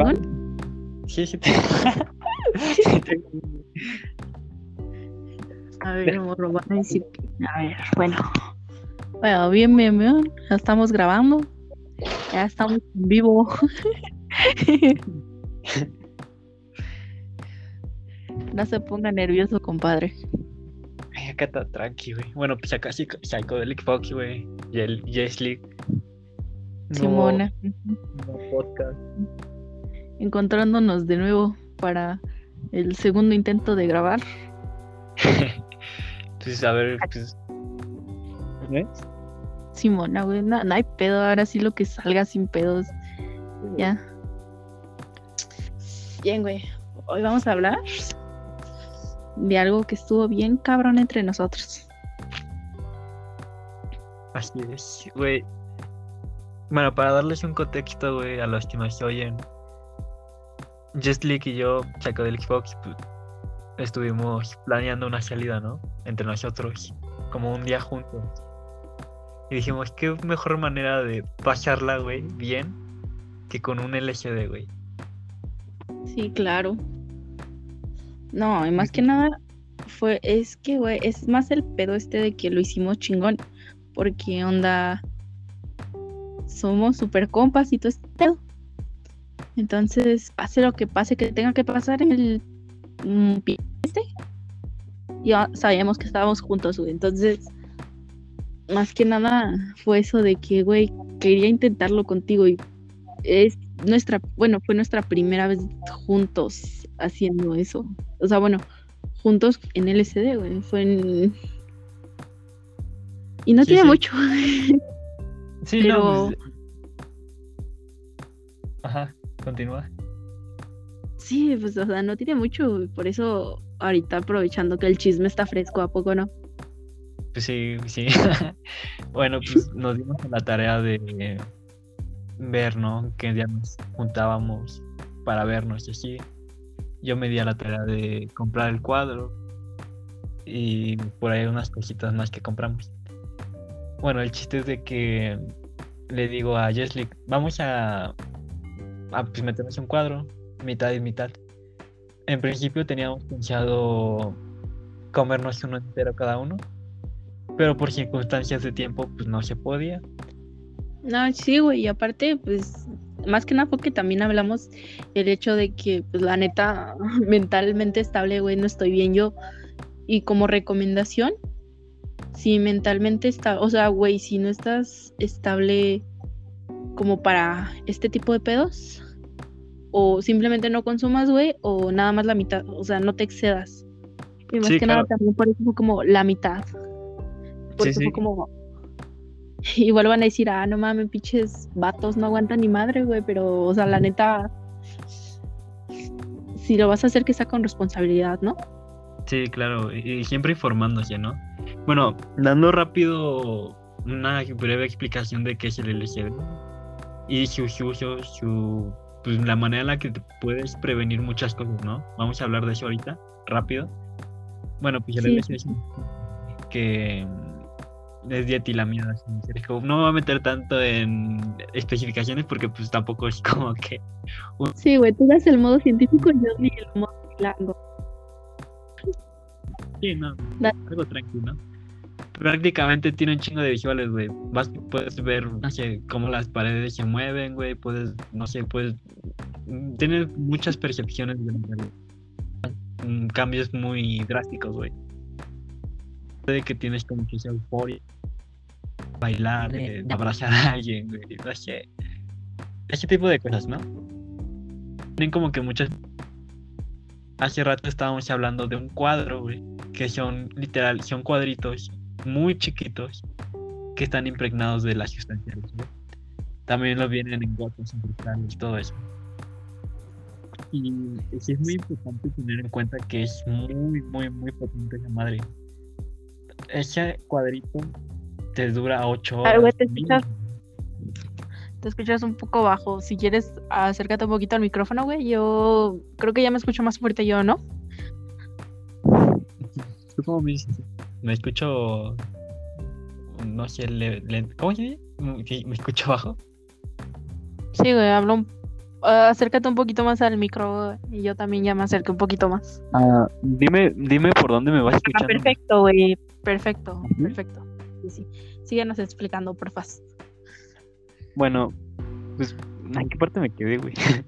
chingón? Sí, sí. A ver, morro, van a decir A ver, bueno. Bueno, bien, bien, bien. Ya estamos grabando. Ya estamos en vivo. No se ponga nervioso, compadre. Ay, acá está tranqui, güey. Bueno, pues acá sí, Psychedelic Fox, güey. Y el Yes League. Simona. nuevo podcast. Encontrándonos de nuevo para el segundo intento de grabar. pues a ver, pues. ¿Ves? Simona, güey. No, no hay pedo. Ahora sí lo que salga sin pedos. Ya. Bien, güey. Hoy vamos a hablar de algo que estuvo bien cabrón entre nosotros. Así es, güey. Bueno, para darles un contexto, güey, a los que nos oyen. Just League y yo, Psychedelic Fox, pues, estuvimos planeando una salida, ¿no? Entre nosotros, como un día juntos. Y dijimos, qué mejor manera de pasarla, güey, bien, que con un LSD, güey. Sí, claro. No, y más que nada fue, es que, güey, es más el pedo este de que lo hicimos chingón. Porque onda, somos super compas y todo este pedo. Entonces, pase lo que pase, que tenga que pasar en el mm, este, ya sabíamos que estábamos juntos, güey. Entonces, más que nada fue eso de que, güey, quería intentarlo contigo y es nuestra, bueno, fue nuestra primera vez juntos haciendo eso. O sea, bueno, juntos en LSD, güey. Fue en... Y no Sí, tiene sí. mucho. Sí, Pero- no. pues- Ajá, continúa. sí, pues, o sea, no tiene mucho. Por eso, ahorita aprovechando que el chisme está fresco, ¿a poco no? Pues sí, sí. bueno, pues nos dimos a la tarea de ver, ¿no? Que día nos juntábamos para vernos y así. Yo me di a la tarea de comprar el cuadro y por ahí unas cositas más que compramos. Bueno, el chiste es de que le digo a Jesly, vamos a, a pues, meternos un cuadro, mitad y mitad. En principio teníamos pensado comernos uno entero cada uno pero por circunstancias de tiempo pues no se podía. No, sí, güey. Y aparte, pues, más que nada fue que también hablamos el hecho de que, pues, la neta, mentalmente estable, güey, no estoy bien yo. Y como recomendación, si mentalmente está, o sea, güey, si no estás estable como para este tipo de pedos, o simplemente no consumas, güey, o nada más la mitad, o sea, no te excedas. Y más Sí, que nada también por eso fue como la mitad. Porque sí. fue como. Igual van a decir, ah, no mames, pinches vatos no aguantan ni madre, güey, pero, o sea, la neta. Si lo vas a hacer, que sea con responsabilidad, ¿no? Sí, claro, y, siempre informándose, ¿no? Bueno, dando rápido una breve explicación de qué es el LSD y sus usos, su, pues, la manera en la que te puedes prevenir muchas cosas, ¿no? Vamos a hablar de eso ahorita, rápido. Bueno, pues el Sí. LSD es un- que es dietilamida. así, es como- No me voy a meter tanto en especificaciones porque pues tampoco es como que Sí, güey, tú das el modo científico y yo ni el modo milagro. Sí, no, Da- algo tranquilo. Prácticamente tiene un chingo de visuales, güey. Vas, puedes ver, no sé, cómo las paredes se mueven, güey. Puedes, no sé, puedes. mm, Tienes muchas percepciones de la realidad. Mm, Cambios muy drásticos, güey. De que tienes como que esa euforia. Bailar, eh, abrazar a alguien, güey. No sé. Ese tipo de cosas, ¿no? Tienen como que muchas. Hace rato estábamos hablando de un cuadro, güey que son literal, son cuadritos muy chiquitos que están impregnados de las sustancias. ¿no? También lo vienen en gotas, en cristales, todo eso. Y sí es muy importante tener en cuenta que es muy, muy, muy potente esa madre. Ese cuadrito te dura 8 A horas. ver, güey, te escuchas- mínimo. Te escuchas un poco bajo. Si quieres, acércate un poquito al micrófono, güey. Yo creo que ya me escucho más fuerte yo, ¿no? ¿Tú cómo me dices? Me escucho. No sé, le- le- ¿cómo se dice? ¿Me escucho bajo? Sí, güey, hablo un Ah, acércate un poquito más al micro y yo también ya me acerqué un poquito más. Ah, dime, dime por dónde me vas Ah, escuchando. perfecto, güey. Perfecto, perfecto. Sí, sí. Síguenos explicando, porfa. Bueno, pues, ¿en qué parte me quedé, güey?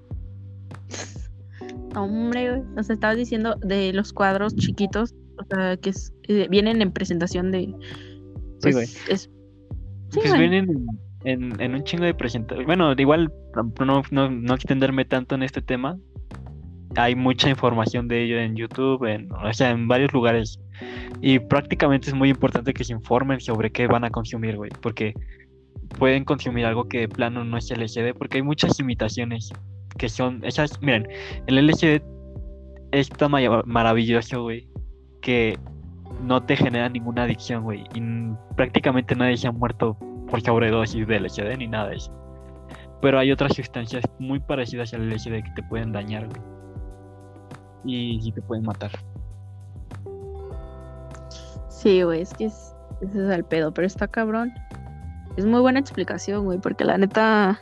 Hombre, güey. Nos estabas diciendo de los cuadros chiquitos, o sea, que es- eh, vienen en presentación de. Sí, pues, güey. es- Sí, pues güey. vienen en, en, un chingo de presentaciones. Bueno, igual no, no, no extenderme tanto en este tema. Hay mucha información de ello en YouTube, en, o sea, en varios lugares. Y prácticamente es muy importante que se informen sobre qué van a consumir, güey. Porque pueden consumir algo que de plano no es LCD, porque hay muchas imitaciones que son esas. Miren, el LCD es tan maravilloso, güey, que no te genera ninguna adicción, güey. Y prácticamente nadie se ha muerto por sobredosis de LSD ni nada de eso. Pero hay otras sustancias muy parecidas al LSD que te pueden dañar, güey. Y, y te pueden matar. Sí, güey, es que es, ese es el pedo, pero está cabrón. Es muy buena explicación, güey, porque la neta.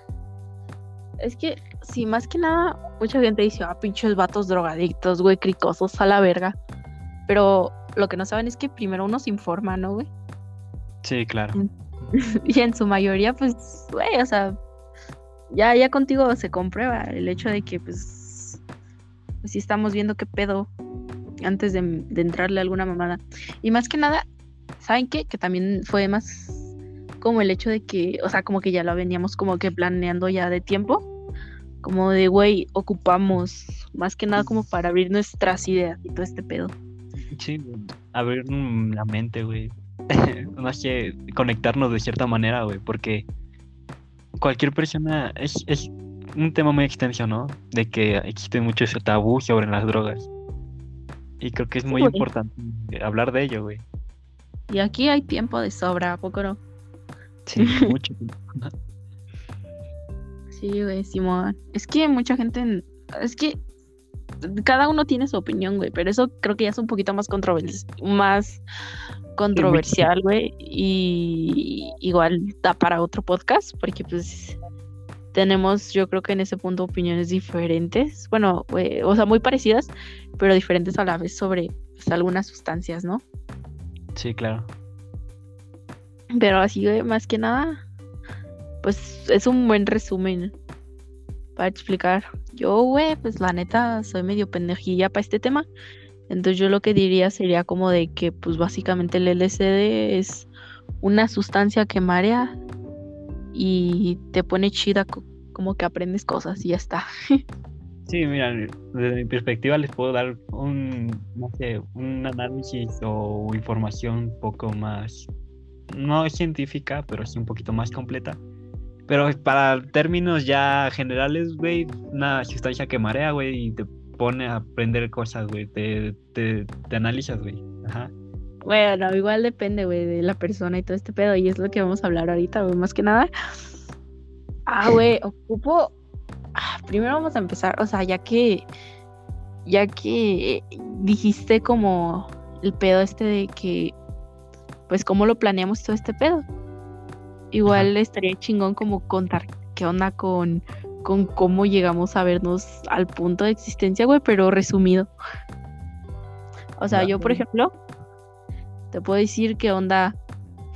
Es que, sí, más que nada, mucha gente dice, ah, pinches vatos drogadictos, güey, cricosos a la verga. Pero lo que no saben es que primero uno se informa, ¿no, güey? Sí, claro. Y en su mayoría, pues, güey, o sea, ya, ya contigo se comprueba el hecho de que, pues, pues sí estamos viendo qué pedo antes de, de entrarle a alguna mamada. Y más que nada, ¿saben qué? Que también fue más como el hecho de que, o sea, como que ya lo veníamos como que planeando ya de tiempo. Como de, güey, ocupamos más que nada como para abrir nuestras ideas y todo este pedo. Sí, abrir la mente, güey. no sé, conectarnos de cierta manera, güey, porque cualquier persona es, es un tema muy extenso, ¿no? De que existe mucho ese tabú sobre las drogas. Y creo que es muy importante hablar de ello, güey. Y aquí hay tiempo de sobra, ¿a poco no? Sí, mucho. Sí, güey, Simón. Es que mucha gente, es que cada uno tiene su opinión, güey, pero eso creo que ya es un poquito más controversial, más controversial, güey, y igual da para otro podcast, porque pues tenemos, yo creo que en ese punto opiniones diferentes, bueno, o sea, muy parecidas, pero diferentes a la vez sobre pues, algunas sustancias, ¿no? Sí, claro. Pero así, güey, más que nada, pues es un buen resumen para explicar. Yo, güey, pues la neta soy medio pendejilla para este tema. Entonces yo lo que diría sería como de que pues básicamente el LSD es una sustancia que marea y te pone chida, co- como que aprendes cosas y ya está. Sí, mira, desde mi perspectiva les puedo dar un, no sé, un análisis o información un poco más, no científica, pero sí un poquito más completa. Pero para términos ya generales, güey, una sustancia que marea, güey, y te pone a aprender cosas, güey, te, te, te analizas, güey. Ajá. Bueno, igual depende, güey, de la persona y todo este pedo. Y es lo que vamos a hablar ahorita, güey, más que nada. Ah, güey, ocupo. Ah, primero vamos a empezar, o sea, ya que. Ya que dijiste como el pedo este de que. Pues, cómo lo planeamos todo este pedo. Igual estaría chingón como contar qué onda con. Con cómo llegamos a vernos al punto de existencia, güey, pero resumido. O sea, yo, por ejemplo, te puedo decir qué onda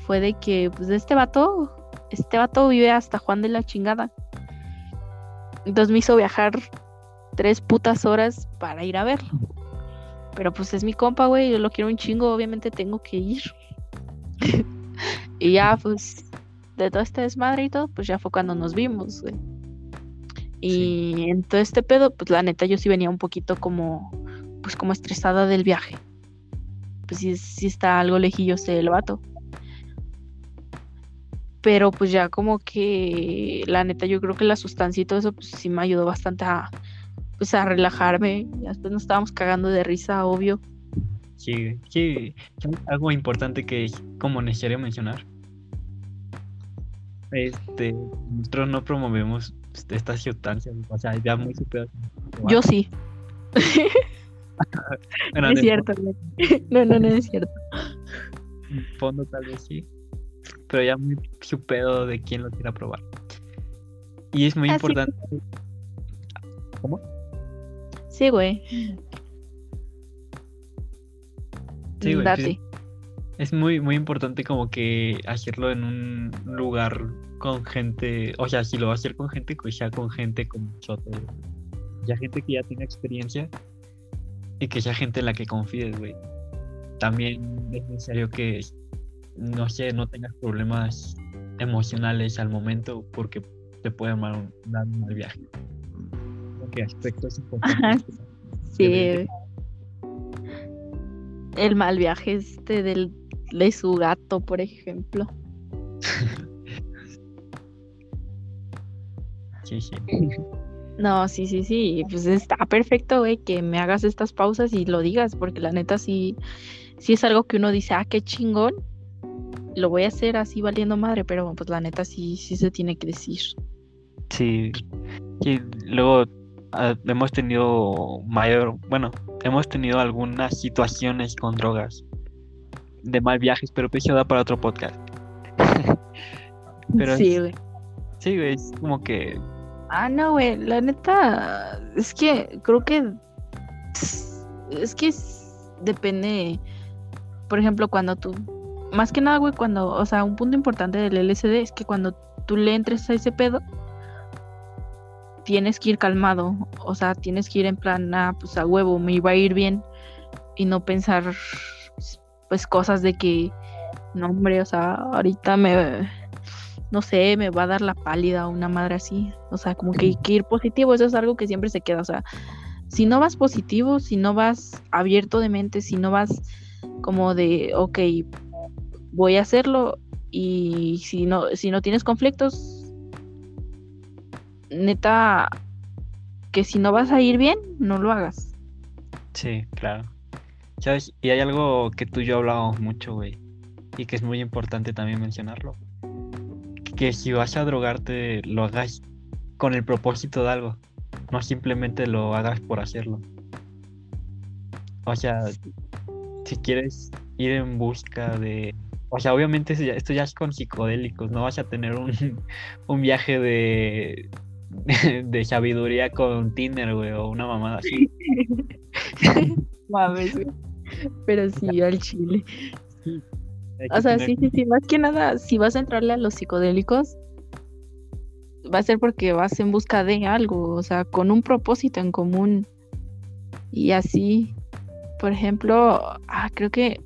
fue de que, pues, este vato, este vato vive hasta Juan de la chingada. Entonces me hizo viajar tres putas horas para ir a verlo. Pero pues es mi compa, güey, yo lo quiero un chingo, obviamente tengo que ir. y ya, pues, de todo este desmadre y todo, pues ya fue cuando nos vimos, güey. Y en todo este pedo, pues la neta yo sí venía un poquito como, pues como estresada del viaje. Pues sí, sí está algo lejillos el vato. Pero pues ya como que la neta yo creo que la sustancia y todo eso pues sí me ayudó bastante a pues a relajarme. Ya después nos estábamos cagando de risa, obvio. Sí, sí, algo importante que como necesario mencionar. Este, nosotros no promovemos este, estas sustancias, o sea, ya muy superadas. Yo sí. Bueno, No es cierto. No, no, no es cierto. fondo tal vez sí, pero ya muy su pedo de quién lo quiera probar. Y es muy Ah, importante ¿Cómo? Sí, güey. Sí, güey. Es muy, muy importante como que hacerlo en un lugar con gente, o sea, si lo vas a hacer con gente, pues ya con gente como nosotros, ya gente que ya tiene experiencia y que sea gente en la que confíes, güey. También es necesario que, no sé, no tengas problemas emocionales al momento porque te puede dar un mal viaje. Como que aspectos importantes. Sí. El mal viaje este del, de su gato, por ejemplo. Sí, sí. No, sí, sí, sí. Pues está perfecto, güey, que me hagas estas pausas y lo digas, porque la neta sí, sí es algo que uno dice, ah, qué chingón. Lo voy a hacer así valiendo madre, pero pues la neta sí, sí se tiene que decir. Sí, sí, luego ah, hemos tenido mayor, bueno, hemos tenido algunas situaciones con drogas de mal viajes, pero pues eso da para otro podcast. Pero sí, güey. Sí, güey, es como que Ah, no, güey, la neta, es que creo que es que es- depende, por ejemplo, cuando tú, más que nada, güey, cuando, o sea, un punto importante del LSD es que cuando tú le entres a ese pedo, tienes que ir calmado, o sea, tienes que ir en plan, ah, pues a huevo, me iba a ir bien y no pensar, pues, cosas de que, no, hombre, o sea, ahorita me, no sé, me va a dar la pálida o una madre así. O sea, como que, que ir positivo, eso es algo que siempre se queda. O sea, si no vas positivo, si no vas abierto de mente, si no vas como de, ok, voy a hacerlo y si no, si no tienes conflictos, neta, que si no vas a ir bien, no lo hagas. Sí, claro. ¿Sabes? Y hay algo que tú y yo hablábamos mucho, güey, y que es muy importante también mencionarlo. Que si vas a drogarte, lo hagas con el propósito de algo, no simplemente lo hagas por hacerlo. O sea, si quieres ir en busca de... O sea, obviamente esto ya- es con psicodélicos, no vas a tener un, un viaje de, de sabiduría con Tinder, güey, o una mamada así. Mames. Pero sí, al chile. O sea, tener- sí, sí, sí, más que nada, si vas a entrarle a los psicodélicos, va a ser porque vas en busca de algo, o sea, con un propósito en común. Y así, por ejemplo, ah, creo que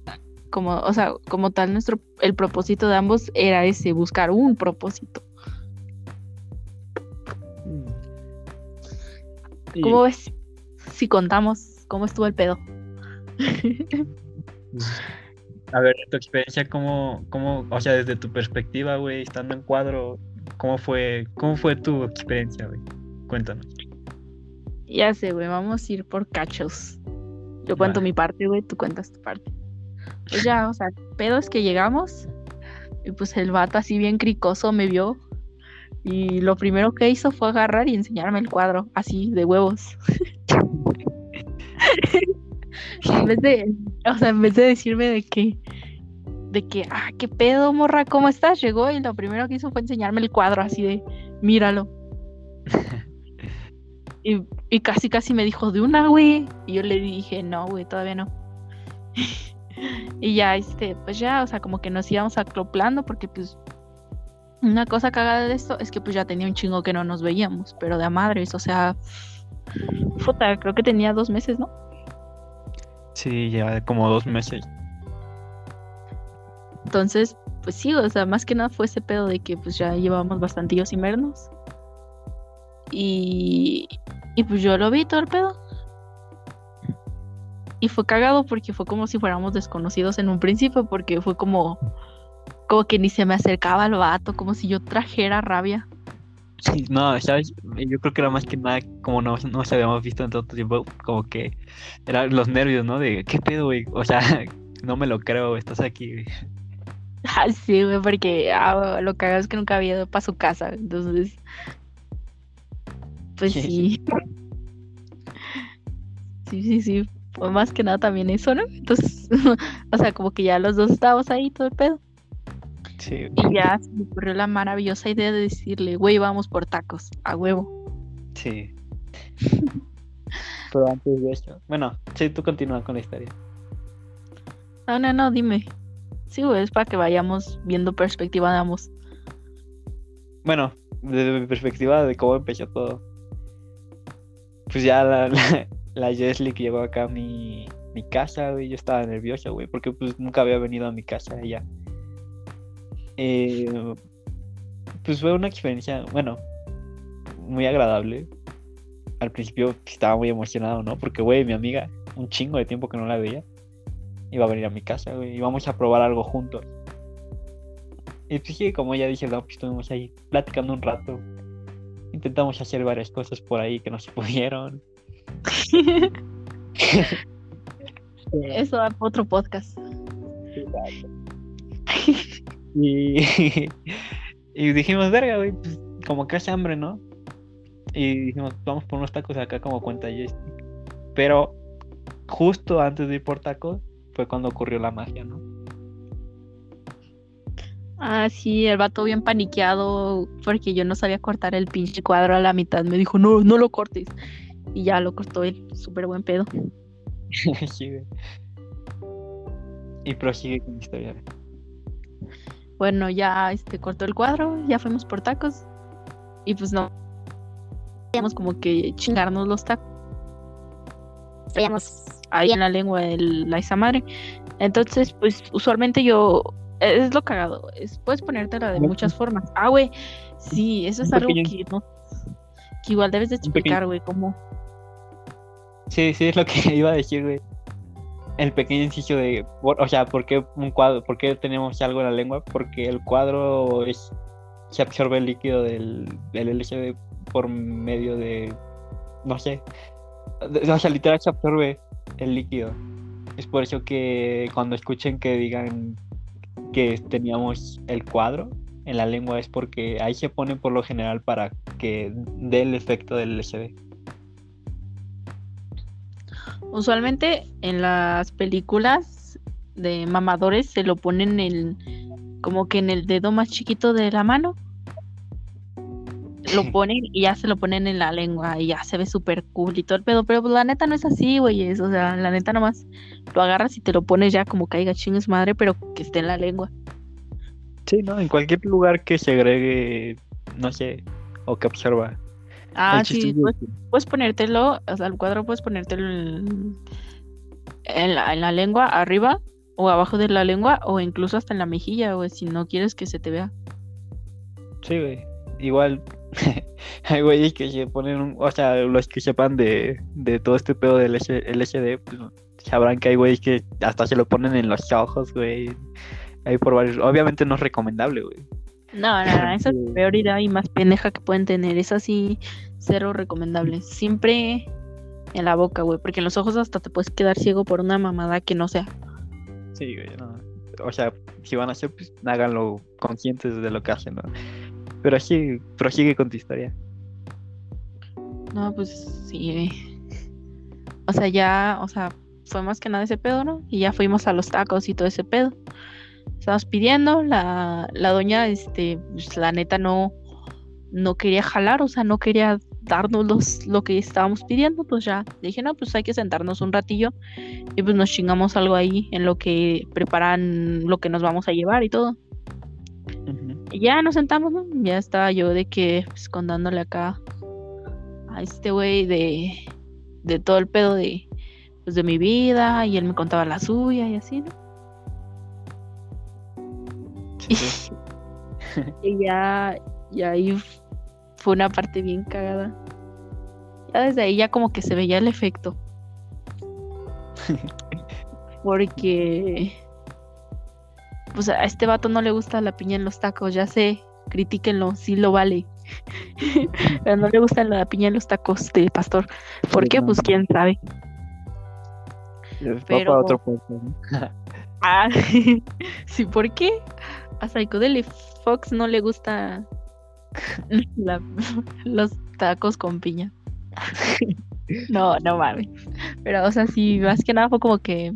como, o sea, como tal, nuestro, el propósito de ambos era ese, buscar un propósito. Sí, ¿Cómo ves? Si contamos cómo estuvo el pedo. A ver, tu experiencia, ¿cómo, cómo, o sea, desde tu perspectiva, güey, estando en cuadro, ¿cómo fue, cómo fue tu experiencia, güey? Cuéntanos. Ya sé, güey, vamos a ir por cachos. Yo cuento mi parte, güey, tú cuentas tu parte. Pues ya, o sea, pedo es que llegamos y pues el vato así bien cricoso me vio y lo primero que hizo fue agarrar y enseñarme el cuadro, así, de huevos. en vez de, o sea, en vez de decirme de que, de que, ah, qué pedo, morra, ¿cómo estás? Llegó y lo primero que hizo fue enseñarme el cuadro, así de, míralo. Y, y casi, casi me dijo, de una, güey. Y yo le dije, no, güey, todavía no. y ya, este, pues ya, o sea, como que nos íbamos acoplando porque, pues, una cosa cagada de esto es que, pues, ya tenía un chingo que no nos veíamos, pero de a madres, o sea, puta, creo que tenía dos meses, ¿no? Sí, ya como dos meses. Entonces, pues sí, o sea, más que nada fue ese pedo de que, pues, ya llevábamos bastantillos sin vernos. Y, y pues yo lo vi todo el pedo. Y fue cagado porque fue como si fuéramos desconocidos en un principio, porque fue como, como que ni se me acercaba al vato, como si yo trajera rabia. Sí, no, ¿sabes? Yo creo que era más que nada, como no no nos habíamos visto en tanto tiempo, como que eran los nervios, ¿no? De, ¿qué pedo, güey? O sea, no me lo creo, estás aquí, güey. Ah, sí, güey, porque ah, lo cagado es que nunca había ido para su casa, entonces. Pues Sí, sí. Sí, sí. Fue más que nada también eso, ¿no? Entonces, o sea, como que ya los dos estábamos ahí todo el pedo. Sí, Y ya se me ocurrió la maravillosa idea de decirle, güey, vamos por tacos, a huevo. sí. Pero antes de eso. Bueno, sí, tú continúa con la historia. No, no, no, dime. Sí, güey, es para que vayamos viendo perspectiva de ambos. Bueno, desde mi perspectiva de cómo empezó todo. Pues ya la, la, la que llegó acá a mi, mi casa, güey, yo estaba nerviosa, güey, porque pues nunca había venido a mi casa ella. Eh, pues fue una experiencia, bueno, muy agradable. Al principio estaba muy emocionado, ¿no? Porque, güey, mi amiga, un chingo de tiempo que no la veía, iba a venir a mi casa, güey, y vamos a probar algo juntos. Y pues sí, como ya dije, no, pues estuvimos ahí platicando un rato. Intentamos hacer varias cosas por ahí que no se pudieron. Eso da otro podcast. Y, y dijimos, verga, güey, pues como que hace hambre, ¿no? Y dijimos, vamos por unos tacos acá como cuenta Jess. Pero justo antes de ir por tacos fue cuando ocurrió la magia, ¿no? Ah, sí, el vato bien paniqueado porque yo no sabía cortar el pinche cuadro a la mitad. Me dijo, no, no lo cortes. Y ya lo cortó él, súper buen pedo. Y prosigue con la historia. Bueno, ya este cortó el cuadro, ya fuimos por tacos. Y pues no. Queríamos como que chingarnos los tacos. Traíamos ahí en la lengua de la esa madre. Entonces, pues usualmente yo. Es lo cagado. Es, puedes ponértela de muchas formas. Ah, güey. Sí, eso es algo que no. Que igual debes de explicar, güey, cómo. Sí, sí, es lo que iba a decir, güey. El pequeño inciso de, o sea, ¿por qué un cuadro? ¿Por qué tenemos algo en la lengua? Porque el cuadro es, se absorbe el líquido del, del por medio de, no sé, o sea, literal se absorbe el líquido. Es por eso que cuando escuchen que digan que teníamos el cuadro en la lengua es porque ahí se pone por lo general para que dé el efecto del LCD. Usualmente en las películas de mamadores se lo ponen en como que en el dedo más chiquito de la mano. Lo ponen y ya se lo ponen en la lengua y ya se ve súper cool y todo el pedo. Pero pues la neta no es así, güey. O sea, la neta nomás lo agarras y te lo pones ya como caiga chingues madre, pero que esté en la lengua. Sí, ¿no? En cualquier lugar que se agregue, no sé, o que absorba. Ah, sí, pues, puedes ponértelo, o sea, el cuadro puedes ponértelo en, en la, en la lengua, arriba o abajo de la lengua, o incluso hasta en la mejilla, güey, si no quieres que se te vea. Sí, güey. Igual hay güeyes que se ponen, un- o sea, los que sepan de, de todo este pedo del LSD, pues sabrán que hay güeyes que hasta se lo ponen en los ojos, güey. Hay por varios. Obviamente no es recomendable, güey. No, no, no, esa es la peor idea y más pendeja que pueden tener. Es así, cero recomendable. Siempre en la boca, güey, porque en los ojos hasta te puedes quedar ciego por una mamada que no sea. Sí, güey, no. O sea, si van a hacer, pues háganlo conscientes de lo que hacen, ¿no? Pero sí, prosigue con tu historia. No, pues sí. güey. O sea, ya, o sea, fue más que nada ese pedo, ¿no? Y ya fuimos a los tacos y todo ese pedo. Estábamos pidiendo, la, la doña, este, pues la neta no, no quería jalar, o sea, no quería darnos los, lo que estábamos pidiendo, pues ya dije, no, pues hay que sentarnos un ratillo y pues nos chingamos algo ahí en lo que preparan lo que nos vamos a llevar y todo. Y ya nos sentamos, ¿no? Ya estaba yo de que, pues, contándole acá a este güey de, de todo el pedo de, pues, de mi vida y él me contaba la suya y así, ¿no? Sí. Y ya, y ahí fue una parte bien cagada. Ya desde ahí ya como que se veía el efecto. Porque pues a este vato no le gusta la piña en los tacos, ya sé, critíquenlo, sí lo vale. Pero no le gusta la piña en los tacos de pastor. ¿Por Sí, qué? no. Pues quién sabe. Pero- para otro punto, ¿no? Ah, sí, ¿por qué? A Psychedelic Fox no le gusta la- los tacos con piña. No, no mames. Pero, o sea, sí, más que nada fue como que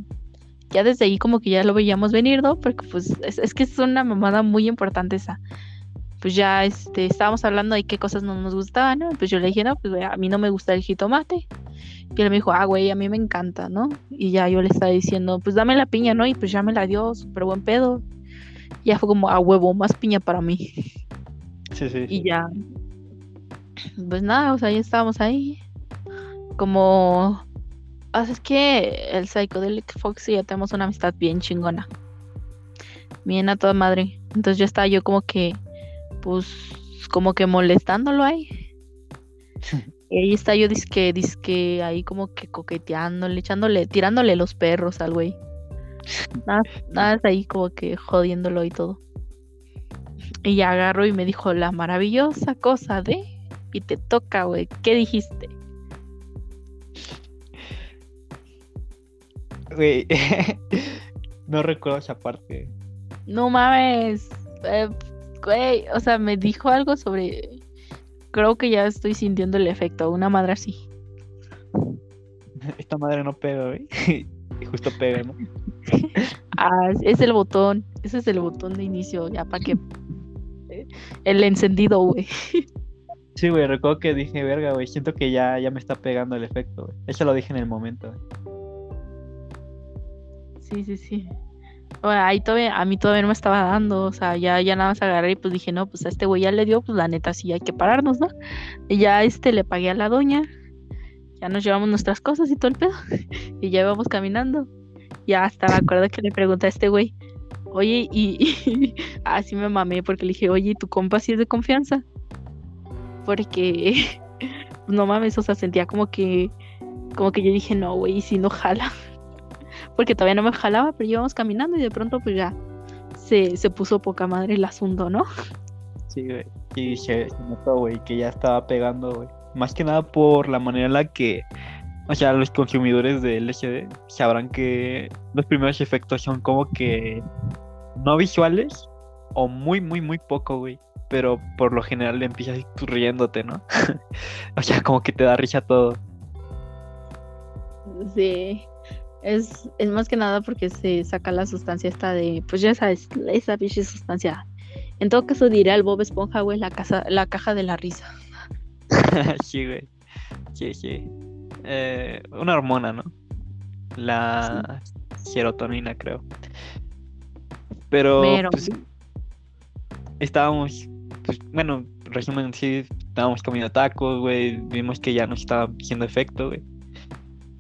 ya desde ahí como que ya lo veíamos venir, ¿no? Porque pues es, es que es una mamada muy importante esa. pues ya este, estábamos hablando de qué cosas no nos gustaban, ¿no? Pues yo le dije, no, pues a mí no me gusta el jitomate. Y él me dijo, ah, güey, a mí me encanta, ¿no? Y ya yo le estaba diciendo, pues dame la piña, ¿no? Y pues ya me la dio, súper buen pedo. Ya fue como a huevo, más piña para mí. Sí, sí. Y ya. Pues nada, o sea, ya estábamos ahí. Como. O sea, es que el Psychedelic Fox y ya tenemos una amistad bien chingona. Bien a toda madre. Entonces ya estaba yo como que. Pues. Como que molestándolo ahí. Y ahí está yo disque, disque ahí como que coqueteándole, echándole, tirándole los perros al güey. Nada, nada ahí como que jodiéndolo y todo. Y ya agarró y me dijo la maravillosa cosa de. Y te toca, güey. ¿Qué dijiste? Güey, no recuerdo esa parte. No mames. Eh, güey, o sea, me dijo algo sobre. Creo que ya estoy sintiendo el efecto. Una madre así. Esta madre no pega, güey. Y justo pega, ¿no? Ah, es el botón. Ese es el botón de inicio, ya para que. El encendido, güey. Sí, güey, recuerdo que dije, verga, güey, siento que ya, ya me está pegando el efecto, güey. Eso lo dije en el momento. Sí, sí, sí. Bueno, ahí todavía, a mí todavía no me estaba dando, o sea, ya, ya nada más agarré y pues dije, no, pues a este güey ya le dio, pues la neta sí hay que pararnos, ¿no? Y ya este le pagué a la doña, ya nos llevamos nuestras cosas y todo el pedo, y ya íbamos caminando. Ya hasta me acuerdo que le pregunté a este güey, oye, y, así me mamé porque le dije, oye, ¿tu compa sí es de confianza? Porque, no mames, o sea, sentía como que, como que yo dije, no, güey, si no jala. Porque todavía no me jalaba, pero íbamos caminando y de pronto pues ya se, se puso poca madre el asunto, ¿no? Sí, güey. Y se notó, güey, que ya estaba pegando, güey. Más que nada por la manera en la que, o sea, los consumidores de LSD sabrán que los primeros efectos son como que no visuales o muy, muy, muy poco, güey. Pero por lo general empiezas riéndote, ¿no? o sea, como que te da risa todo. Sí. Es, es más que nada porque se saca la sustancia esta de, pues ya sabes, esa pinche sustancia. En todo caso diré al Bob Esponja, güey, la, casa, la caja de la risa. sí, güey. Sí, sí. Eh, una hormona, ¿no? La serotonina, creo. Pero, Pero- pues, estábamos, pues, bueno, resumen, sí, estábamos comiendo tacos, güey, vimos que ya nos estaba haciendo efecto, güey.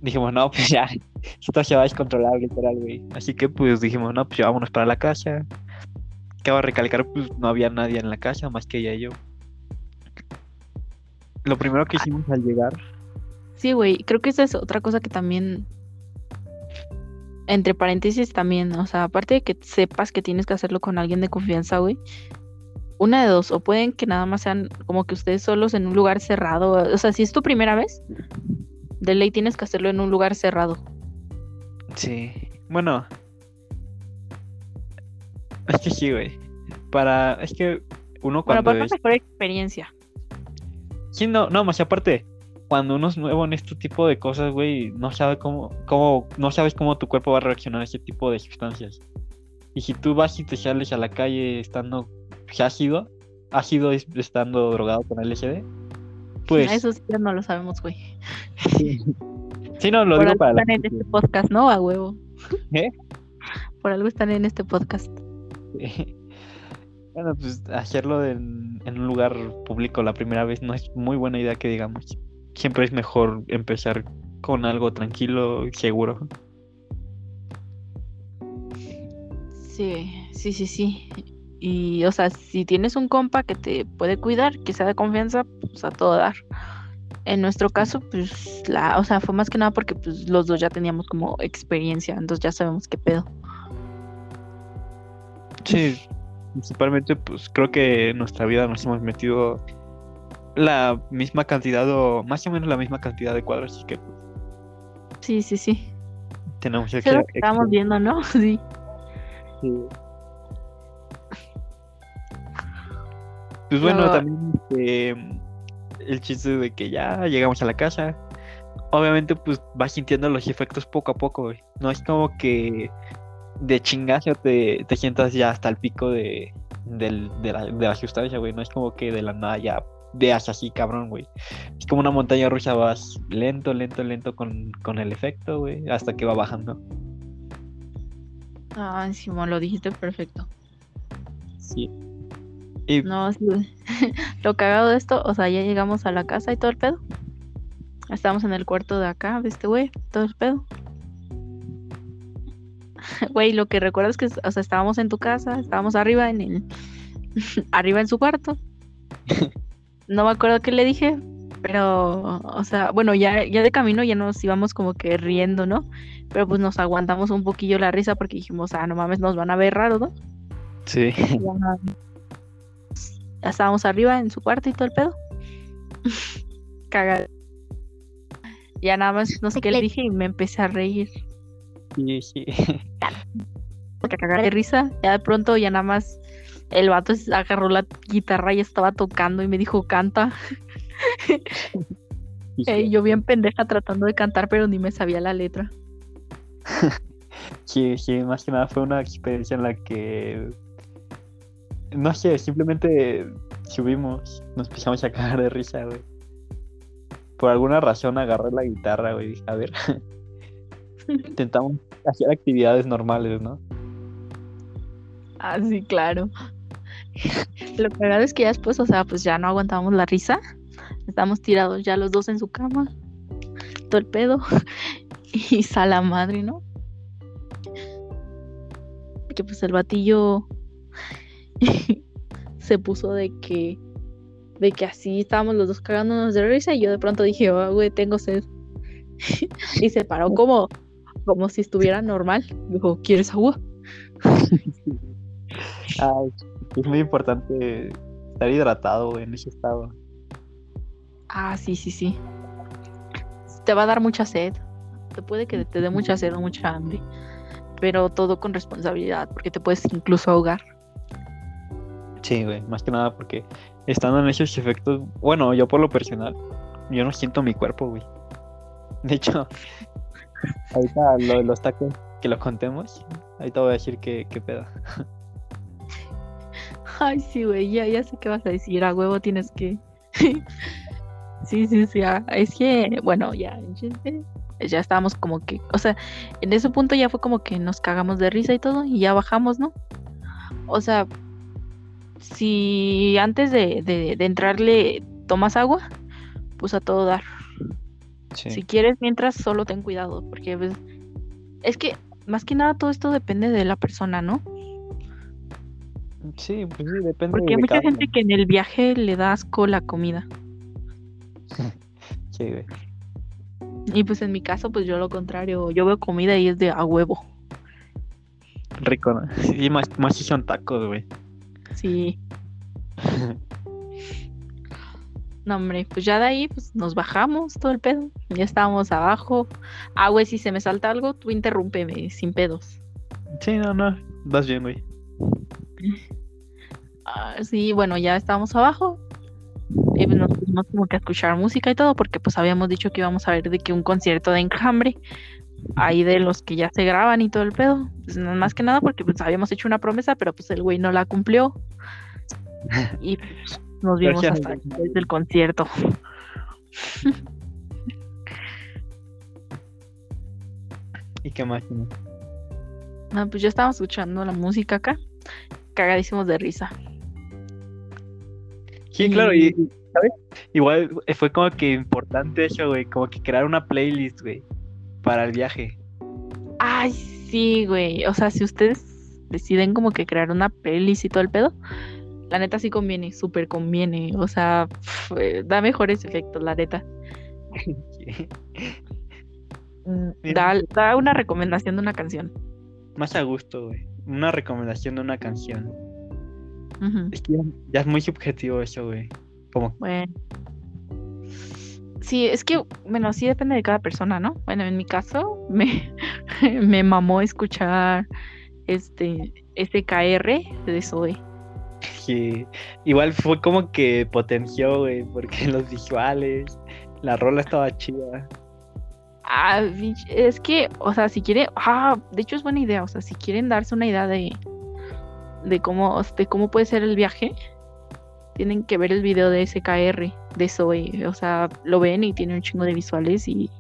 Dijimos, no, pues ya, esto se va a descontrolar, literal, güey. Así que, pues, dijimos, no, pues ya vámonos para la casa. Acabo de recalcar, pues, no había nadie en la casa, más que ella y yo. Lo primero que hicimos al llegar Sí, güey, creo que esa es otra cosa que también, entre paréntesis también, o sea, aparte de que sepas que tienes que hacerlo con alguien de confianza, güey, una de dos, o pueden que nada más sean como que ustedes solos en un lugar cerrado, o sea, si es tu primera vez, de ley tienes que hacerlo en un lugar cerrado. Sí. Bueno. Es que sí, güey. Para. Es que uno Bueno, cuando para una es. mejor experiencia. Sí, no, no, más aparte. Cuando uno es nuevo en este tipo de cosas, güey, no sabe cómo, cómo, no sabes cómo tu cuerpo va a reaccionar a ese tipo de sustancias. Y si tú vas y te sales a la calle estando ácido, ácido es- estando drogado con LSD, pues. Eso sí ya no lo sabemos, güey. Sí, no, lo Por digo algo para la están en este podcast, ¿no? A huevo. ¿Eh? Por algo están en este podcast. Bueno, pues hacerlo en, en un lugar público la primera vez no es muy buena idea que digamos. Siempre es mejor empezar con algo tranquilo, seguro. Sí, sí, sí, sí. Y, o sea, si tienes un compa que te puede cuidar, que sea de confianza, pues a todo dar. En nuestro caso, pues, la, o sea, fue más que nada porque pues los dos ya teníamos como experiencia, entonces ya sabemos qué pedo. Sí, principalmente pues creo que en nuestra vida nos hemos metido la misma cantidad o más o menos la misma cantidad de cuadros, así que pues, Sí, sí, sí. tenemos lo que estábamos viendo, ¿no? Sí. Sí. Pues bueno, también este, el chiste de que ya llegamos a la casa. Obviamente, pues vas sintiendo los efectos poco a poco. No es como que de chingazo te, te sientas ya hasta el pico de, del, de, la, de la sustancia, güey. No es como que de la nada ya veas así, cabrón, güey. Es como una montaña rusa, vas lento, lento, lento con, con el efecto, güey, hasta que va bajando. Ah, Simón, lo dijiste perfecto. Sí. Y... No, sí. lo cagado de esto, o sea, ya llegamos a la casa y todo el pedo. Estamos en el cuarto de acá, de este güey, todo el pedo. Güey, lo que recuerdo es que, o sea, estábamos en tu casa, estábamos arriba en el, arriba en su cuarto. no me acuerdo qué le dije, pero, o sea, bueno, ya, ya de camino ya nos íbamos como que riendo, ¿no? Pero pues nos aguantamos un poquillo la risa porque dijimos, ah, no mames, nos van a ver raro, ¿no? Sí. Ya, estábamos arriba en su cuarto y todo el pedo. Cagado. Ya nada más, no sé qué le dije y me empecé a reír. Sí, sí. Porque cagar de risa. Ya de pronto ya nada más el vato agarró la guitarra y estaba tocando y me dijo, canta. Eh, yo bien pendeja tratando de cantar, pero ni me sabía la letra. sí, sí, más que nada fue una experiencia en la que, no sé, simplemente subimos, nos empezamos a cagar de risa, güey. Por alguna razón agarré la guitarra, güey, dije, a ver, intentamos hacer actividades normales, ¿no? Ah, sí, claro. Lo verdad es que ya después, o sea, pues ya no aguantábamos la risa. Estamos tirados ya los dos en su cama. Todo el pedo. Y sala madre, ¿no? Que pues el batillo se puso de que de que así estábamos los dos cagándonos de risa y yo de pronto dije, oh, güey, tengo sed. y se paró como, como si estuviera normal. Dijo, ¿quieres agua? Ay, es muy importante estar hidratado en ese estado. Ah, sí, sí, sí. Te va a dar mucha sed. Te puede que te dé mucha sed o mucha hambre. Pero todo con responsabilidad, porque te puedes incluso ahogar. Sí, güey, más que nada porque estando en esos efectos, bueno, yo por lo personal, yo no siento mi cuerpo, güey. De hecho, ahorita lo, los tacos que lo contemos, ahorita voy a decir qué, qué pedo. Ay, sí, güey, ya, ya sé qué vas a decir. A huevo tienes que. sí, sí, sí. Ah, es que, bueno, ya, ya estábamos como que. O sea, en ese punto ya fue como que nos cagamos de risa y todo, y ya bajamos, ¿no? O sea, si antes de, de, entrarle tomas agua, pues a todo dar. Si quieres, mientras solo ten cuidado, porque pues, es que más que nada todo esto depende de la persona, ¿no? Sí, pues sí, depende. Porque hay mucha gente que en el viaje le da asco la comida. sí, güey. Y pues en mi caso, pues yo lo contrario, yo veo comida y es de a huevo. Rico, ¿no? Sí, más, más si son tacos, güey. Sí. no, hombre, pues ya de ahí pues nos bajamos todo el pedo. Ya estábamos abajo. Ah, güey, si se me salta algo, tú interrúmpeme, sin pedos. Sí, no, no, vas bien, güey. Ah, sí, bueno, ya estábamos abajo. Y pues nos pusimos como que a escuchar música y todo, porque pues habíamos dicho que íbamos a ver de que un concierto de enjambre, ahí de los que ya se graban y todo el pedo. Pues, más que nada porque pues habíamos hecho una promesa, pero pues el güey no la cumplió. Y pues, nos vimos hasta después del concierto. ¿Y qué más? No, pues ya estábamos escuchando la música acá cagadísimos de risa. Sí, claro, y, ¿sabes? Igual fue como que importante eso, güey, como que crear una playlist, güey, para el viaje. Ay, sí, güey, o sea, si ustedes deciden como que crear una playlist y todo el pedo, la neta sí conviene, súper conviene, o sea, eh, da mejores efectos, la neta. Da, da una recomendación de una canción. Más a gusto, güey una recomendación de una canción. Es que ya, es muy subjetivo eso, güey. Como... Bueno. Sí, es que, bueno, sí depende de cada persona, ¿no? Bueno, en mi caso, me, me mamó escuchar este SKR de Zoe. Sí, igual fue como que potenció, güey, porque los visuales, la rola estaba chida. Ah, es que, o sea, si quiere, ah, de hecho es buena idea, o sea, si quieren darse una idea de, de cómo, de cómo puede ser el viaje, tienen que ver el video de SKR, de Zoe. O sea, lo ven y tiene un chingo de visuales y,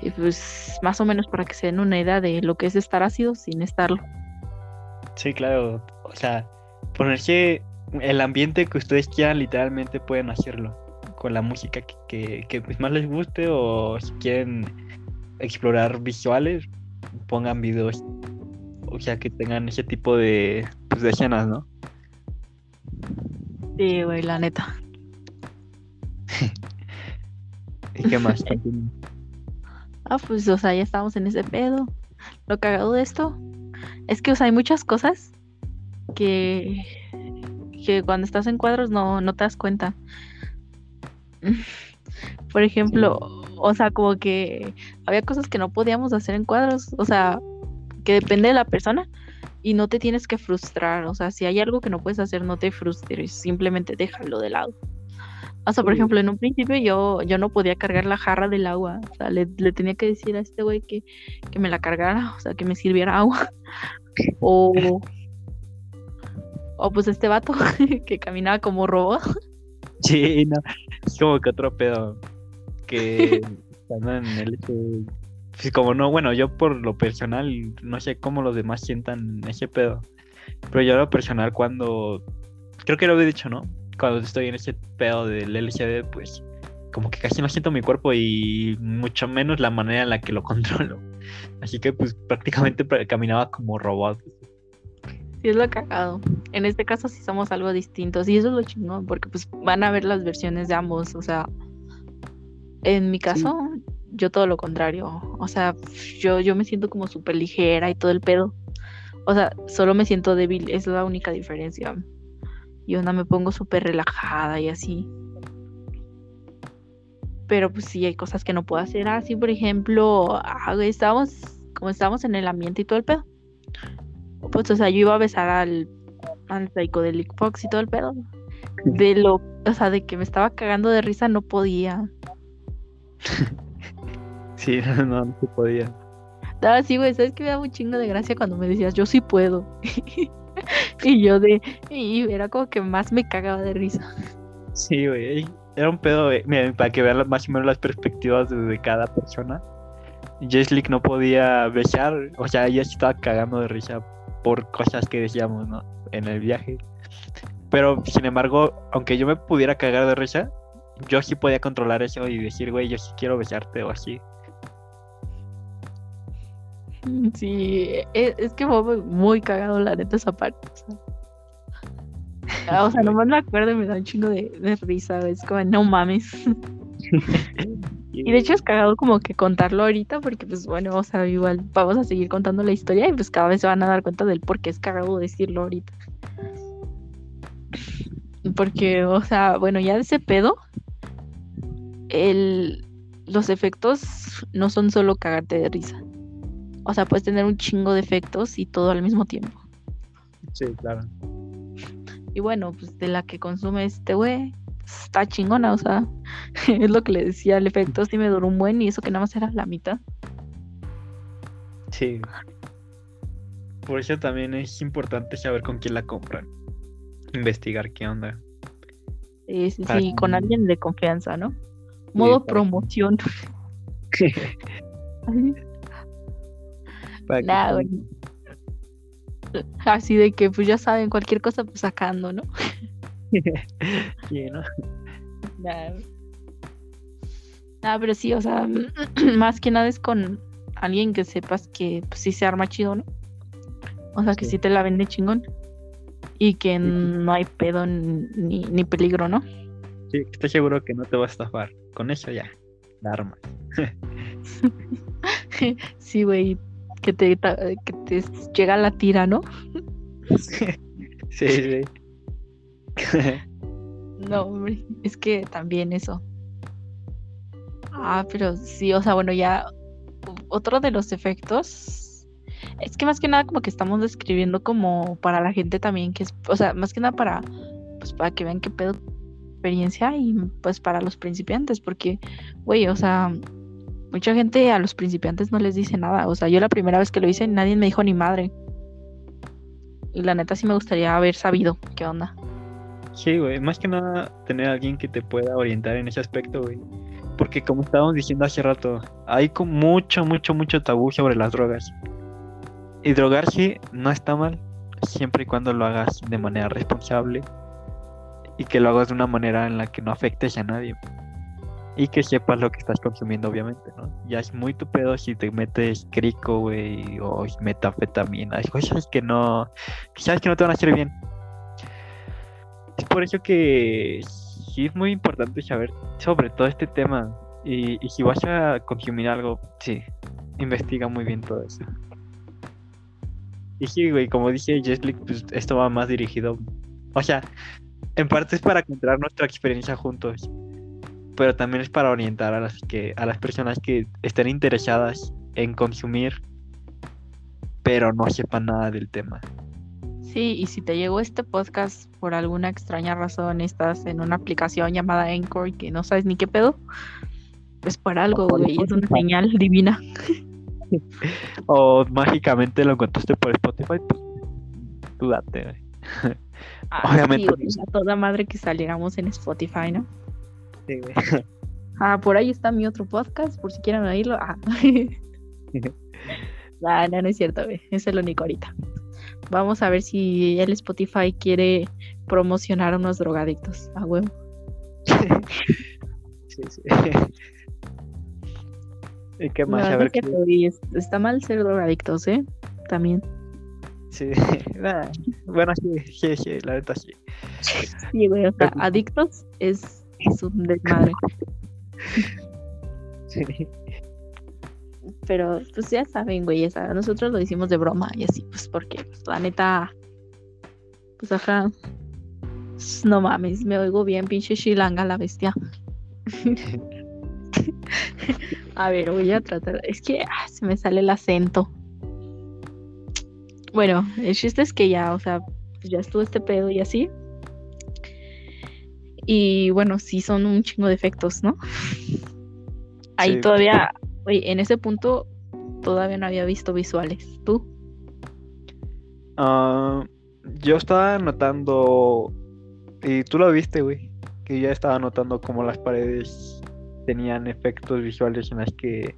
y pues más o menos para que se den una idea de lo que es estar ácido sin estarlo. Sí, claro. O sea, ponerse el ambiente que ustedes quieran, literalmente pueden hacerlo. Con la música que, que, pues, más les guste o si quieren explorar visuales, pongan videos. O sea, que tengan ese tipo de, pues, de escenas, ¿no? Sí, güey, la neta. ¿Y qué más? ah, pues, o sea, ya estamos en ese pedo. Lo cagado de esto es que, o sea, hay muchas cosas que, que cuando estás en cuadros no, no te das cuenta. Por ejemplo, o sea, como que había cosas que no podíamos hacer en cuadros, o sea, que depende de la persona y no te tienes que frustrar, o sea, si hay algo que no puedes hacer, no te frustres, simplemente déjalo de lado. O sea, por ejemplo, en un principio yo, yo no podía cargar la jarra del agua, o sea, le, tenía que decir a este güey que, que me la cargara, o sea, que me sirviera agua. O, o pues este vato que caminaba como robot. Sí, no, es como que otro pedo que en el pues como no, bueno, yo por lo personal no sé cómo los demás sientan ese pedo. Pero yo lo personal cuando creo que lo había dicho, ¿no? Cuando estoy en ese pedo del LCD, pues como que casi no siento mi cuerpo y mucho menos la manera en la que lo controlo. Así que pues prácticamente caminaba como robot. Sí, es lo cagado. En este caso sí somos algo distintos y eso es lo chingón porque pues van a ver las versiones de ambos. O sea, en mi caso, yo todo lo contrario. O sea, yo, yo me siento como súper ligera y todo el pedo. O sea, solo me siento débil, es la única diferencia. Y una me pongo súper relajada y así. Pero pues sí, hay cosas que no puedo hacer así. Por ejemplo, ah, estábamos, como estábamos en el ambiente y todo el pedo. Pues, o sea, yo iba a besar al, al Psychedelic Fox y todo el pedo. De lo, o sea, de que me estaba cagando de risa, no podía. Sí, no, no se podía. No, sí, güey, sabes que me da un chingo de gracia cuando me decías, yo sí puedo. y yo de, y era como que más me cagaba de risa. Sí, güey, era un pedo, para que vean más o menos las perspectivas de, cada persona. Jeslick no podía besar, o sea, ella estaba cagando de risa por cosas que decíamos, ¿no? En el viaje. Pero, sin embargo, aunque yo me pudiera cagar de risa, yo sí podía controlar eso y decir, güey, yo sí quiero besarte o así. Sí, e, es, que fue muy cagado la neta esa parte. O sea, nomás me acuerdo y me da un chingo de, risa, es como, no mames. y de hecho es cagado como que contarlo ahorita, porque pues bueno, o sea, igual vamos a seguir contando la historia y pues cada vez se van a dar cuenta del por qué es cagado decirlo ahorita. Porque, o sea, bueno, ya de ese pedo, el, los efectos no son solo cagarte de risa. O sea, puedes tener un chingo de efectos y todo al mismo tiempo. Sí, claro. Y bueno, pues de la que consume este güey, está chingona, o sea, es lo que le decía, el efecto sí me duró un buen y eso que nada más era la mitad. Sí. Por eso también es importante saber con quién la compran. Investigar qué onda. Sí, sí, sí, con alguien de confianza, ¿no? Modo promoción. Así de que, pues ya saben, cualquier cosa, pues sacando, ¿no? sí, ¿no? Nah. pero sí, o sea, más que nada es con alguien que sepas que pues, sí se arma chido, ¿no? O sea, que sí, te la vende chingón. Y que no hay pedo ni, ni peligro, ¿no? Sí, estoy seguro que no te va a estafar. Con eso ya, la arma. sí, güey, que te, que te llega la tira, ¿no? sí, sí. no, hombre, es que también eso. Ah, pero sí, o sea, bueno, ya otro de los efectos es que más que nada como que estamos describiendo como para la gente también que es, o sea, más que nada para pues para que vean qué pedo experiencia y pues para los principiantes, porque güey, o sea, Mucha gente a los principiantes no les dice nada. O sea, yo la primera vez que lo hice, nadie me dijo ni madre. y la neta sí me gustaría haber sabido qué onda. Sí, güey, más que nada tener alguien que te pueda orientar en ese aspecto, güey. Porque como estábamos diciendo hace rato, hay como mucho, mucho, mucho tabú sobre las drogas. Y drogarse no está mal, siempre y cuando lo hagas de manera responsable y que lo hagas de una manera en la que no afectes a nadie. Y que sepas lo que estás consumiendo, obviamente, ¿no? Ya es muy tu pedo si te metes crico, güey, o metafetamina, cosas que no, sabes que no te van a hacer bien. Es por eso que sí es muy importante saber sobre todo este tema. Y, si vas a consumir algo, sí, investiga muy bien todo eso. Y sí, güey, como dije Jeslick, pues esto va más dirigido. O sea, en parte es para contar nuestra experiencia juntos. Pero también es para orientar a las que, a las personas que estén interesadas en consumir, pero no sepan nada del tema. Sí, y si te llegó este podcast por alguna extraña razón, estás en una aplicación llamada Anchor que no sabes ni qué pedo, pues por algo, güey, es una señal divina. o mágicamente lo encontraste por Spotify, pues tú date, güey. Ah, Obviamente. a toda madre que saliéramos en Spotify, ¿no? Sí, güey. Ah, por ahí está mi otro podcast, por si quieren oírlo. Ah. no, no, no es cierto, güey. Es el único ahorita. Vamos a ver si el Spotify quiere promocionar a unos drogadictos. A huevo. sí, sí. ¿Y qué más? a ver que Está mal ser drogadictos, ¿eh? También. Sí, bueno, sí, sí, sí, la neta sí. Sí, güey, o sea, adictos es, es un desmadre. Sí. Pero pues ya saben, güey, nosotros lo hicimos de broma y así, pues porque pues, la neta, pues ajá, no mames, me oigo bien, pinche Shilanga la bestia. a ver, voy a tratar, es que ah, se me sale el acento. Bueno, el chiste es que ya, o sea, pues, ya estuvo este pedo y así. Y bueno, sí son un chingo de efectos, ¿no? Ahí todavía Oye, en ese punto todavía no había visto visuales. ¿Tú? Ah, yo estaba notando, y tú lo viste, güey, que ya estaba notando como las paredes tenían efectos visuales en las que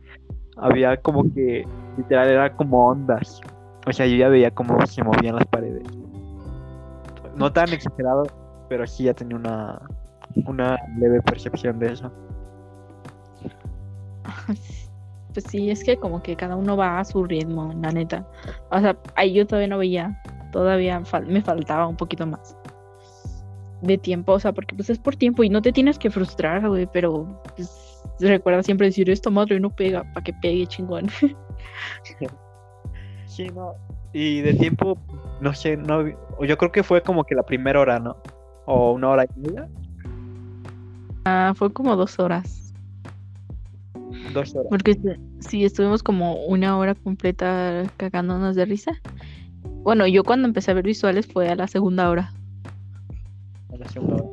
había como que literal era como ondas. O sea, yo ya veía cómo se movían las paredes. No tan exagerado, pero sí ya tenía una, una leve percepción de eso. pues sí, es que como que cada uno va a su ritmo, la neta. O sea, ahí yo todavía no veía, todavía me faltaba un poquito más de tiempo, o sea, porque pues es por tiempo y no te tienes que frustrar, güey, pero pues, recuerda siempre decir, esto madre no pega, para que pegue chingón. Sí, no. Y de tiempo, no sé, no, yo creo que fue como que la primera hora, ¿no? O una hora y media. Ah, fue como dos horas. Porque sí, estuvimos como una hora completa cagándonos de risa. Bueno, yo cuando empecé a ver visuales fue a la segunda hora. A la segunda hora.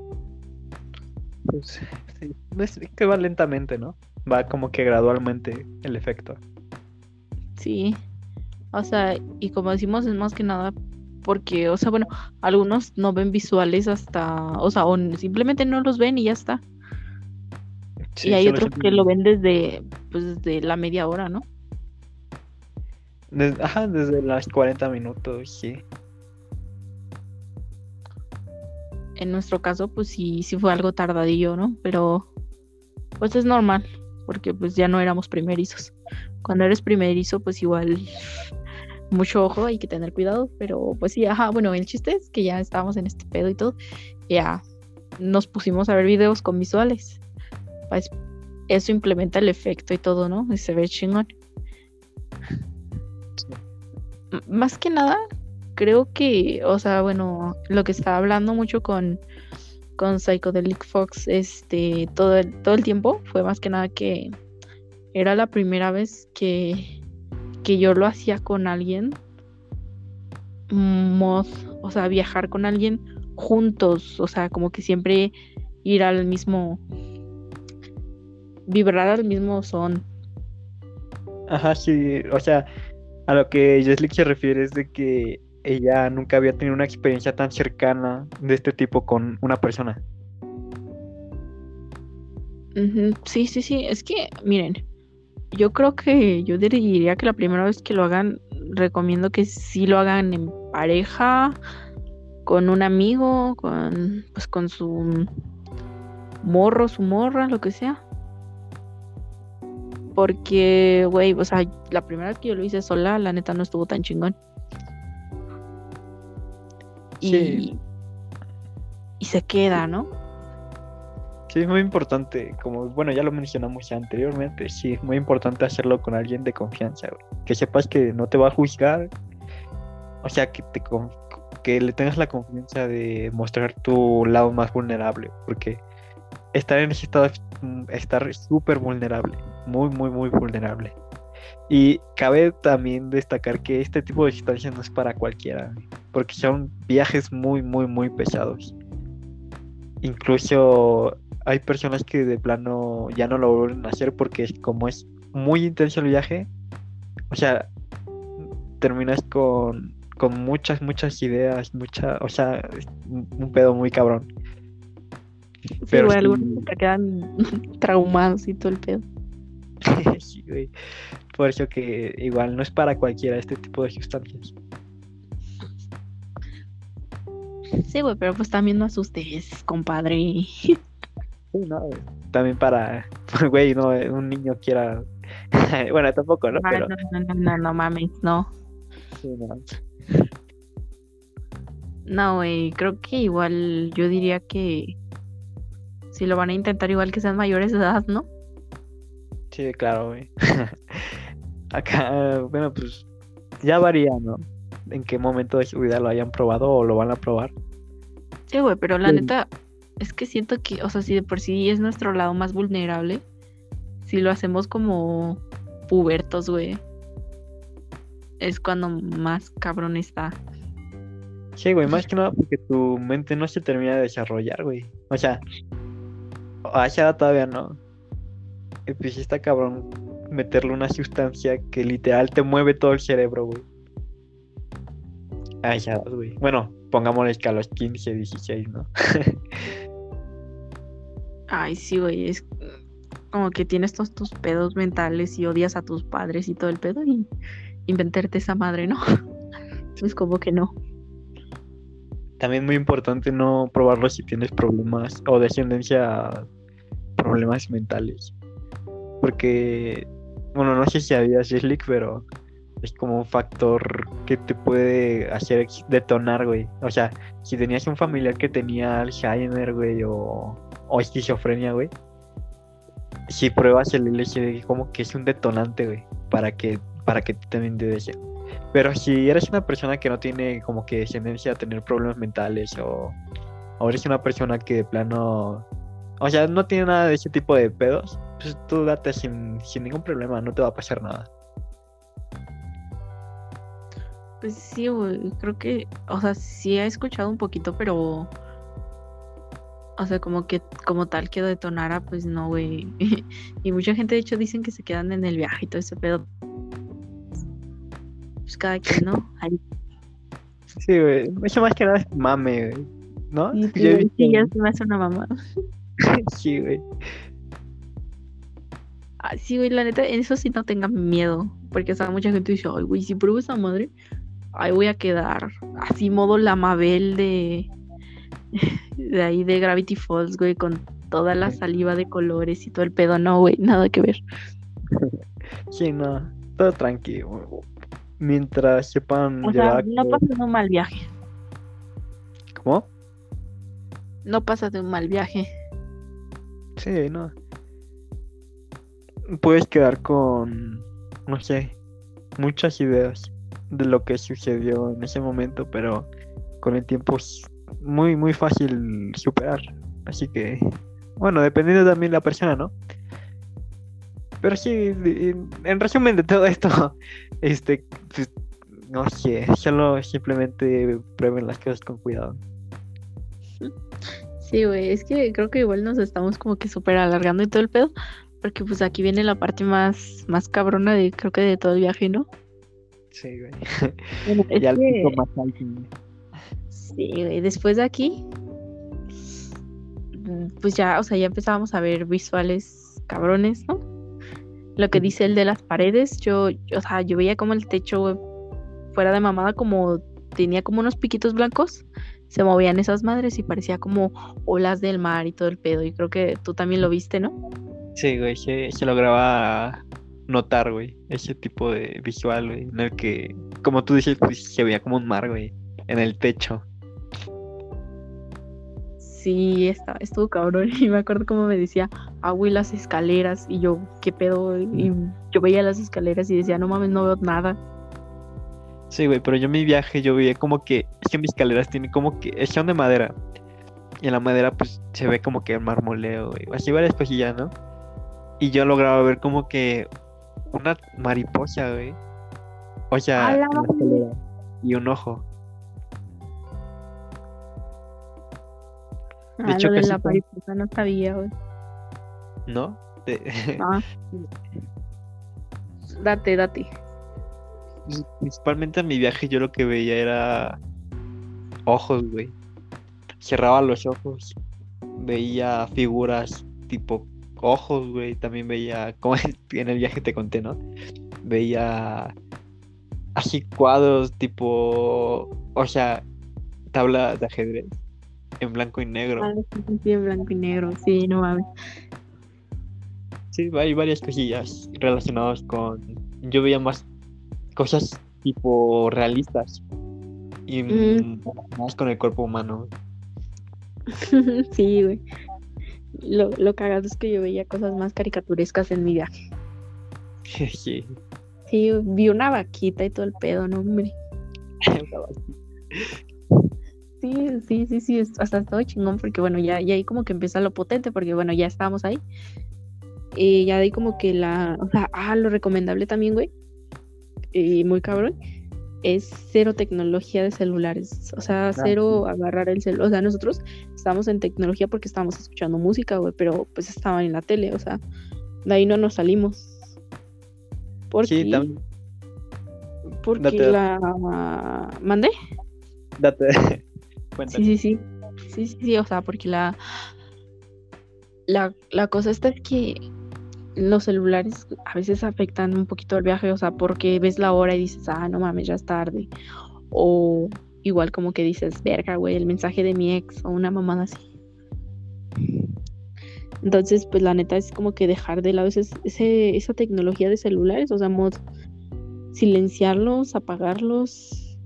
Pues sí, es que va lentamente, ¿no? Va como que gradualmente el efecto. Sí. O sea, y como decimos, es más que nada porque, o sea, bueno, algunos no ven visuales hasta, o sea, o simplemente no los ven y ya está y hay otros que lo ven desde, pues, desde la media hora, ¿no? ajá, desde las 40 minutos, sí. En nuestro caso, pues sí, sí fue algo tardadillo, ¿no? Pero, pues es normal, porque pues ya no éramos primerizos. Cuando eres primerizo, pues igual mucho ojo, hay que tener cuidado, pero pues sí, ajá, bueno, el chiste es que ya estábamos en este pedo y todo, ya nos pusimos a ver videos con visuales pues eso implementa el efecto y todo, ¿no? Y se ve chingón. Más que nada, creo que, o sea, bueno, lo que estaba hablando mucho con, con Psychedelic Fox, este, todo el, todo el tiempo, fue más que nada que era la primera vez que, que yo lo hacía con alguien. Mod, o sea, viajar con alguien juntos, o sea, como que siempre ir al mismo vibrar al mismo son. Ajá, sí, o sea, a lo que Jeslick se refiere es de que ella nunca había tenido una experiencia tan cercana de este tipo con una persona. Sí, sí, sí. Es que, miren, yo creo que yo diría que la primera vez que lo hagan, recomiendo que sí lo hagan en pareja, con un amigo, con, pues, con su morro, su morra, lo que sea. Porque, güey, o sea, la primera vez que yo lo hice sola, la neta no estuvo tan chingón. Y, y se queda, ¿no? Sí, es muy importante, como bueno, ya lo mencionamos ya anteriormente, sí, es muy importante hacerlo con alguien de confianza, que sepas que no te va a juzgar, o sea, que, te, que le tengas la confianza de mostrar tu lado más vulnerable, porque estar en ese estado es mm, estar súper vulnerable, muy, muy, muy vulnerable. Y cabe también destacar que este tipo de situaciones no es para cualquiera, porque son viajes muy, muy, muy pesados. Incluso hay personas que de plano ya no lo vuelven a hacer porque como es muy intenso el viaje, o sea, terminas con, con muchas, muchas ideas, mucha, o sea, un pedo muy cabrón. Pero algunos te quedan traumados y todo el pedo. sí, güey. Por eso que igual no es para cualquiera este tipo de sustancias. Sí, güey, pero pues también no asustes, compadre. no, también para, güey, no, un niño quiera. bueno, tampoco, ¿no? Pero... No, no, no, no, no mames, no. no. No, güey, creo que igual yo diría que si lo van a intentar, igual que sean mayores de edad, ¿no? Sí, claro, güey. Acá, bueno, pues ya varía, ¿no? En qué momento de su vida lo hayan probado o lo van a probar. Sí, güey, pero la neta, es que siento que, o sea, si de por sí es nuestro lado más vulnerable, si lo hacemos como pubertos, güey, es cuando más cabrón está. Sí, güey, más que nada porque tu mente no se termina de desarrollar, güey. O sea, a esa todavía no. Pues está cabrón meterle una sustancia que literal te mueve todo el cerebro, güey. A ya, güey. Bueno, pongámosle que a los 15, 16, ¿no? Ay, sí, güey, es como que tienes todos tus pedos mentales y odias a tus padres y todo el pedo y inventarte esa madre, ¿no? Es como que no. También muy importante no probarlo si tienes problemas o descendencia problemas mentales. Porque, bueno, no sé si había Slick, pero es como un factor que te puede hacer detonar, güey. O sea, si tenías un familiar que tenía Alzheimer, güey, o o esquizofrenia, güey. Si pruebas el LSD como que es un detonante, güey, para que para que también te ser. Pero si eres una persona que no tiene como que tendencia a tener problemas mentales o, o eres una persona que de plano, o sea, no tiene nada de ese tipo de pedos, pues tú date sin, sin ningún problema, no te va a pasar nada. Pues sí, güey, creo que, o sea, sí he escuchado un poquito, pero o sea, como que como tal que detonara, pues no, güey. y mucha gente de hecho dicen que se quedan en el viaje y todo ese pedo. Pues cada quien, ¿no? Ahí. Sí, güey. Eso más que nada es mame, güey. ¿No? Sí, ya se me hace una mamá. sí, güey. Ah, sí, güey, la neta, en eso sí no tengan miedo. Porque, o sea, mucha gente dice, ay, güey, si pruebo esa madre, ahí voy a quedar. Así modo la Mabel de de ahí de Gravity Falls, güey, con toda la saliva de colores y todo el pedo. No, güey, nada que ver. Sí, no, todo tranquilo. Mientras sepan o sea, no pasa de un mal viaje. ¿Cómo? No pasa de un mal viaje. Sí, no. Puedes quedar con, no sé, muchas ideas de lo que sucedió en ese momento, pero con el tiempo muy, muy fácil superar. Así que, bueno, dependiendo también de la persona, ¿no? Pero sí, en resumen de todo esto, este, pues, no sé, solo simplemente prueben las cosas con cuidado. Sí, güey, es que creo que igual nos estamos como que súper alargando y todo el pedo, porque pues aquí viene la parte más, más cabrona de, creo que de todo el viaje, ¿no? Sí, güey. Bueno, ya el que- pico más alto. Sí, güey. Después de aquí, pues ya, o sea, ya empezábamos a ver visuales cabrones, ¿no? Lo que dice el de las paredes, yo, yo, o sea, yo veía como el techo, güey, fuera de mamada, como tenía como unos piquitos blancos, se movían esas madres y parecía como olas del mar y todo el pedo. Y creo que tú también lo viste, ¿no? Sí, güey, se, se lograba notar, güey, ese tipo de visual, güey, en el que, como tú dices, pues se veía como un mar, güey, en el techo. Sí, está, estuvo cabrón. Y me acuerdo como me decía, ah, güey, las escaleras. Y yo, ¿qué pedo? Y yo veía las escaleras y decía, no mames, no veo nada. Sí, güey, pero yo en mi viaje yo veía como que, es que mis escaleras tienen como que, son de madera. Y en la madera pues se ve como que el marmoleo, güey, así varias cosillas, ¿no? Y yo lograba ver como que una mariposa, güey. O sea, ¡A la en la escalera. Y un ojo. Ah, hecho, lo de la mariposa no sabía, güey. ¿No? De- Ah. Date, date. Principalmente en mi viaje yo lo que veía era ojos, güey. Cerraba los ojos, veía figuras tipo ojos, güey. También veía, como en el viaje te conté, ¿no? Veía así cuadros tipo, o sea, tabla de ajedrez en blanco y negro. Ah, sí, en blanco y negro. Sí, no mames. Sí, hay varias cosillas relacionadas con. Yo veía más cosas tipo realistas y Mm. más con el cuerpo humano. sí, güey. Lo, lo cagado es que yo veía cosas más caricaturescas en mi viaje. sí. Vi una vaquita y todo el pedo, ¿no, hombre? Sí, sí, sí, sí, hasta todo chingón porque bueno, ya, ya ahí como que empieza lo potente porque bueno, ya estábamos ahí. Y ya de ahí como que la, o sea, ah, lo recomendable también, güey, y muy cabrón, es cero tecnología de celulares, o sea, cero agarrar el celular, o sea, nosotros estábamos en tecnología porque estábamos escuchando música, güey, pero pues estaban en la tele, o sea, de ahí no nos salimos. Porque, Sí, también. porque date- la... ¿Mandé? Date. Sí, sí, sí. Sí, sí, sí, o sea, porque la, la, la cosa esta es que los celulares a veces afectan un poquito el viaje, o sea, porque ves la hora y dices, ah, no mames, ya es tarde. O igual como que dices, verga, güey, el mensaje de mi ex o una mamada así. Entonces, pues la neta es como que dejar de lado ese, esa tecnología de celulares, o sea, mod, silenciarlos, apagarlos.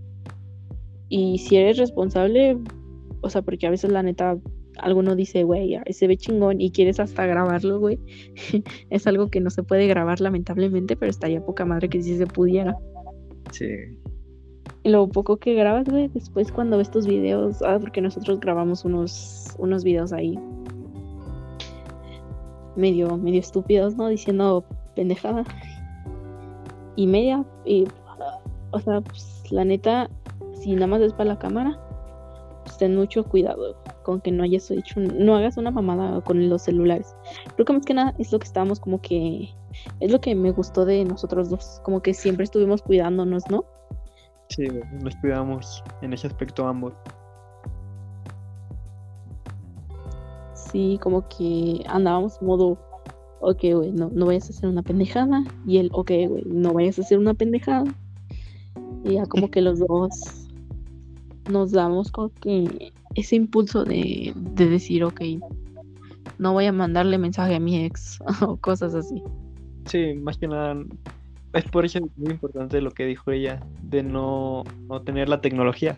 Y si eres responsable, o sea, porque a veces la neta, alguno dice, güey, se ve chingón y quieres hasta grabarlo, güey. es algo que no se puede grabar lamentablemente, pero estaría poca madre que si se pudiera. Sí. Y lo poco que grabas, güey, después cuando ves tus videos, ah, porque nosotros grabamos unos, unos videos ahí medio, medio estúpidos, ¿no? Diciendo pendejada. Y media, y, o sea, pues la neta, si nada más es para la cámara, pues ten mucho cuidado con que no hayas hecho, no hagas una mamada con los celulares. Creo que más que nada es lo que estábamos como que, es lo que me gustó de nosotros dos, como que siempre estuvimos cuidándonos, ¿no? Sí, güey, nos cuidamos en ese aspecto ambos. Sí, como que andábamos modo, ok, güey, no, no vayas a hacer una pendejada. Y él, ok, güey, no vayas a hacer una pendejada. Y ya como que los dos nos damos como que ese impulso de, de decir, ok, no voy a mandarle mensaje a mi ex o cosas así. Sí, más que nada, es por eso muy importante lo que dijo ella, de no, no tener la tecnología.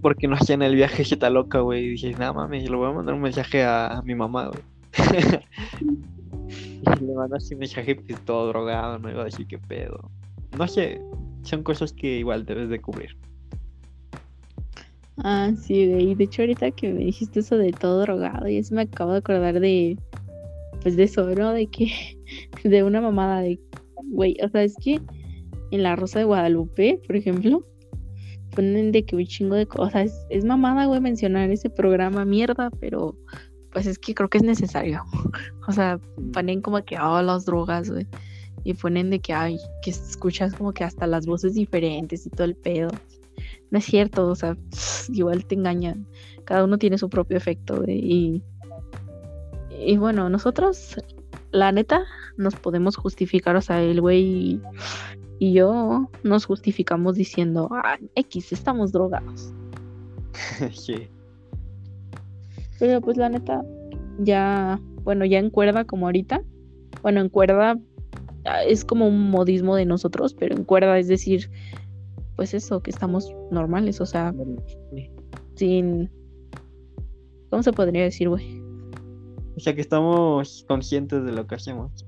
Porque no hacía en el viaje está loca, güey. Y dije, nada mames, le voy a mandar un mensaje a, mi mamá, güey. y le mando así un mensaje pues, todo drogado, no iba a decir qué pedo. No sé, son cosas que igual debes de cubrir. Ah, sí, güey. De hecho, ahorita que me dijiste eso de todo drogado, y eso me acabo de acordar de, pues de eso, ¿no? De que, de una mamada de, güey, o sea, es que en La Rosa de Guadalupe, por ejemplo, ponen de que un chingo de cosas. Es, mamada, güey, mencionar ese programa mierda, pero pues es que creo que es necesario. O sea, ponen como que, oh, las drogas, güey. y ponen de que hay, que escuchas como que hasta las voces diferentes y todo el pedo. No es cierto, o sea, igual te engañan. Cada uno tiene su propio efecto y, y bueno, nosotros, la neta, nos podemos justificar, o sea, el güey y yo nos justificamos diciendo, ah, X, estamos drogados. sí. Pero pues la neta, ya, bueno, ya en cuerda como ahorita, bueno, en cuerda ah, es como un modismo de nosotros, pero en cuerda es decir, pues eso, que estamos normales, o sea, sin... ¿Cómo se podría decir, güey? O sea, que estamos conscientes de lo que hacemos.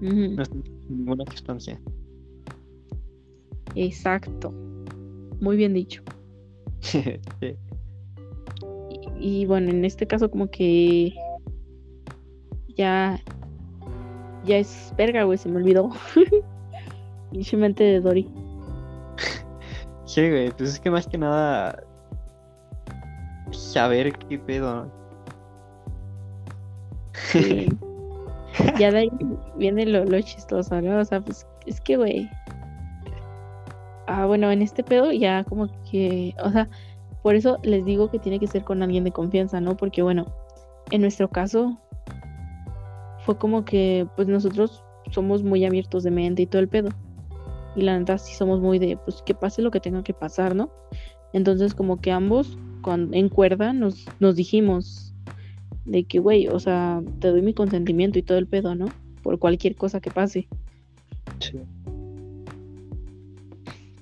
No ninguna sustancia. Exacto. Muy bien dicho. y, bueno, en este caso como que ya ya es verga, güey, se me olvidó. y mente de Dory. Sí, güey, pues es que más que nada saber qué pedo. Sí. ya de ahí viene lo, lo chistoso, ¿no? O sea, pues es que, güey. Ah, bueno, en este pedo ya como que, o sea, por eso les digo que tiene que ser con alguien de confianza, ¿no? Porque, bueno, en nuestro caso fue como que, pues nosotros somos muy abiertos de mente y todo el pedo. Y la neta sí somos muy de, pues que pase lo que tenga que pasar, ¿no? Entonces como que ambos con, en cuerda nos, nos dijimos, de que, güey, o sea, te doy mi consentimiento y todo el pedo, ¿no? Por cualquier cosa que pase. Sí.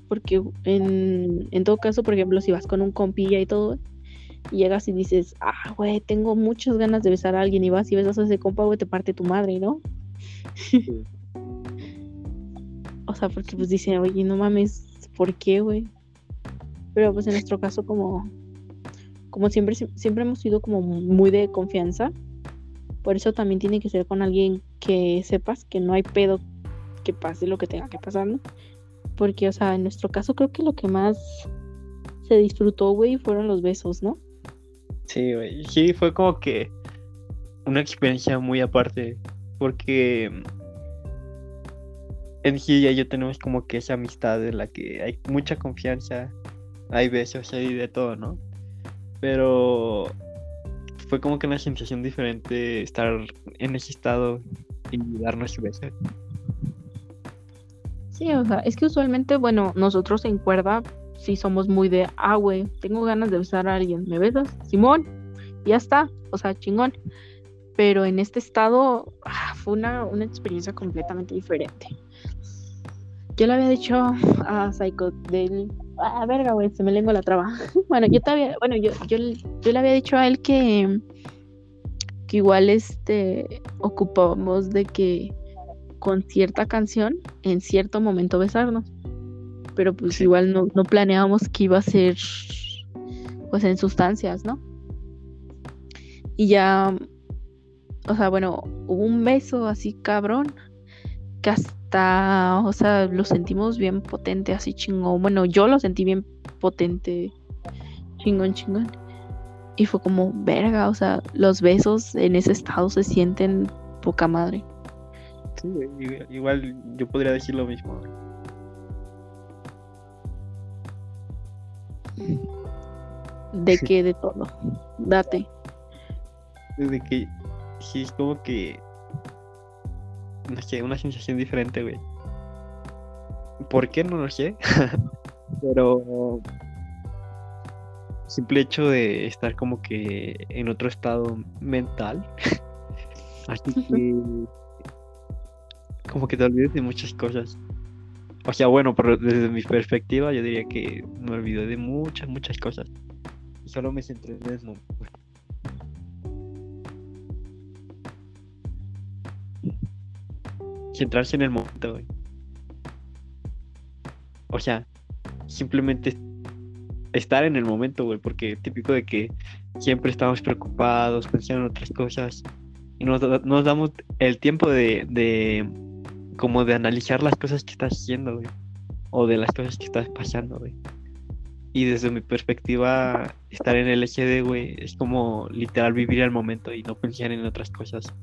Porque en, en todo caso, por ejemplo, si vas con un compilla y todo, y llegas y dices, ah, güey, tengo muchas ganas de besar a alguien y vas y besas a ese compa, güey, te parte tu madre, ¿no? o sea, porque pues dice, oye, no mames, ¿por qué, güey? Pero pues en nuestro caso como como siempre, siempre hemos sido como muy de confianza, por eso también tiene que ser con alguien que sepas que no hay pedo que pase lo que tenga que pasar, ¿no? Porque, o sea, en nuestro caso creo que lo que más se disfrutó, güey, fueron los besos, ¿no? Sí, güey. Sí, fue como que una experiencia muy aparte, porque en Gia y yo tenemos como que esa amistad en la que hay mucha confianza, hay besos, hay de todo, ¿no? Pero fue como que una sensación diferente estar en ese estado y darnos su beso. Sí, o sea, es que usualmente, bueno, nosotros en cuerda sí somos muy de, ah, güey, tengo ganas de besar a alguien, ¿me besas? Simón, ya está, o sea, chingón. Pero en este estado ah, fue una, una experiencia completamente diferente. Yo le había dicho a Psycho del Ah, verga, güey, se me lengua la traba. bueno, yo todavía, bueno, yo, yo, yo, le había dicho a él que, que igual este ocupábamos de que con cierta canción en cierto momento besarnos. Pero pues igual no, no planeábamos que iba a ser pues en sustancias, ¿no? Y ya, o sea, bueno, hubo un beso así cabrón que hasta, o sea, lo sentimos bien potente, así chingón. Bueno, yo lo sentí bien potente, chingón, chingón. Y fue como, verga, o sea, los besos en ese estado se sienten poca madre. Sí, igual yo podría decir lo mismo. De que de todo. Date. De que sí, es como que una sensación diferente, güey. ¿Por qué? No lo sé. Pero simple hecho de estar como que en otro estado mental. Así que como que te olvides de muchas cosas. O sea, bueno, pero desde mi perspectiva yo diría que me olvidé de muchas, muchas cosas. Y solo me centré en eso. Centrarse en el momento, güey. O sea, simplemente estar en el momento, güey, porque típico de que siempre estamos preocupados, pensando en otras cosas y nos, nos damos el tiempo de, de, como de analizar las cosas que estás haciendo, güey, o de las cosas que estás pasando, güey. Y desde mi perspectiva, estar en el HD, güey, es como literal vivir el momento y no pensar en otras cosas.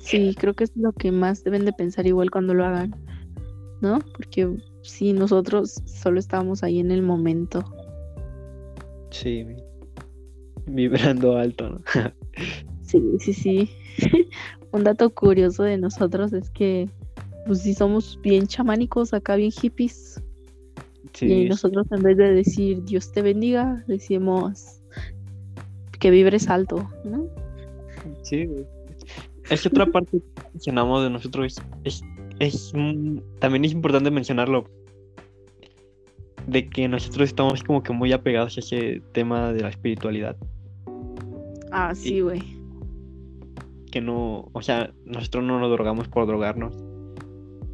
Sí, creo que es lo que más deben de pensar igual cuando lo hagan, ¿no? Porque si nosotros solo estábamos ahí en el momento. Sí, vibrando alto, ¿no? sí, sí, sí. Un dato curioso de nosotros es que, pues sí somos bien chamánicos, acá bien hippies. y nosotros en vez de decir Dios te bendiga, decimos que vibres alto, ¿no? Sí, es que otra parte que mencionamos de nosotros es, es, también es importante mencionarlo de que nosotros estamos como que muy apegados a ese tema de la espiritualidad. Ah, sí, güey. Que no, o sea, nosotros no nos drogamos por drogarnos.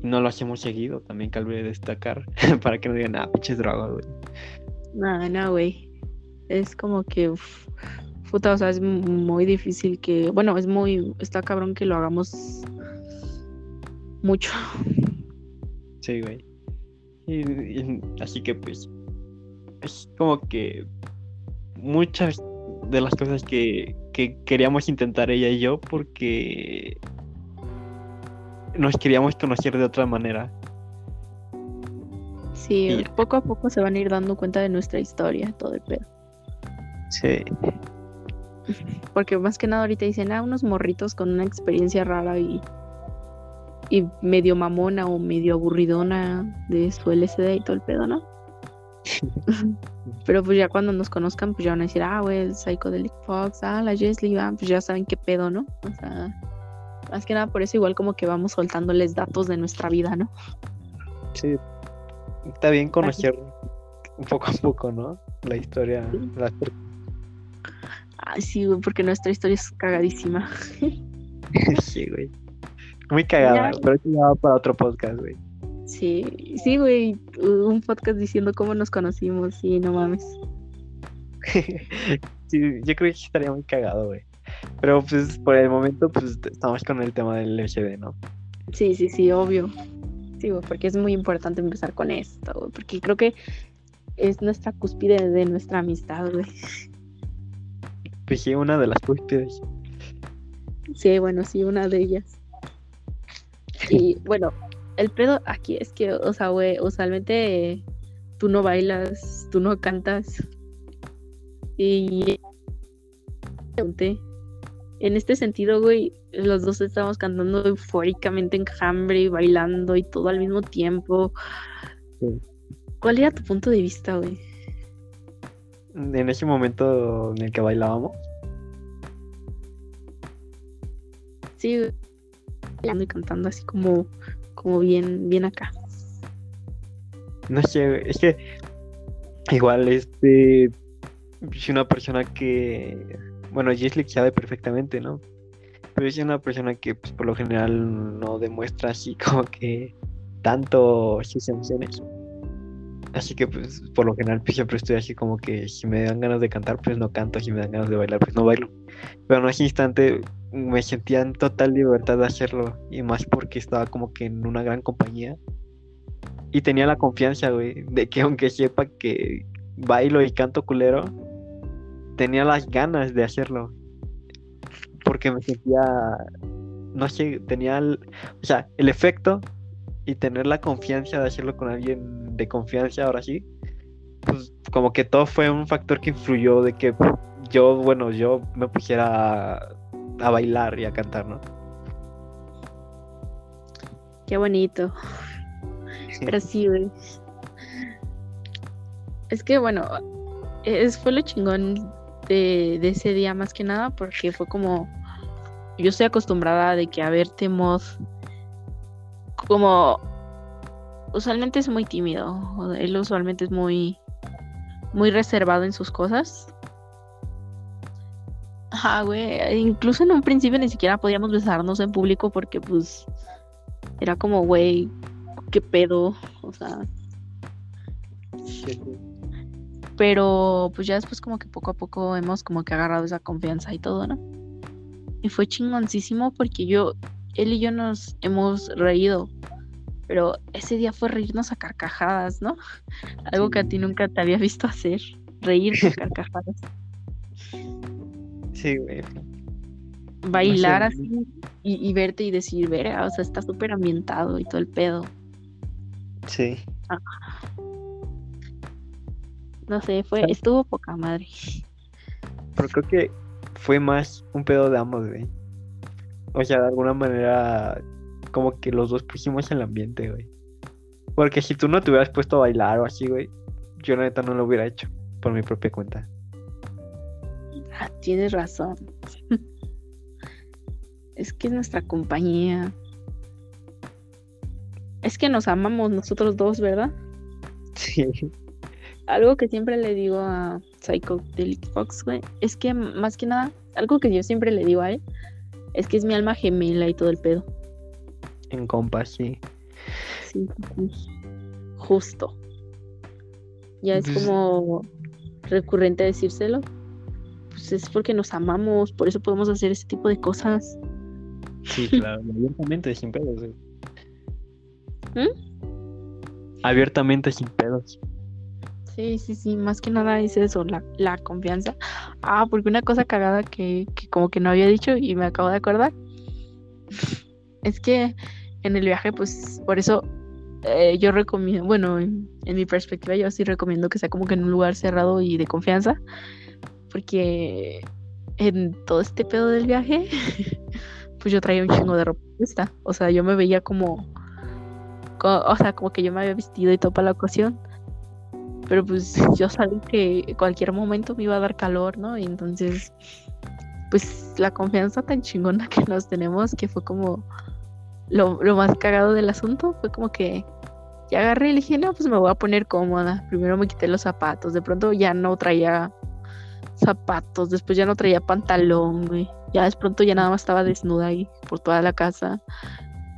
No lo hacemos seguido, también cabe destacar, para que no digan, ah, pinches drogas, güey. No, no, güey. Es como que, puta, o sea, es muy difícil que, bueno, es muy, está cabrón que lo hagamos mucho. Sí, güey. Y, así que pues es como que muchas de las cosas que, queríamos intentar ella y yo porque nos queríamos conocer de otra manera. Sí, poco a poco se van a ir dando cuenta de nuestra historia, todo el pedo. Sí. Porque más que nada ahorita dicen, ah, unos morritos con una experiencia rara y y medio mamona o medio aburridona de su LCD y todo el pedo, ¿no? Pero pues ya cuando nos conozcan, pues ya van a decir, ah, güey, el Psychedelic Fox, ah, la Jesly, ah, pues ya saben qué pedo, ¿no? O sea, más que nada por eso igual como que vamos soltándoles datos de nuestra vida, ¿no? Sí, está bien conocer un poco a poco, ¿no? La historia. Ay, sí, güey, porque nuestra historia es cagadísima. sí, güey. Muy cagada, pero eso ya va para otro podcast, güey. Sí, sí, güey. Un podcast diciendo cómo nos conocimos, sí, no mames. sí, yo creo que estaría muy cagado, güey. Pero pues por el momento, pues estamos con el tema del LGD, ¿no? Sí, sí, sí, obvio. Sí, güey, porque es muy importante empezar con esto, güey. Porque creo que es nuestra cúspide de nuestra amistad, güey. Sí, una de las cúspides. Sí, bueno, sí, una de ellas. Y bueno, el pedo aquí es que, o sea, güey, usualmente tú no bailas, tú no cantas. Y en este sentido, güey, los dos estamos cantando eufóricamente en hambre y bailando y todo al mismo tiempo. ¿Cuál era tu punto de vista, güey? En ese momento en el que bailábamos. Sí, y cantando así como, como bien, bien acá. No sé, es que igual este es una persona que bueno, Jeslick sabe perfectamente, ¿no? Pero es una persona que pues, por lo general no demuestra así como que tanto sus emociones. Así que pues por lo general pues, siempre estoy así como que si me dan ganas de cantar pues no canto, si me dan ganas de bailar pues no bailo. Pero en ese instante me sentía en total libertad de hacerlo y más porque estaba como que en una gran compañía y tenía la confianza, güey, de que aunque sepa que bailo y canto culero, tenía las ganas de hacerlo. Porque me sentía, no sé, tenía, o sea, el efecto y tener la confianza de hacerlo con alguien de confianza, ahora sí, pues como que todo fue un factor que influyó de que yo, bueno, yo me pusiera a, bailar y a cantar, ¿no? Qué bonito. Pero sí, güey. Es que bueno, es, fue lo chingón de, de, ese día más que nada porque fue como yo estoy acostumbrada de que a verte mod como usualmente es muy tímido. Él usualmente es muy muy reservado en sus cosas. Ajá, güey. Incluso en un principio ni siquiera podíamos besarnos en público porque pues era como, güey, qué pedo. O sea. Pero pues ya después como que poco a poco hemos como que agarrado esa confianza y todo, ¿no? Y fue chingoncísimo porque yo, él y yo nos hemos reído pero ese día fue reírnos a carcajadas, ¿no? Algo que a ti nunca te había visto hacer, reír a carcajadas. Sí, güey. bailar así y, verte y decir, verga, o sea, está súper ambientado y todo el pedo. Sí. Ah. No sé, fue, estuvo poca madre. Pero creo que fue más un pedo de ambos, güey. O sea, de alguna manera, como que los dos pusimos el ambiente, güey. Porque si tú no te hubieras puesto a bailar o así, güey, yo neta no lo hubiera hecho por mi propia cuenta. Ah, tienes razón. es que es nuestra compañía. Es que nos amamos nosotros dos, ¿verdad? Sí. Algo que siempre le digo a Psycho Fox, güey, es que más que nada, algo que yo siempre le digo a él, es que es mi alma gemela y todo el pedo. En compas, sí. Sí, justo. Ya es pues como recurrente decírselo. Pues es porque nos amamos, por eso podemos hacer ese tipo de cosas. Sí, claro, abiertamente sin pedos. ¿Mm? Abiertamente sin pedos. Sí, sí, sí, más que nada es eso, la, la confianza. Ah, porque una cosa cagada que, que, como que no había dicho y me acabo de acordar, es que en el viaje, pues por eso eh, yo recomiendo, bueno, en, mi perspectiva yo sí recomiendo que sea como que en un lugar cerrado y de confianza, porque en todo este pedo del viaje, pues yo traía un chingo de ropa puesta, o sea, yo me veía como, o sea, como que yo me había vestido y todo para la ocasión pero pues yo sabía que cualquier momento me iba a dar calor, ¿no? Y entonces, pues la confianza tan chingona que nos tenemos, que fue como lo, más cagado del asunto, fue como que ya agarré y dije, pues me voy a poner cómoda. Primero me quité los zapatos, de pronto ya no traía zapatos, después ya no traía pantalón, güey. Ya de pronto ya nada más estaba desnuda ahí por toda la casa,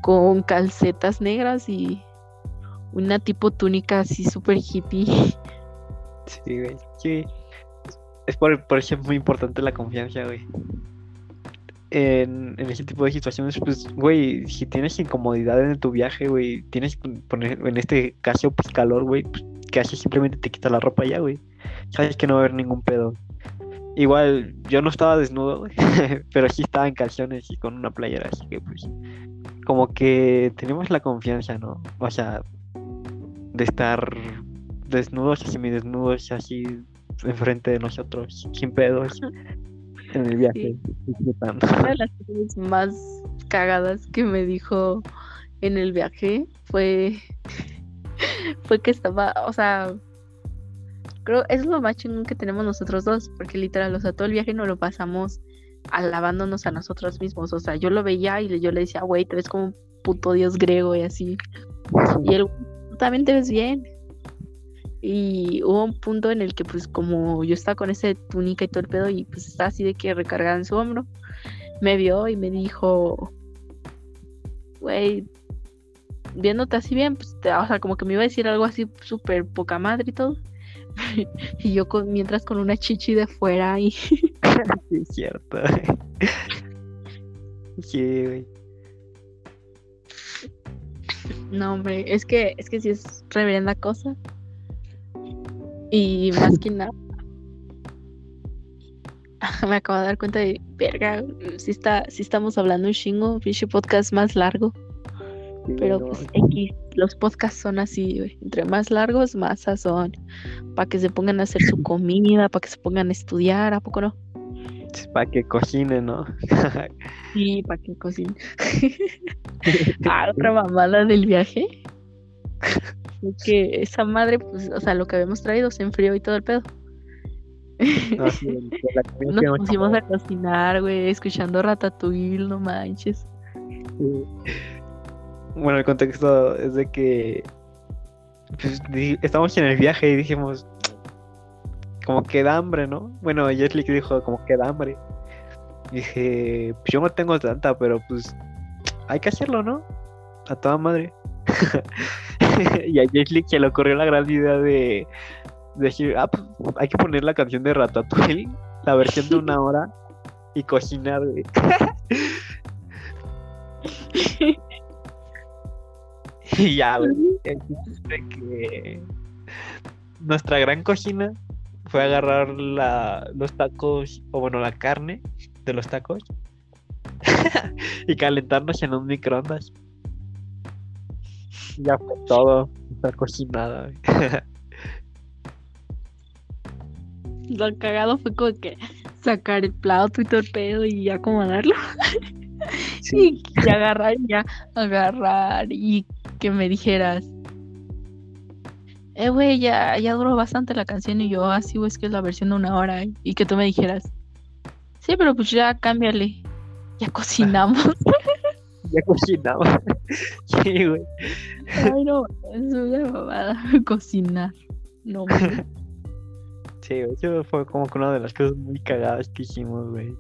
con calcetas negras y una tipo túnica así súper hippie. Sí, güey. Sí. Es por, por eso muy importante la confianza, güey. En, en, ese tipo de situaciones, pues, güey, si tienes incomodidad en tu viaje, güey, tienes que poner, en este caso, pues calor, güey, pues, que así simplemente te quitas la ropa ya, güey. Sabes que no va a haber ningún pedo. Igual, yo no estaba desnudo, güey, pero sí estaba en calzones y con una playera, así que, pues, como que tenemos la confianza, ¿no? O sea, de estar desnudos y semidesnudos así enfrente de nosotros, sin pedos, en el viaje. Una de las cosas más cagadas que me dijo en el viaje fue, fue que estaba, o sea, creo es lo más chingón que tenemos nosotros dos, porque literal, o sea, todo el viaje nos lo pasamos alabándonos a nosotros mismos, o sea, yo lo veía y yo le decía, güey, te ves como un puto dios griego y así. Y él también te ves bien. Y hubo un punto en el que, pues, como yo estaba con ese túnica y todo el pedo, y pues estaba así de que recargada en su hombro, me vio y me dijo, güey, viéndote así bien, pues, o sea, como que me iba a decir algo así súper poca madre y todo. y yo con, mientras con una chichi de fuera y... sí, es cierto. sí, güey. No, hombre, es que, es que sí es reverenda cosa. Y más que nada, me acabo de dar cuenta de, verga, si está, si estamos hablando un chingo, pinche podcast más largo. Pero pues X, los podcasts son así, Entre más largos, más sazón. Para que se pongan a hacer su comida, para que se pongan a estudiar, ¿a poco no? Para que cocinen, ¿no? sí, para que cocinen. ah, otra mamada del viaje. que esa madre, pues, o sea, lo que habíamos traído se enfrió y todo el pedo. Nos pusimos a cocinar, güey, escuchando Ratatouille, no manches. Bueno, el contexto es de que pues, estamos en el viaje y dijimos, como que da hambre, ¿no? Bueno, Jesly dijo, como que da hambre. dije, pues yo no tengo tanta, pero pues hay que hacerlo, ¿no? A toda madre. y a Jesly se le ocurrió la gran idea de, decir, ah, pues hay que poner la canción de Ratatouille, la versión de una hora, y cocinar, y ya, güey. que nuestra gran cocina fue agarrar la, los tacos, o bueno, la carne de los tacos, y calentarnos en un microondas. Ya fue todo, está cocinada. Lo cagado fue como que sacar el plato y todo el pedo y acomodarlo. Sí. Y, agarrar, ya, agarrar y que me dijeras, eh, güey, ya, ya duró bastante la canción y yo, así, ah, güey, es que es la versión de una hora. Y que tú me dijeras, sí, pero pues ya cámbiale. Ya cocinamos. ya cocinamos. sí, güey. Ay, no, es una babada cocinar. No, Sí, eso fue como que una de las cosas muy cagadas que hicimos, güey.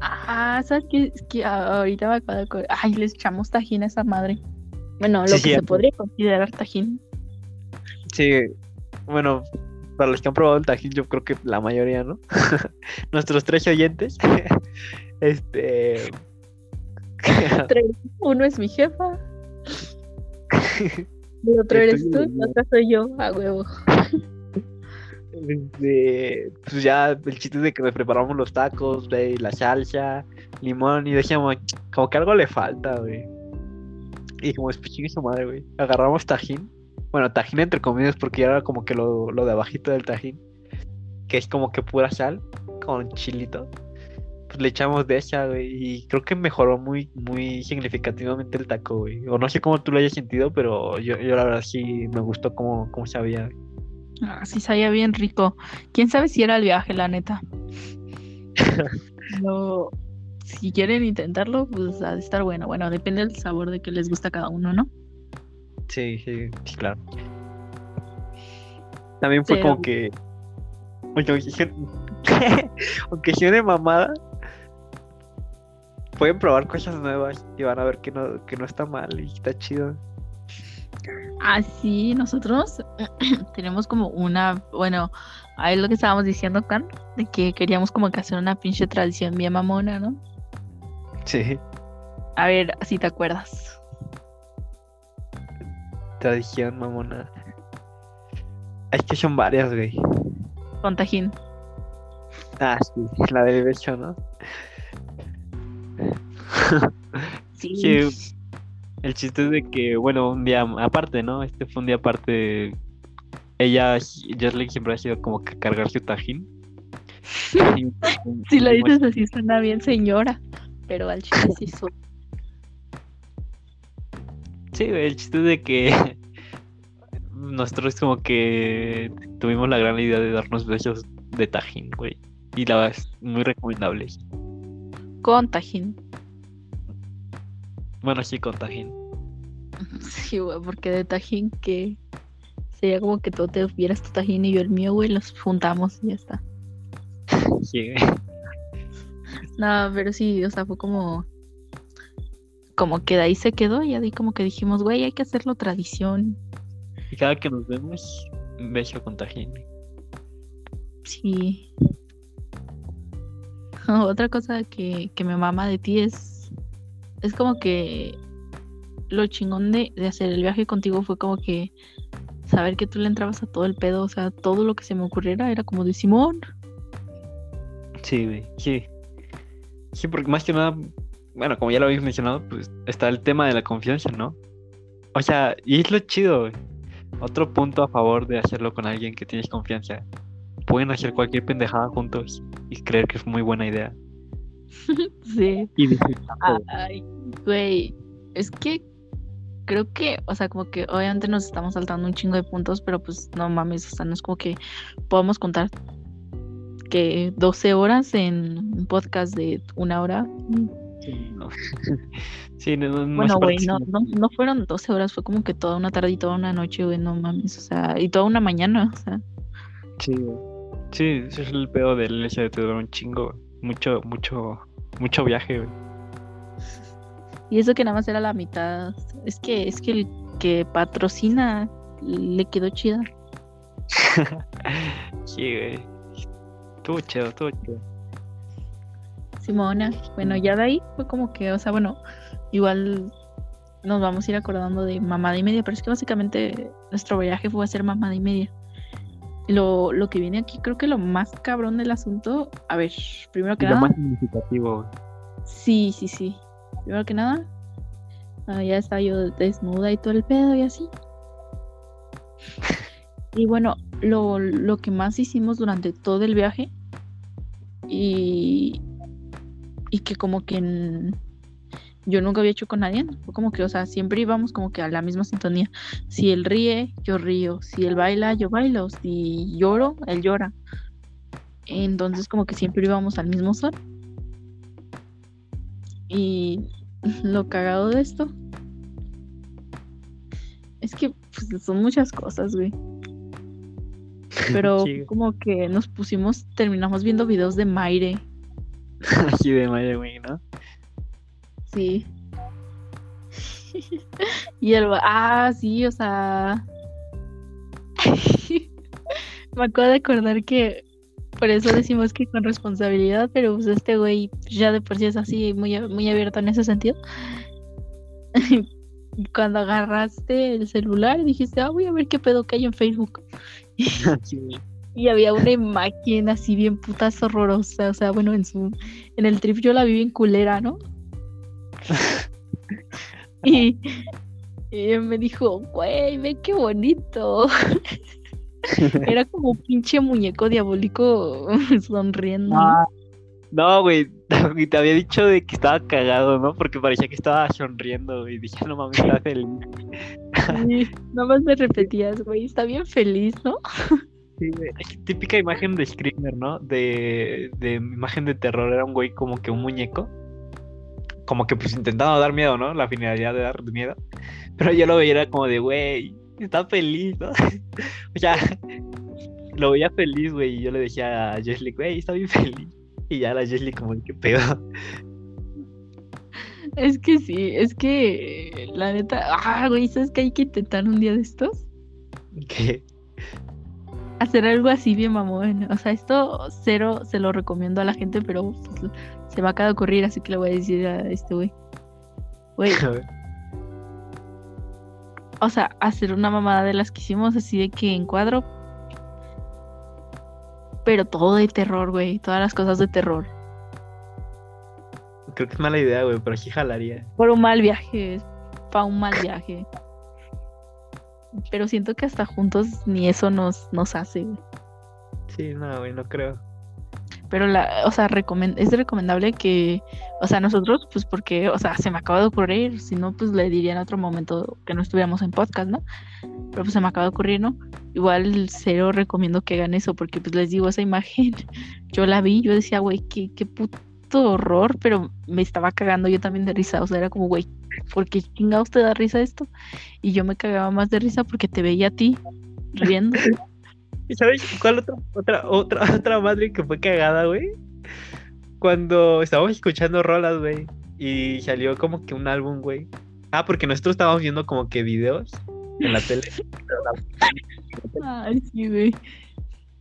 Ah, ¿sabes qué? Es que ahorita me acuerdo. Ay, les echamos tajín a esa madre. Bueno, lo que se podría considerar tajín. Sí, bueno, para los que han probado el tajín, yo creo que la mayoría, ¿no? Nuestros tres oyentes. este. Uno es mi jefa. El otro eres tú, el otro soy yo, a huevo. Este, pues ya el chiste es de que me preparamos los tacos, güey, la salsa, limón, y decíamos, como que algo le falta, güey. Y pues chingue su madre, güey. Agarramos tajín. Bueno, tajín entre comillas, porque ya era como que lo, lo de abajito del tajín. Que es como que pura sal con chilito. Pues le echamos de esa, güey. Y creo que mejoró muy, muy significativamente el taco, güey. O no sé cómo tú lo hayas sentido, pero yo, yo la verdad sí me gustó cómo, cómo sabía. Ah, sí, sabía bien rico. Quién sabe si era el viaje, la neta. Pero si quieren intentarlo, pues ha de estar bueno. Bueno, depende del sabor de que les gusta a cada uno, ¿no? Sí, sí, claro. También fue como que. Aunque sea de mamada, pueden probar cosas nuevas y van a ver que no, que no está mal y está chido. Así nosotros tenemos como una, bueno, ahí lo que estábamos diciendo, Can, de que queríamos como que hacer una pinche tradición bien mamona, ¿no? Sí. A ver, si te acuerdas. Tradición mamona. Es que son varias, güey. Con tajín. Ah, sí, la del becho, ¿no? sí. el chiste es de que, bueno, un día aparte, ¿no? Este fue un día aparte. Ella, Jesly siempre ha sido como que cargar su tajín. si la dices así suena bien señora, pero al chiste sí soy. Sí, el chiste es de que nosotros como que tuvimos la gran idea de darnos besos de tajín, güey. Y la verdad es muy recomendable. Con tajín. Bueno, sí, con Tajín. Sí, güey, porque de Tajín que sería como que tú te vieras tu Tajín y yo el mío, güey, los juntamos y ya está. Sí, güey. No, pero sí, o sea, fue como. Como que de ahí se quedó y ahí como que dijimos, güey, hay que hacerlo tradición. Y cada que nos vemos, un beso con. Sí. Otra cosa que, que me mama de ti es es como que lo chingón de, hacer el viaje contigo fue como que saber que tú le entrabas a todo el pedo, o sea, todo lo que se me ocurriera era como de Simón. Sí, güey, sí. Sí, porque más que nada, bueno, como ya lo habéis mencionado, pues está el tema de la confianza, ¿no? O sea, y es lo chido, güey. Otro punto a favor de hacerlo con alguien que tienes confianza. Pueden hacer cualquier pendejada juntos y creer que es muy buena idea. sí. Ay, güey. Es que creo que, o sea, como que obviamente nos estamos saltando un chingo de puntos, pero pues no mames, o sea, no es como que podamos contar que 12 horas en un podcast de una hora. Sí, no. sí, no, bueno, güey, no, no, fueron 12 horas, fue como que toda una tarde y toda una noche, güey, no mames, o sea, y toda una mañana, o sea. Sí, sí, ese es el pedo del hecho de te un chingo, mucho, mucho, mucho viaje, güey. Y eso que nada más era la mitad. Es que, es que el que patrocina le quedó chida. sí, güey. Estuvo chido, estuvo chido. Simona, bueno, ya de ahí fue como que, o sea, bueno, igual nos vamos a ir acordando de mamada y media, pero es que básicamente nuestro viaje fue a ser mamada y media. Lo, lo que viene aquí, creo que lo más cabrón del asunto, a ver, primero que nada. Lo más significativo. Sí, sí, sí. primero que nada, ah, ya estaba yo desnuda y todo el pedo y así. Y bueno, lo, lo que más hicimos durante todo el viaje y, y que como que en- yo nunca había hecho con nadie, fue como que, o sea, siempre íbamos como que a la misma sintonía. Si él ríe, yo río. Si él baila, yo bailo. Si lloro, él llora. Entonces como que siempre íbamos al mismo sol. Y lo cagado de esto es que pues, son muchas cosas, güey. Pero Sí. como que nos pusimos, terminamos viendo videos de Maire. Así de madre, güey, ¿no? Sí. y el ah, sí, o sea. Me acabo de acordar que por eso decimos que con responsabilidad, pero pues este güey ya de por sí es así, muy, muy abierto en ese sentido. Cuando agarraste el celular dijiste, ah, voy a ver qué pedo que hay en Facebook. Y había una imagen así bien putas horrorosa. O sea, bueno, en su. En el trip yo la vi bien culera, ¿no? y, y me dijo, güey, ve qué bonito. Era como un pinche muñeco diabólico sonriendo. ¿no? Ah, No, güey, y te había dicho de que estaba cagado, ¿no? Porque parecía que estaba sonriendo, güey. Dije, no mames, está feliz. Sí, nada más me repetías, güey, está bien feliz, ¿no? Sí, típica imagen de Screamer, ¿no? De, de imagen de terror. Era un güey como que un muñeco. Como que pues intentando dar miedo, ¿no? La finalidad de dar miedo. Pero yo lo veía era como de, güey, está feliz, ¿no? o sea, lo veía feliz, güey. Y yo le decía a Jesly, güey, está bien feliz. Y ya la Jesly como, ¿qué pedo? Es que sí, es que la neta, ah, güey, ¿sabes que hay que intentar un día de estos? ¿Qué? Hacer algo así bien mamón. O sea, esto cero se lo recomiendo a la gente, pero pues, se me acaba de ocurrir, así que le voy a decir a este güey. Güey, o sea, hacer una mamada de las que hicimos así de que en cuadro. Pero todo de terror, güey. Todas las cosas de terror. Creo que es mala idea, güey, pero sí jalaría. Por un mal viaje. Para un mal viaje. Pero siento que hasta juntos ni eso nos, nos hace, güey. Sí, no, güey, no creo. Pero la, o sea, recomen- es recomendable que, o sea, nosotros, pues porque, o sea, se me acaba de ocurrir, si no, pues le diría en otro momento que no estuviéramos en podcast, ¿no? Pero pues se me acaba de ocurrir, ¿no? Igual cero recomiendo que hagan eso, porque pues les digo, esa imagen, yo la vi, yo decía, güey, qué, qué puto horror, pero me estaba cagando yo también de risa, o sea, era como, güey, ¿por qué chingados te da risa esto? Y yo me cagaba más de risa porque te veía a ti riendo. ¿Y sabes cuál otra, otra, otra, otra madre que fue cagada, güey? Cuando estábamos escuchando rolas, güey, y salió como que un álbum, güey. Ah, porque nosotros estábamos viendo como que videos en la tele. Ay, sí, güey.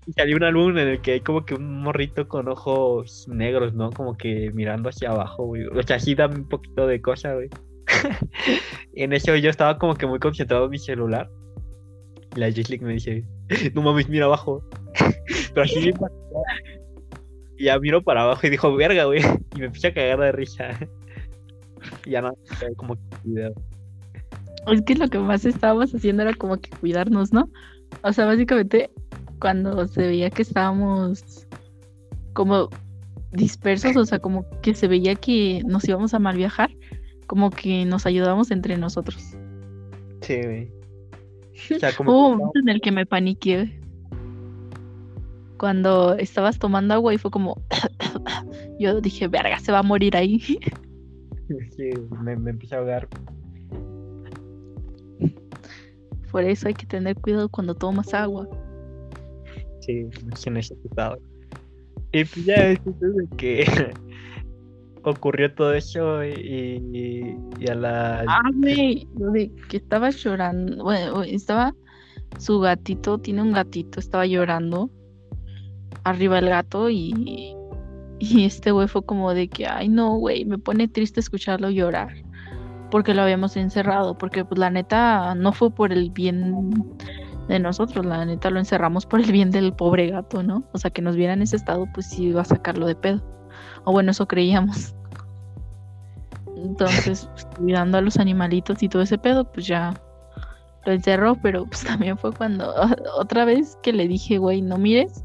Y salió un álbum en el que hay como que un morrito con ojos negros, ¿no? Como que mirando hacia abajo, güey. O sea, sí da un poquito de cosa, güey. en eso yo estaba como que muy concentrado en mi celular. Y la Gislick me dice, no mames, mira abajo. Pero así bien. Y ya miro para abajo y dijo, verga, güey. Y me empecé a cagar de risa. Y ya no, como que video. Es que lo que más estábamos haciendo era como que cuidarnos, ¿no? O sea, básicamente cuando se veía que estábamos como dispersos, o sea, como que se veía que nos íbamos a mal viajar, como que nos ayudábamos entre nosotros. Sí, güey. O sea, como Hubo un momento en el que me paniqué. Cuando estabas tomando agua y fue como, yo dije, verga, se va a morir ahí. Sí, me, me empecé a ahogar. Por eso hay que tener cuidado cuando tomas agua. Sí, se necesitaba. Y pues ya de que ocurrió todo eso y, y a la... Ah, güey, de que estaba llorando. Bueno, estaba. Su gatito, tiene un gatito, estaba llorando. Arriba el gato y. Y este güey fue como de que, ay, no, güey, me pone triste escucharlo llorar. Porque lo habíamos encerrado. Porque, pues, la neta, no fue por el bien de nosotros. La neta, lo encerramos por el bien del pobre gato, ¿no? O sea, que nos viera en ese estado, pues sí iba a sacarlo de pedo. O bueno, eso creíamos. Entonces, pues, cuidando a los animalitos y todo ese pedo, pues ya lo encerró, pero pues también fue cuando otra vez que le dije, güey, no mires,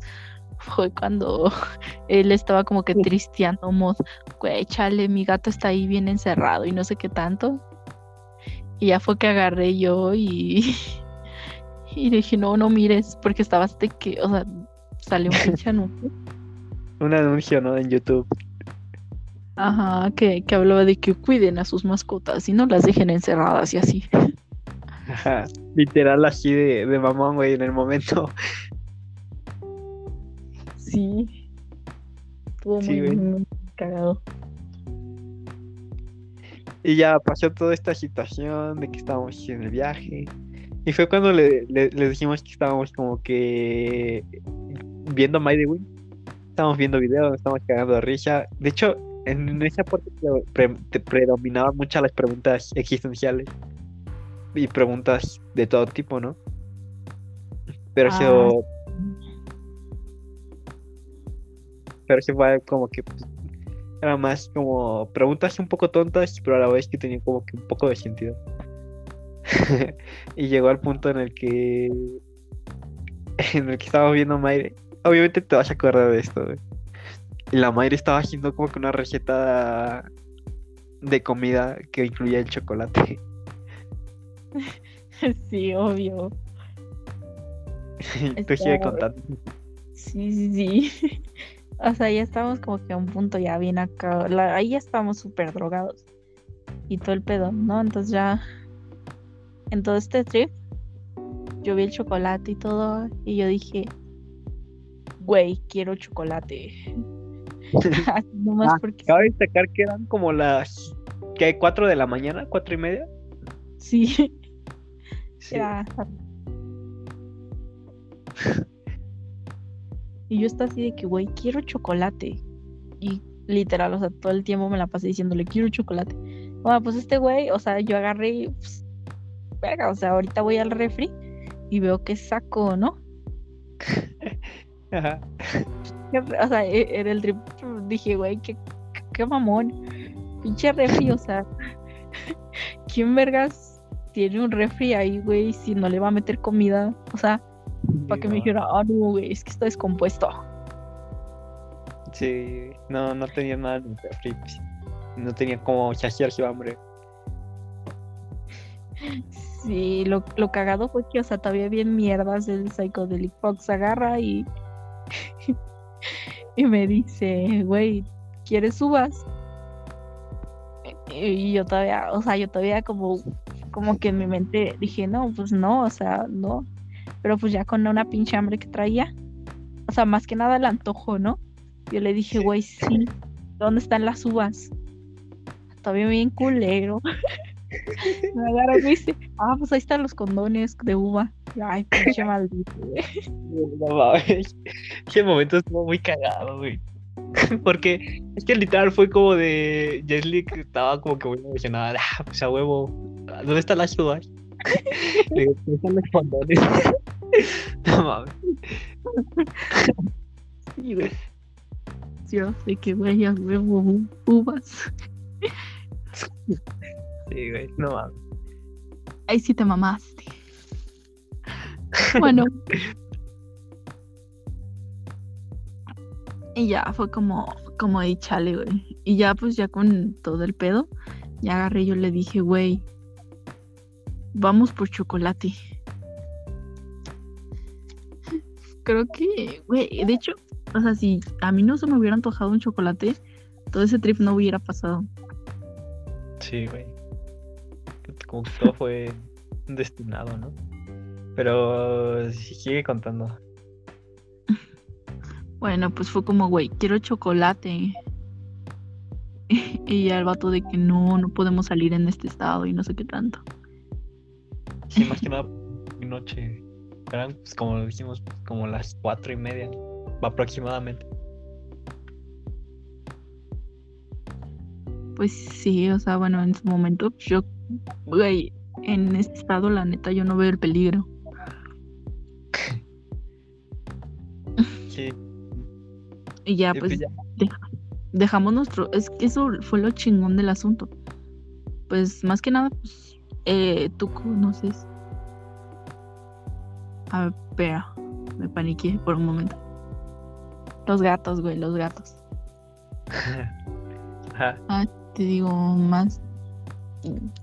fue cuando él estaba como que tristeando, mod, güey, chale, mi gato está ahí bien encerrado y no sé qué tanto. Y ya fue que agarré yo y, y dije, no, no mires, porque estabas de que, o sea, salió un pinche anuncio. un anuncio, ¿no? En YouTube. Ajá, que, que hablaba de que cuiden a sus mascotas y no las dejen encerradas y así. Ajá, literal así de, de mamón, güey, en el momento. Sí. Estuvo muy, cagado. Y ya pasó toda esta situación de que estábamos en el viaje. Y fue cuando le, le, dijimos que estábamos como que viendo My the Estábamos viendo videos, estábamos cagando de risa. De hecho, en, esa parte te predominaban muchas las preguntas existenciales y preguntas de todo tipo, ¿no? Pero ah. Pero sí fue como que pues, era más como preguntas un poco tontas, pero a la vez que tenían como que un poco de sentido. y llegó al punto en el que en el que estábamos viendo Mayre. Obviamente te vas a acordar de esto, Y la Mayre estaba haciendo como que una receta de comida que incluía el chocolate. Sí, obvio. Tú sigue contando. Sí, sí, sí. O sea, ya estamos como que a un punto ya bien acá. Ahí ya estamos súper drogados. Y todo el pedo, ¿no? Entonces ya. En todo este trip, yo vi el chocolate y todo. Y yo dije, güey, quiero chocolate. Nomás ah, porque. Cabe destacar que eran como las. ¿Qué? ¿Cuatro de la mañana? ¿Cuatro y media? Sí. y yo estaba así de que, güey, quiero chocolate. Y literal, o sea, todo el tiempo me la pasé diciéndole, quiero chocolate. Bueno, pues este güey, o sea, yo agarré y, pues, o sea, ahorita voy al refri y veo que saco, ¿no? Ajá. O sea, era el trip. Dije, güey, qué, qué mamón. Pinche refri, o sea. ¿Quién vergas tiene un refri ahí, güey, si no le va a meter comida, o sea, para que me dijera, ah, no, güey, es que está descompuesto. Sí, no, no tenía nada en el refri, pues, no tenía como saciar su hambre. Sí, lo, lo cagado fue que, o sea, todavía bien mierdas el Psychedelic Fox agarra y, y me dice, güey, ¿quieres uvas? Y yo todavía, o sea, yo todavía como como que en mi mente dije, no, pues no, o sea, no. Pero pues ya con una pinche hambre que traía, o sea, más que nada el antojo, ¿no? Yo le dije, güey, sí, ¿dónde están las uvas? Todavía bien culero. me agarra y me dice, ah, pues ahí están los condones de uva. Ay, pinche maldito, güey. No Ese momento estuvo muy cagado, güey. Porque es que literal fue como de Jesly que estaba como que muy emocionada. Ah, pues a huevo. ¿Dónde están las uvas? Le digo, ¿dónde están los condones? no mames. Sí, güey. Yo sé que vaya huevo uvas. Sí, güey, no mames. Ahí sí te mamaste. Bueno, Y ya fue como, como chale, güey. Y ya pues ya con todo el pedo, ya agarré yo le dije, güey, vamos por chocolate. Creo que, güey, de hecho, o sea, si a mí no se me hubiera antojado un chocolate, todo ese trip no hubiera pasado. Sí, güey. Como que todo fue destinado, ¿no? Pero sigue contando. Bueno, pues fue como, güey, quiero chocolate. y ya el vato de que no, no podemos salir en este estado y no sé qué tanto. Sí, más que nada, noche. Eran, pues, como dijimos, como las cuatro y media, aproximadamente. Pues sí, o sea, bueno, en su momento, yo, güey, en este estado, la neta, yo no veo el peligro. Sí. Y ya, pues, dejamos nuestro. Es que eso fue lo chingón del asunto. pues más que nada, pues eh, tú conoces. A ver, espera, me paniqué por un momento. Los gatos, güey, los gatos. Ah, te digo, más,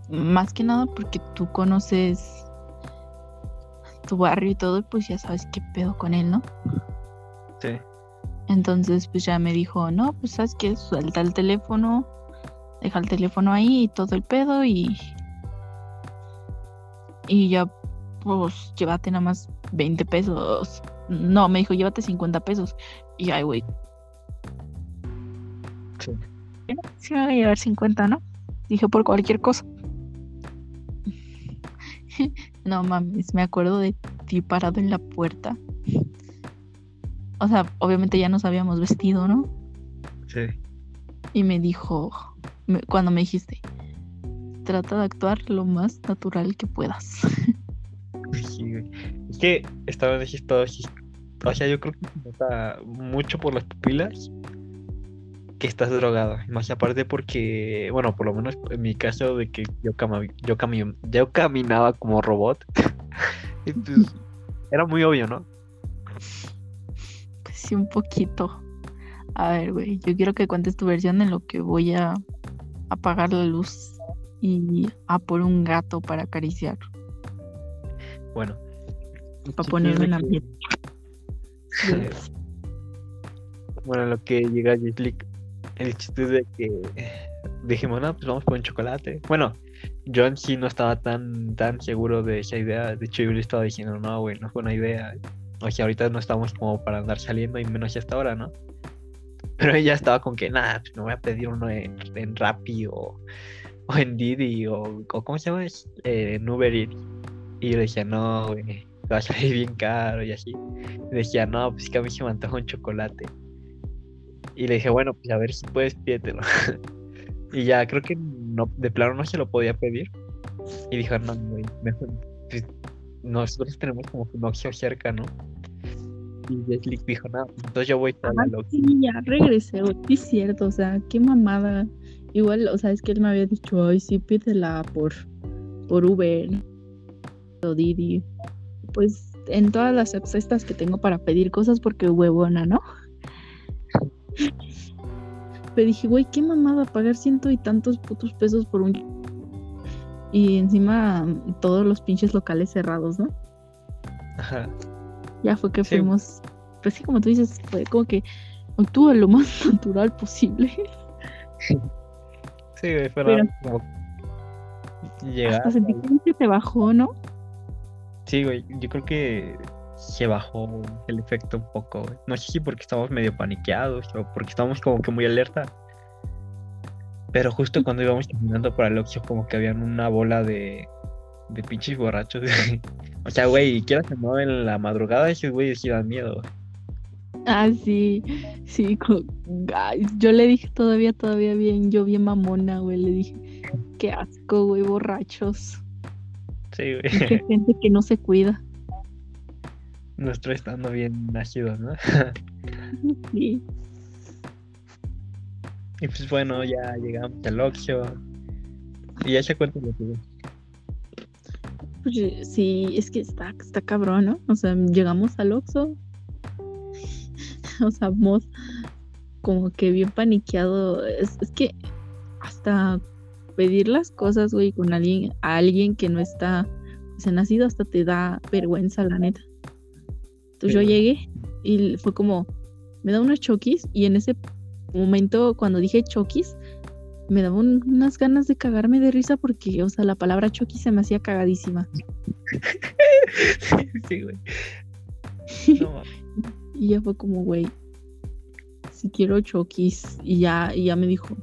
más que nada porque tú conoces tu barrio y todo, pues ya sabes qué pedo con él, ¿no? Sí. Entonces, pues ya me dijo, no, pues sabes que suelta el teléfono, deja el teléfono ahí y todo el pedo y. Y ya, pues llévate nada más 20 pesos. No, me dijo, llévate 50 pesos. Y ay, güey. Sí. Sí, me voy a llevar 50, ¿no? Dije por cualquier cosa. no mames, me acuerdo de ti parado en la puerta o sea, obviamente ya nos habíamos vestido, ¿no? Sí. Y me dijo, cuando me dijiste, trata de actuar lo más natural que puedas. Sí, güey. Es que estaba todo o sea, yo creo que se nota mucho por las pupilas que estás drogado. Más aparte porque, bueno, por lo menos en mi caso de que yo, yo, yo caminaba como robot. Entonces, era muy obvio, ¿no? sí, un poquito. A ver, güey, yo quiero que cuentes tu versión en lo que voy a apagar la luz y a por un gato para acariciar. Bueno. Para ponerme en la piel. bueno, lo que llega a el chiste de que dijimos, no, pues vamos por un chocolate. Bueno, yo en sí no estaba tan, tan seguro de esa idea. De hecho, yo le estaba diciendo, no, güey, no fue una idea. O sea, ahorita no estamos como para andar saliendo y menos hasta ahora, ¿no? Pero ella estaba con que, nada, pues me voy a pedir uno en, en Rappi o, o, en Didi o, ¿cómo se llama? Eh, en Uber Eats. Y yo le decía, no, güey, va a salir bien caro y así. Y decía, no, pues que a mí se me antoja un chocolate. Y le dije, bueno, pues a ver si puedes, pídetelo. y ya, creo que no, de plano no se lo podía pedir. Y dijo, no, mejor, pues, nosotros tenemos como un Oxxo cerca, ¿no? Y Jeslick dijo, nada, entonces yo voy a la Oxxo. Sí, ya regresé, sí es cierto, o sea, qué mamada. Igual, o sea, es que él me había dicho, ay, sí, pídela por, por Uber o Didi. Pues en todas las apps estas que tengo para pedir cosas porque huevona, ¿no? Pero dije, güey, qué mamada pagar ciento y tantos putos pesos por un y encima todos los pinches locales cerrados, ¿no? Ajá. Ya fue que fuimos, pues sí, como tú dices, fue como que obtuvo lo más natural posible. Sí, güey, pero, como llegar. Hasta sentí que se bajó, ¿no? Sí, güey, yo creo que se bajó el efecto un poco, güey. No sé si porque estamos medio paniqueados o porque estamos como que muy alerta. Pero justo cuando íbamos caminando para el Oxxo, como que habían una bola de, de pinches borrachos. o sea, güey, quieras que no en la madrugada, esos güeyes sí dan miedo. Ah, sí, sí, yo le dije todavía, todavía bien, yo bien mamona, güey, le dije, qué asco, güey, borrachos. Sí, güey. Qué gente que no se cuida. Nuestro estando bien nacido, ¿no? sí. Y pues bueno, ya llegamos al Oxxo. Y ya se cuenta lo que Pues sí, es que está, está cabrón, ¿no? O sea, llegamos al Oxxo. o sea, vamos como que bien paniqueado. Es, que hasta pedir las cosas, güey, con alguien, a alguien que no está pues, nacido, hasta te da vergüenza, la neta. Entonces yo llegué y fue como, me da unos choquis y en ese momento cuando dije Chokis, me daba unas ganas de cagarme de risa porque, o sea, la palabra Chokis se me hacía cagadísima. sí, güey. y ya fue como, güey, si quiero Chokis. Y ya, y ya me dijo,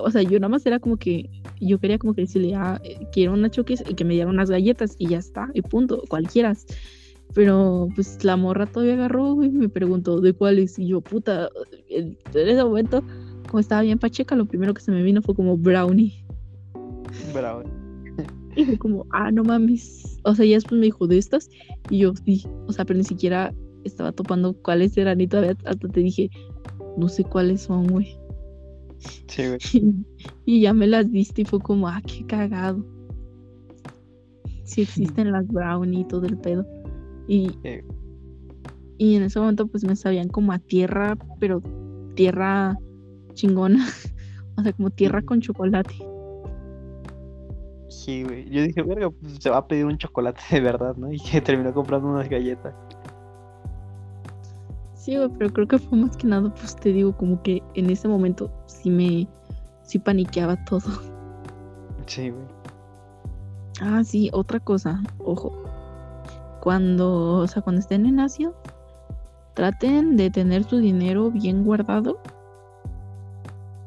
o sea, yo nada más era como que, yo quería como que decirle, ah, quiero una Chokis y que me diera unas galletas y ya está, y punto, cualquiera. Pero pues la morra todavía agarró y me preguntó de cuáles. Y yo, puta, en, ese momento, como estaba bien pacheca, lo primero que se me vino fue como brownie. Brownie. Y fue como, ah, no mames. O sea, ya después me dijo de estas. Y yo, sí, o sea, pero ni siquiera estaba topando cuáles eran. Y todavía hasta te dije, no sé cuáles son, güey. Sí, güey. Y, ya me las diste y fue como, ah, qué cagado. Sí existen las brownie y todo el pedo. Y, y en ese momento pues me sabían como a tierra, pero tierra chingona. o sea, como tierra con chocolate. Sí, güey. Yo dije, verga, pues se va a pedir un chocolate de verdad, ¿no? Y que terminó comprando unas galletas. Sí, güey, pero creo que fue más que nada, pues te digo, como que en ese momento sí me. sí paniqueaba todo. Sí, güey. Ah, sí, otra cosa, ojo. Cuando, o sea, cuando estén en Asia, traten de tener su dinero bien guardado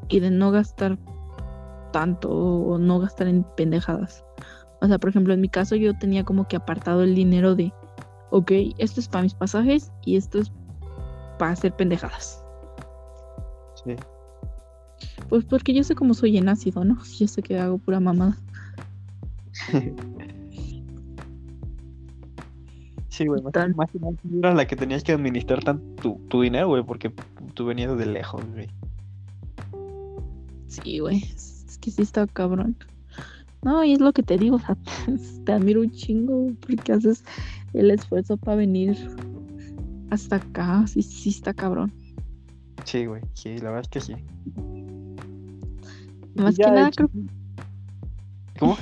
y de no gastar tanto o no gastar en pendejadas. O sea, por ejemplo, en mi caso yo tenía como que apartado el dinero de, ok, esto es para mis pasajes y esto es para hacer pendejadas. Sí. Pues porque yo sé cómo soy en ácido, ¿no? Yo sé que hago pura mamada. sí, güey. Más, más que eras la que tenías que administrar tanto tu, dinero, güey, porque tú venías de lejos, güey. Sí, güey. Es que sí está cabrón. No, y es lo que te digo, o sea, te admiro un chingo porque haces el esfuerzo para venir hasta acá. Sí, sí está cabrón. Sí, güey, sí, la verdad es que sí. Más que nada, creo. ¿Cómo?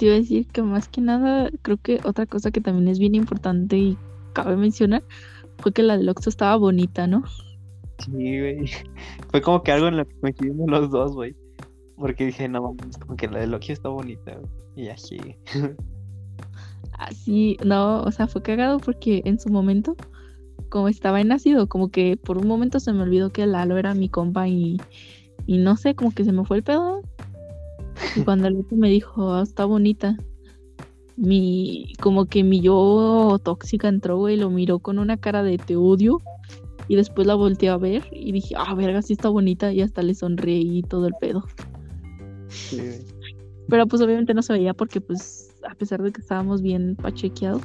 Te iba a decir que más que nada, creo que otra cosa que también es bien importante y cabe mencionar fue que la del Oxxo estaba bonita, ¿no? Sí, güey. Fue como que algo en lo que coincidimos los dos, güey. Porque dije, no mames, como que la de Loki está bonita, güey. Y así. Así, no, o sea, fue cagado porque en su momento, como estaba en ácido, como que por un momento se me olvidó que Lalo era mi compa y, y no sé, como que se me fue el pedo. Y cuando el otro me dijo, ah, está bonita, mi, como que mi yo tóxica entró, güey, lo miró con una cara de te odio. Y después la volteé a ver y dije, ah, verga, sí está bonita. Y hasta le sonreí y todo el pedo. Pero pues obviamente no se veía porque pues a pesar de que estábamos bien pachequeados,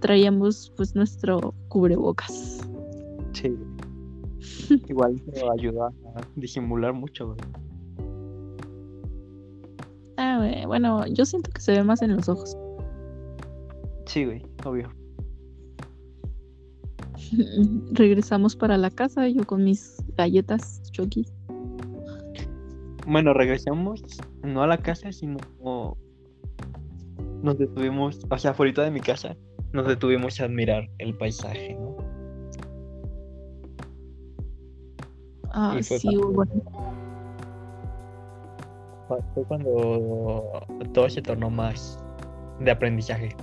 traíamos pues nuestro cubrebocas. Sí. Igual eso ayuda a disimular mucho, güey. Ah, güey. Bueno, yo siento que se ve más en los ojos. Sí, güey, obvio. Regresamos para la casa, yo con mis galletas Chucky. Bueno, regresamos no a la casa, sino nos detuvimos, o sea, afuera de mi casa, nos detuvimos a admirar el paisaje, ¿no? Ah, sí, bueno. Fue cuando todo se tornó más de aprendizaje.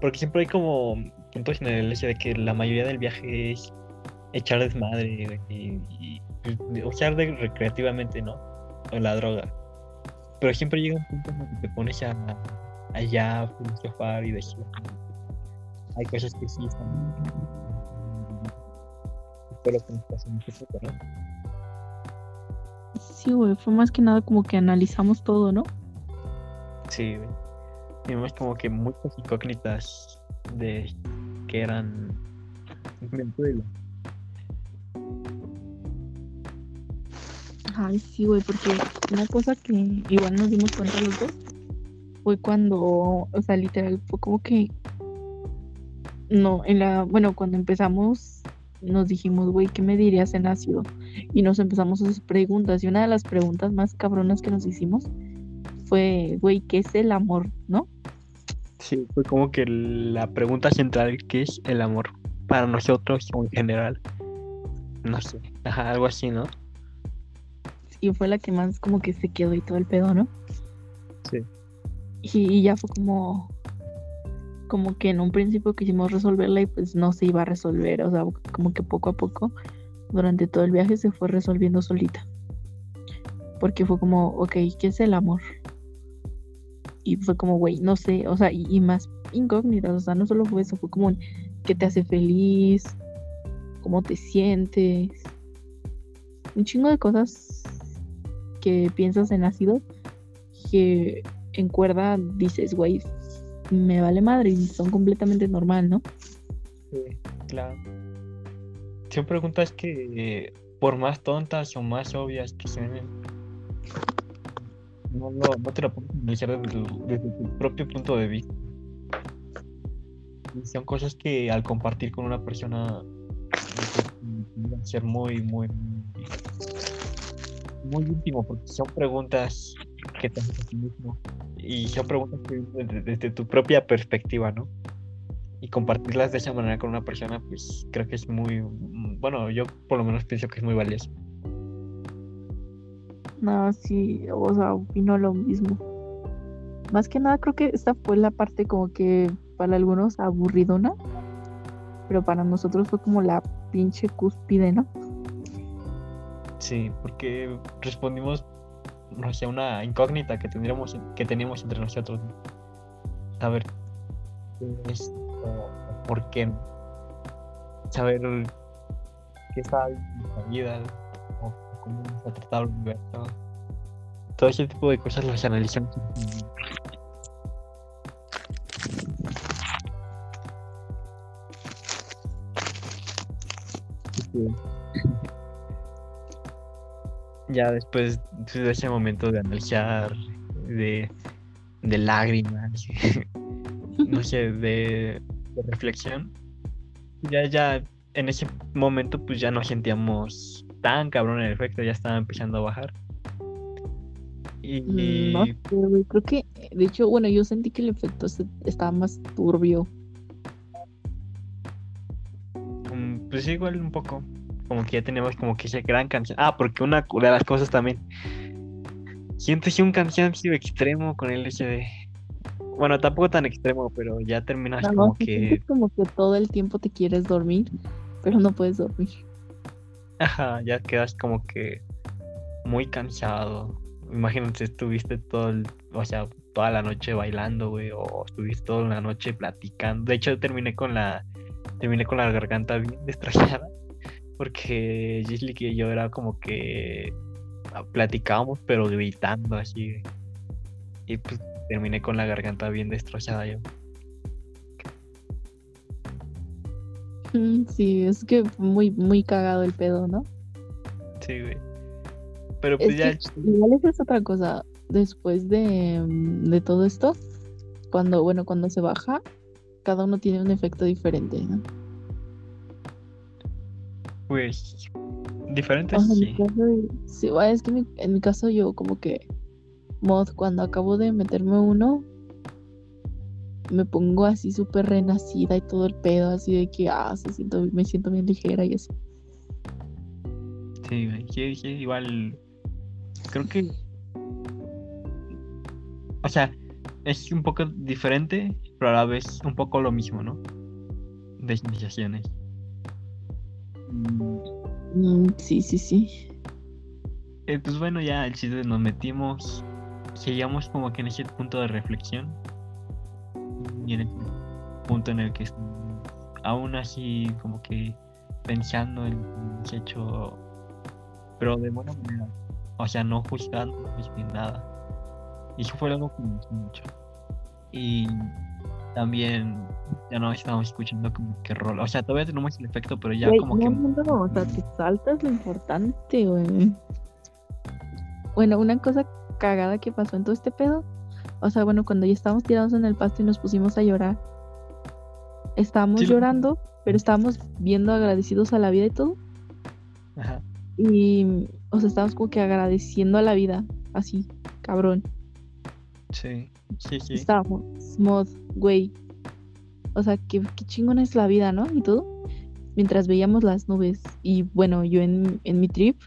Porque siempre hay como puntos en el hecho de que la mayoría del viaje es echar desmadre y, y, usar recreativamente, ¿no? O la droga. Pero siempre llega un punto en el que te pones a, allá a filosofar y decir, hay cosas que sí están. Fue lo que nos pasó en ¿no? Sí, güey, fue más que nada como que analizamos todo, ¿no? Sí, güey. Vimos como que muchas incógnitas de que eran Ay, sí, güey, porque una cosa que igual nos dimos cuenta los dos fue cuando, o sea, literal, fue como que, no, en la, bueno, cuando empezamos, nos dijimos, güey, ¿qué me dirías en ácido? Y nos empezamos a hacer preguntas, y una de las preguntas más cabronas que nos hicimos fue, güey, ¿qué es el amor? ¿No? Sí, fue como que la pregunta central, ¿qué es el amor? Para nosotros o en general. No sé, algo así, ¿no? y fue la que más como que se quedó y todo el pedo, ¿no? Sí. Y, ya fue como como que en un principio quisimos resolverla y pues no se iba a resolver, o sea, como que poco a poco durante todo el viaje se fue resolviendo solita. Porque fue como, ok, ¿qué es el amor? Y fue como, güey, no sé, o sea, y, más incógnitas, o sea, no solo fue eso, fue como, ¿qué te hace feliz? ¿Cómo te sientes? Un chingo de cosas que piensas en ácido que en cuerda dices, güey, me vale madre y son completamente normal, ¿no? Sí, claro. Son preguntas que por más tontas o más obvias que sean, no, no, no te lo puedes analizar desde, tu- propio punto de vista. Son cosas que al compartir con una persona van a ser muy, muy, muy íntimo, porque son preguntas que te haces a ti mismo y son preguntas que desde, desde tu propia perspectiva, ¿no? Y compartirlas de esa manera con una persona, pues creo que es muy, bueno, yo por lo menos pienso que es muy valioso. No, sí, o sea, opino lo mismo. Más que nada, creo que esta fue la parte como que para algunos aburridona, pero para nosotros fue como la pinche cúspide, ¿no? Sí, porque respondimos, no sé, una incógnita que tendríamos, que teníamos entre nosotros. ¿no? Saber qué es o por qué. Saber qué está en nuestra vida o cómo nos ha tratado el universo. Todo ese tipo de cosas las analizamos. Sí. Ya después de ese momento de analizar, de, de lágrimas, no sé, de, de reflexión, ya, ya en ese momento pues ya no sentíamos tan cabrón el efecto, ya estaba empezando a bajar. Y, Mm, No sé, güey, creo que, de hecho, bueno, yo sentí que el efecto estaba más turbio. mm, pues igual un poco, como que ya teníamos como que esa gran canción. Ah, porque una de las cosas también, siento que un cansancio extremo con el hecho de... Bueno, tampoco tan extremo, pero ya terminas No, como que... como que todo el tiempo te quieres dormir, pero no puedes dormir. Ajá, ya quedas como que muy cansado. Imagínate, estuviste todo el, o sea, toda la noche bailando, güey, o estuviste toda la noche platicando. De hecho, terminé con la, terminé con la garganta bien destrozada, porque Gisli y yo era como que platicábamos, pero gritando así. Y pues terminé con la garganta bien destrozada yo. Sí, es que muy, muy cagado el pedo, ¿no? Sí, güey. Pero pues Es ya, igual esa es otra cosa. Después de, mm, de todo esto, cuando, bueno, cuando se baja, cada uno tiene un efecto diferente, ¿no? pues, diferentes, O sea, en mi sí. sí, es que mi- en mi caso yo como que, mod, cuando acabo de meterme uno, me pongo así súper renacida y todo el pedo, así de que, ah, se siento, me siento bien ligera y eso. Sí, igual. Creo que. O sea, es un poco diferente, pero a la vez un poco lo mismo, ¿no? De sensaciones. Mm, sí, sí, sí. Eh, pues bueno, ya el chiste nos metimos. Seguíamos como que en ese punto de reflexión. Y en el punto en el que aún así como que pensando en hemos hecho. Pero de buena manera. O sea, no juzgando ni nada. Y eso fue algo que me gustó mucho. Y también ya no estábamos escuchando como que rol. O sea, todavía tenemos el efecto, pero ya Güey, como no, que. no, o sea, te saltas lo importante, güey. Bueno, una cosa cagada que pasó en todo este pedo, o sea, bueno, cuando ya estábamos tirados en el pasto y nos pusimos a llorar, estábamos Sí, lo- llorando, pero estábamos viendo agradecidos a la vida y todo, Ajá. y, o sea, estábamos como que agradeciendo a la vida, así, cabrón. Sí, sí, sí. Estábamos, mod, güey. O sea, qué, qué chingona es la vida, ¿no? Y todo. Mientras veíamos las nubes. Y bueno, yo en, en mi trip,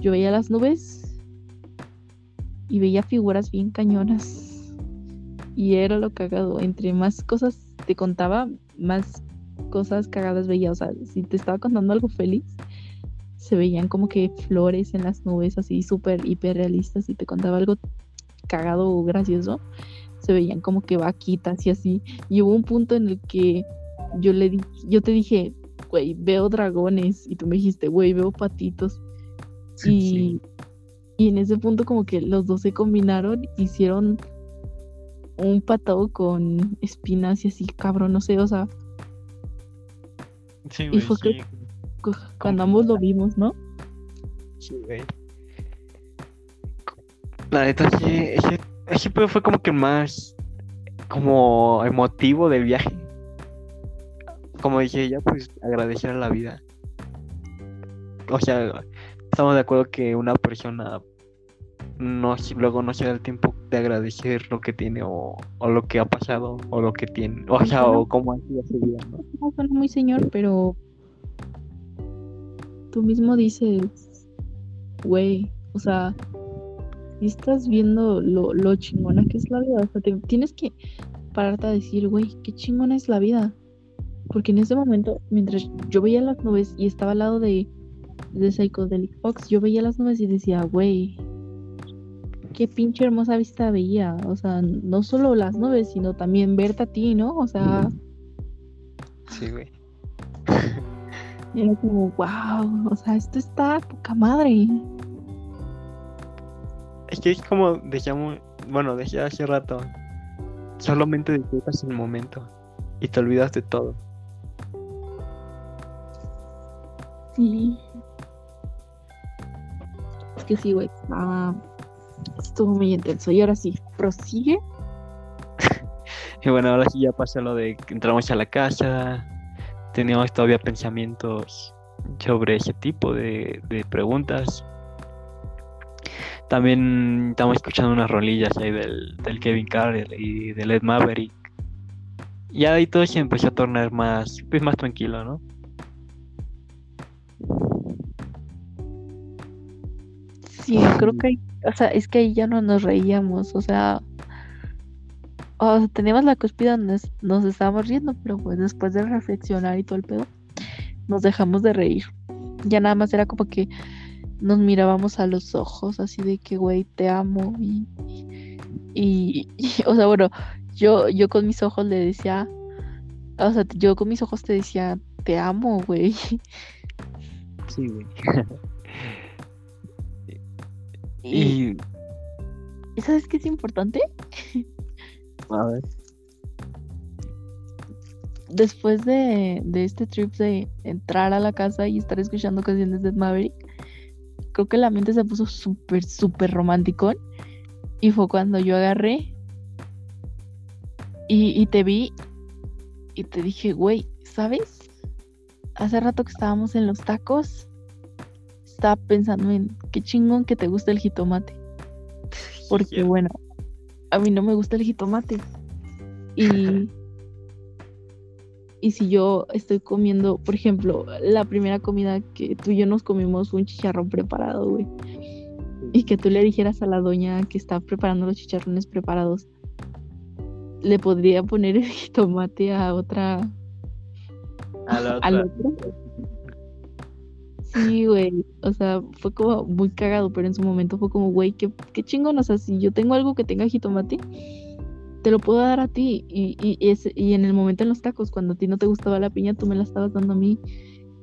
yo veía las nubes y veía figuras bien cañonas. Y era lo cagado. Entre más cosas te contaba, más cosas cagadas veía. O sea, si te estaba contando algo feliz, se veían como que flores en las nubes, así súper hiper realistas. Y te contaba algo cagado o gracioso, se veían como que vaquitas y así. Y hubo un punto en el que yo le di, yo te dije, güey, veo dragones. Y tú me dijiste, güey, veo patitos. Y, Sí. Y en ese punto como que los dos se combinaron, hicieron un patado con espinas y así, cabrón, no sé, o sea, Sí, y güey, fue que- sí. cuando ambos lo vimos, ¿no? Sí, güey. La neta, sí, ese, ese pedo fue como que más como emotivo del viaje. Como dije ya, pues agradecer a la vida. O sea, estamos de acuerdo que una persona no luego no se da el tiempo de agradecer lo que tiene o, o lo que ha pasado o lo que tiene, o sea, o cómo ha sido su vida, ¿no? Suena muy señor, pero tú mismo dices, güey, o sea, y estás viendo lo, lo chingona que es la vida. O sea, te, tienes que pararte a decir, güey, qué chingona es la vida. Porque en ese momento, mientras yo veía las nubes y estaba al lado de, de Psychedelic Fox, yo veía las nubes y decía, güey, qué pinche hermosa vista veía. O sea, no solo las nubes, sino también verte a ti, ¿no? O sea. Sí, güey. Y era como, wow, o sea, esto está poca madre. Es que es como decíamos, bueno, decía hace rato, solamente disfrutas el momento y te olvidas de todo. Sí. Es que sí, güey, estaba... estuvo muy intenso. Y ahora sí, prosigue. Y bueno, ahora sí ya pasa lo de que entramos a la casa, teníamos todavía pensamientos sobre ese tipo de, de preguntas. También estamos escuchando unas rolillas ahí del, Kevin Carter y del Ed Maverick. Y ahí todo se empezó a tornar más, pues más tranquilo, ¿no? Sí, creo que, o sea, es que ahí ya no nos reíamos, o sea, o sea, teníamos la cúspide donde nos, nos estábamos riendo, pero pues después de reflexionar y todo el pedo, nos dejamos de reír. Ya nada más era como que nos mirábamos a los ojos, así de que, güey, te amo. Y, y, y, o sea, bueno, yo, yo con mis ojos le decía, o sea, yo con mis ojos te decía, te amo, güey. Sí, güey. Y, Y, ¿y ¿sabes qué es importante? a ver, Después de, de este trip de entrar a la casa y estar escuchando canciones de Maverick, creo que el ambiente se puso súper, súper romántico. Y fue cuando yo agarré y, y te vi y te dije, güey, ¿sabes? Hace rato que estábamos en los tacos, estaba pensando en qué chingón que te gusta el jitomate. Porque bueno, a mí no me gusta el jitomate. Y, y si yo estoy comiendo, por ejemplo, la primera comida que tú y yo nos comimos fue un chicharrón preparado, güey. Y que tú le dijeras a la doña que está preparando los chicharrones preparados, le podría poner el jitomate a otra, a la al otra. otro. Sí, güey. O sea, fue como muy cagado, pero en su momento fue como, güey, qué, qué chingón. O sea, si yo tengo algo que tenga jitomate, te lo puedo dar a ti. Y, y, ese- y en el momento en los tacos, cuando a ti no te gustaba la piña, tú me la estabas dando a mí.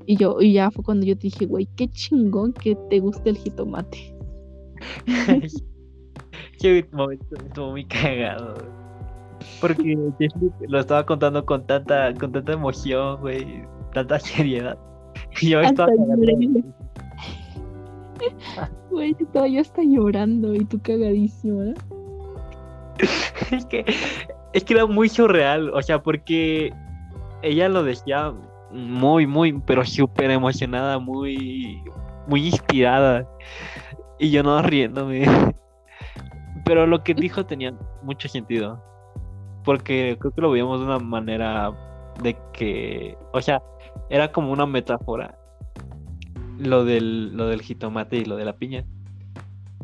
Y yo, y ya fue cuando yo te dije, güey, qué chingón que te guste el jitomate. Qué momento estuvo muy cagado. Porque lo estaba contando con tanta, con tanta emoción, güey, tanta seriedad. Y yo estaba. Güey, estaba yo hasta llorando y tú cagadísimo, ¿no? Es que, es que era muy surreal, o sea, porque ella lo decía muy, muy, pero súper emocionada, muy, muy inspirada. Y yo no riéndome. Pero lo que dijo tenía mucho sentido. Porque creo que lo veíamos de una manera de que, o sea, era como una metáfora. Lo del, lo del jitomate y lo de la piña.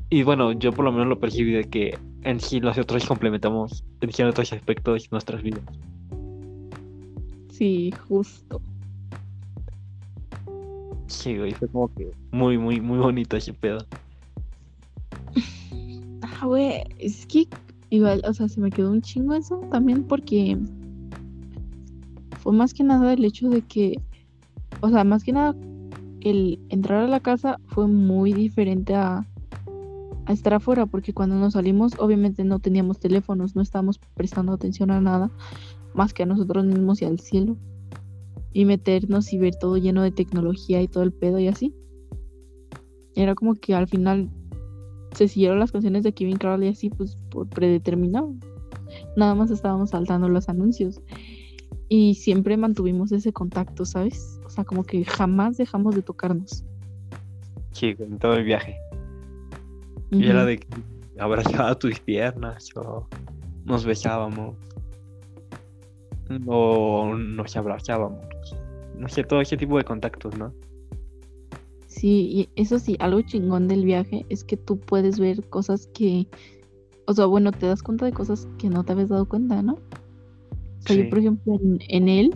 Y bueno, yo por lo menos lo percibí de que en sí nosotros complementamos en otros aspectos de nuestras vidas. Sí, justo. Sí, güey, fue como que muy, muy, muy bonito ese pedo. Ah, güey, es que igual, o sea, se me quedó un chingo eso también porque fue más que nada el hecho de que, o sea, más que nada el entrar a la casa fue muy diferente a, estar afuera porque cuando nos salimos obviamente no teníamos teléfonos, no estábamos prestando atención a nada más que a nosotros mismos y al cielo y meternos y ver todo lleno de tecnología y todo el pedo y así. era como que al final se siguieron las canciones de Kevin Carroll y así, pues por predeterminado. Nada más estábamos saltando los anuncios. Y siempre mantuvimos ese contacto, ¿sabes? O sea, como que jamás dejamos de tocarnos. Sí, en todo el viaje. Y era de que abrazaba tus piernas o nos besábamos o nos abrazábamos. No sé, todo ese tipo de contactos, ¿no? Sí, y eso sí, algo chingón del viaje es que tú puedes ver cosas que, o sea, bueno, te das cuenta de cosas que no te habías dado cuenta, ¿no? O sea, yo, por ejemplo, en, él,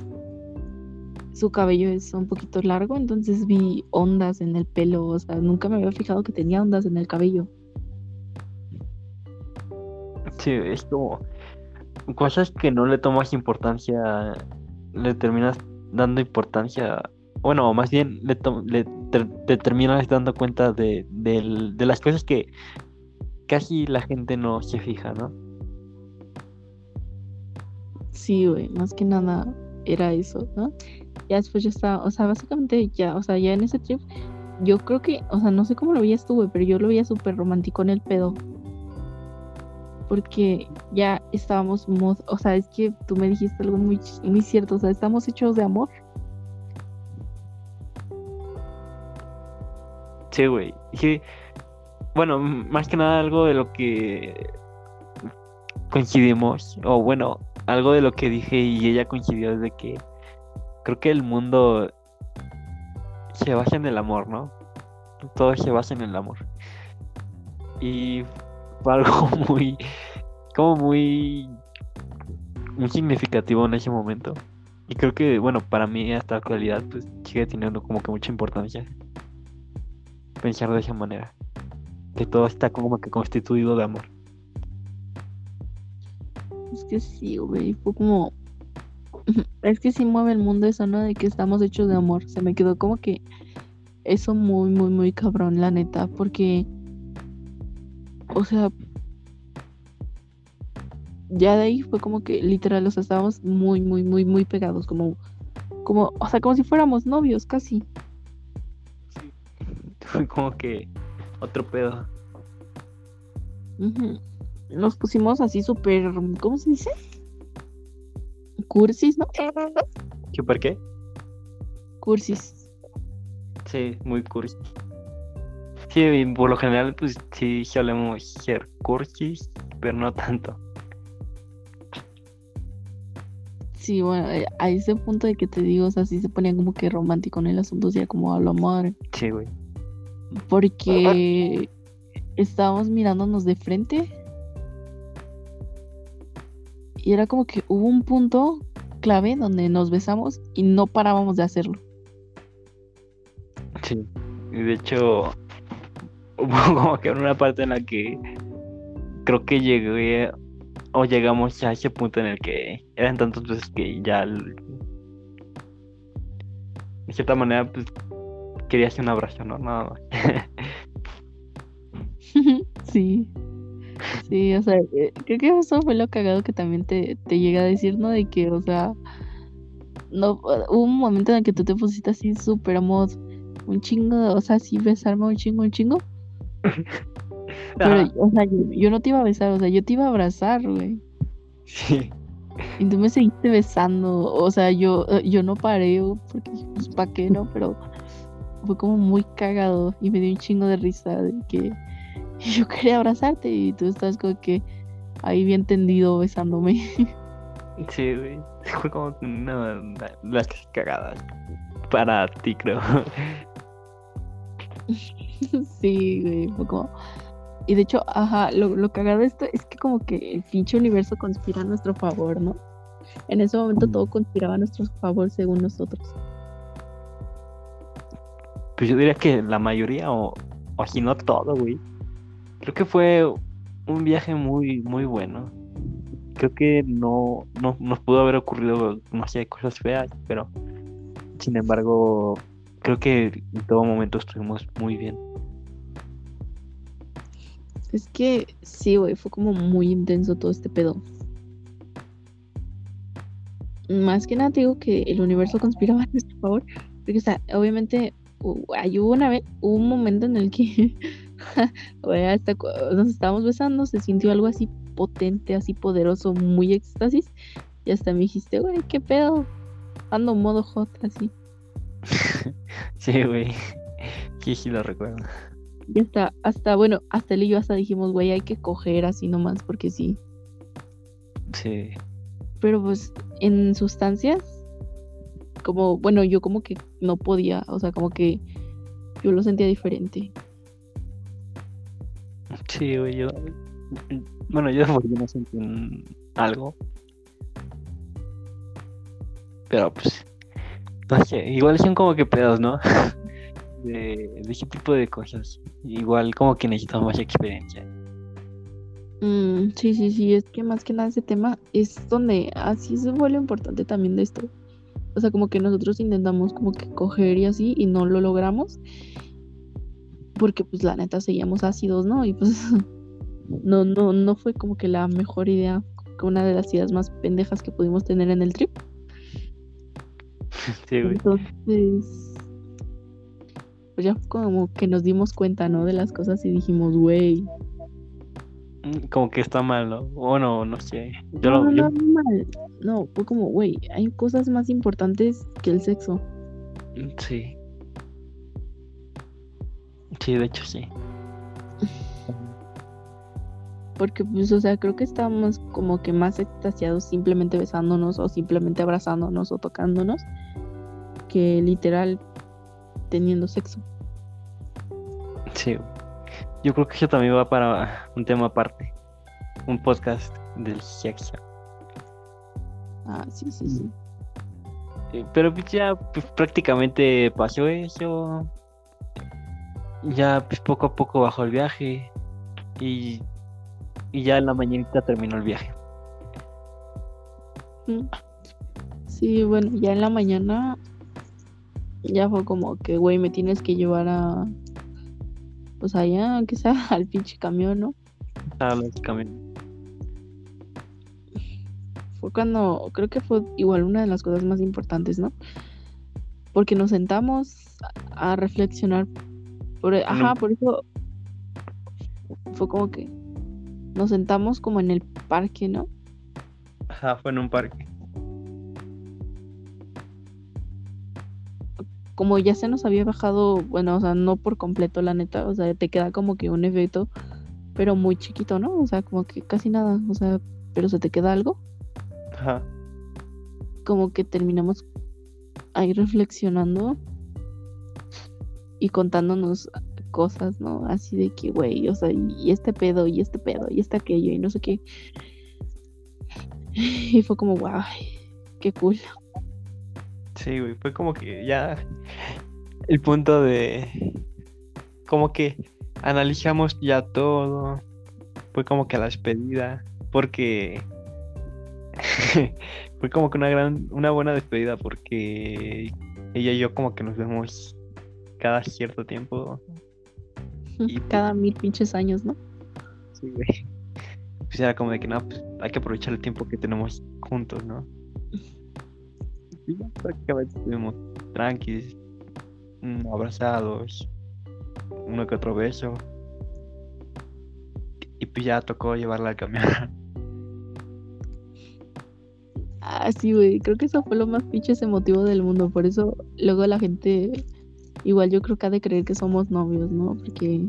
su cabello es un poquito largo, entonces vi ondas en el pelo, o sea, nunca me había fijado que tenía ondas en el cabello. Sí, es como cosas que no le tomas importancia, le terminas dando importancia, bueno, más bien le, te, terminas dando cuenta de, de las cosas que casi la gente no se fija, ¿no? Sí, güey, más que nada era eso, ¿no? Ya después ya estaba, o sea, básicamente ya, o sea, ya en ese trip, yo creo que, o sea, no sé cómo lo veías tú, güey, pero yo lo veía súper romántico en el pedo. Porque ya estábamos, o sea, es que tú me dijiste algo muy, muy cierto, o sea, estamos hechos de amor. Sí, güey. bueno, más que nada algo de lo que coincidimos, o bueno, algo de lo que dije y ella coincidió es de que creo que el mundo se basa en el amor, ¿no? Todo se basa en el amor. Y fue algo muy, como muy, muy significativo en ese momento. Y creo que, bueno, para mí hasta la actualidad, pues sigue teniendo como que mucha importancia pensar de esa manera. Que todo está como que constituido de amor. Es que sí, güey, fue como... Es que sí mueve el mundo eso, ¿no? De que estamos hechos de amor. Se me quedó como que eso muy, muy, muy cabrón, la neta. Porque, o sea, ya de ahí fue como que literal, o sea, estábamos muy, muy, muy, muy pegados. Como, como, o sea, como si fuéramos novios, casi. Sí. Fue como que otro pedo nos pusimos así súper, ¿cómo se dice? Cursis, ¿no? ¿Súper qué? Cursis. Sí, muy cursis. Sí, por lo general, pues sí solemos ser cursis, pero no tanto. Sí, bueno, eh, a ese punto de que te digo, o sea, sí se ponía como que romántico en el asunto, o sea, como a lo amor. Sí, güey. Porque estábamos mirándonos de frente y era como que hubo un punto clave donde nos besamos y no parábamos de hacerlo. Sí, y de hecho hubo como que una parte en la que creo que llegué o llegamos a ese punto en el que eran tantas veces que ya de cierta manera pues quería hacer un abrazo, ¿no? Nada más. sí. Sí, o sea, eh, creo que eso fue lo cagado que también te, te llega a decir, ¿no? De que, o sea, no, hubo un momento en el que tú te pusiste así súper mod, un chingo, o sea, sí besarme un chingo, un chingo. Pero, o sea, yo, no te iba a besar, o sea, yo te iba a abrazar, güey. Sí. Y tú me seguiste besando, o sea, yo, eh, yo no paré, porque, pues, ¿pa' qué no? Pero fue como muy cagado y me dio un chingo de risa de que y yo quería abrazarte y tú estás como que ahí bien tendido besándome. Sí, güey. Fue como una de las cagadas para ti, creo. Sí, güey. Fue como. Y de hecho, ajá, lo, lo cagado de esto es que como que el pinche universo conspira a nuestro favor, ¿no? En ese momento todo conspiraba a nuestro favor según nosotros. Pues yo diría que la mayoría, o, o si no todo, güey. Creo que fue un viaje muy, muy bueno. Creo que no, no nos pudo haber ocurrido demasiadas cosas feas, pero sin embargo, creo que en todo momento estuvimos muy bien. Es que sí, güey, fue como muy intenso todo este pedo. Más que nada digo que el universo conspiraba a nuestro favor, porque o obviamente hay una vez, hubo un momento en el que hasta nos estábamos besando, se sintió algo así potente, así poderoso, muy éxtasis. Y hasta me dijiste, güey, ¿qué pedo? Ando modo hot, así. sí, güey. Sí lo recuerdo. Y hasta, hasta, bueno, hasta él y yo hasta dijimos, güey, hay que coger así nomás, porque sí. Sí. Pero pues, en sustancias, como, bueno, yo como que no podía, o sea, como que yo lo sentía diferente. Sí, güey, yo. Bueno, yo no sentí algo. Pero pues. No sé, igual son como que pedos, ¿no? de, ese tipo de cosas. Igual como que necesitamos más experiencia. Mm, sí, sí, sí, es que más que nada ese tema es donde así se vuelve importante también de esto. O sea, como que nosotros intentamos como que coger y así y no lo logramos. Porque pues la neta seguíamos ácidos, ¿no? Y pues no, no, no fue como que la mejor idea, una de las ideas más pendejas que pudimos tener en el trip. Sí, güey. Entonces, pues ya como que nos dimos cuenta, ¿no? De las cosas y dijimos, güey. Mm, como que está mal, ¿no? O no, no sé. Yo no, no, no, mal. No, fue como, güey, hay cosas más importantes que el sexo. Mm, sí. Sí, de hecho sí. Porque, pues, o sea, creo que estábamos como que más extasiados simplemente besándonos o simplemente abrazándonos o tocándonos que literal teniendo sexo. Sí, yo creo que eso también va para un tema aparte, un podcast del sexo. Ah, sí, sí, sí. Eh, pero pues ya pues, prácticamente pasó eso. Ya pues poco a poco bajó el viaje y, y ya en la mañanita terminó el viaje. Mm. Sí, bueno, ya en la mañana ya fue como que, güey, me tienes que llevar a. Pues allá, aunque sea al pinche camión, ¿no? Al camión. Fue cuando. Creo que fue igual una de las cosas más importantes, ¿no? Porque nos sentamos a, reflexionar. Por, e, ajá, por eso. Fue como que. Nos sentamos como en el parque, ¿no? Ajá, fue en un parque. como ya se nos había bajado, bueno, o sea, no por completo la neta, o sea, te queda como que un efecto, pero muy chiquito, ¿no? O sea, como que casi nada, o sea, pero se te queda algo. Ajá. Como que terminamos ahí reflexionando y contándonos cosas, ¿no? Así de que, güey, o sea, y este pedo, y este pedo, y este aquello, y no sé qué. Y fue como, guay, qué cool. Sí, güey, fue como que ya el punto de como que analizamos ya todo. Fue como que a la despedida, porque fue como que una gran una buena despedida porque ella y yo como que nos vemos cada cierto tiempo. Y cada mil pinches años, ¿no? Sí, güey. Pues era como de que no, pues hay que aprovechar el tiempo que tenemos juntos, ¿no? prácticamente estuvimos tranquilos, mm, abrazados, uno que otro beso. Y pues ya tocó llevarla al camión. Ah, sí, güey. Creo que eso fue lo más pinches emotivo del mundo. Por eso luego la gente, igual yo creo que ha de creer que somos novios, ¿no? Porque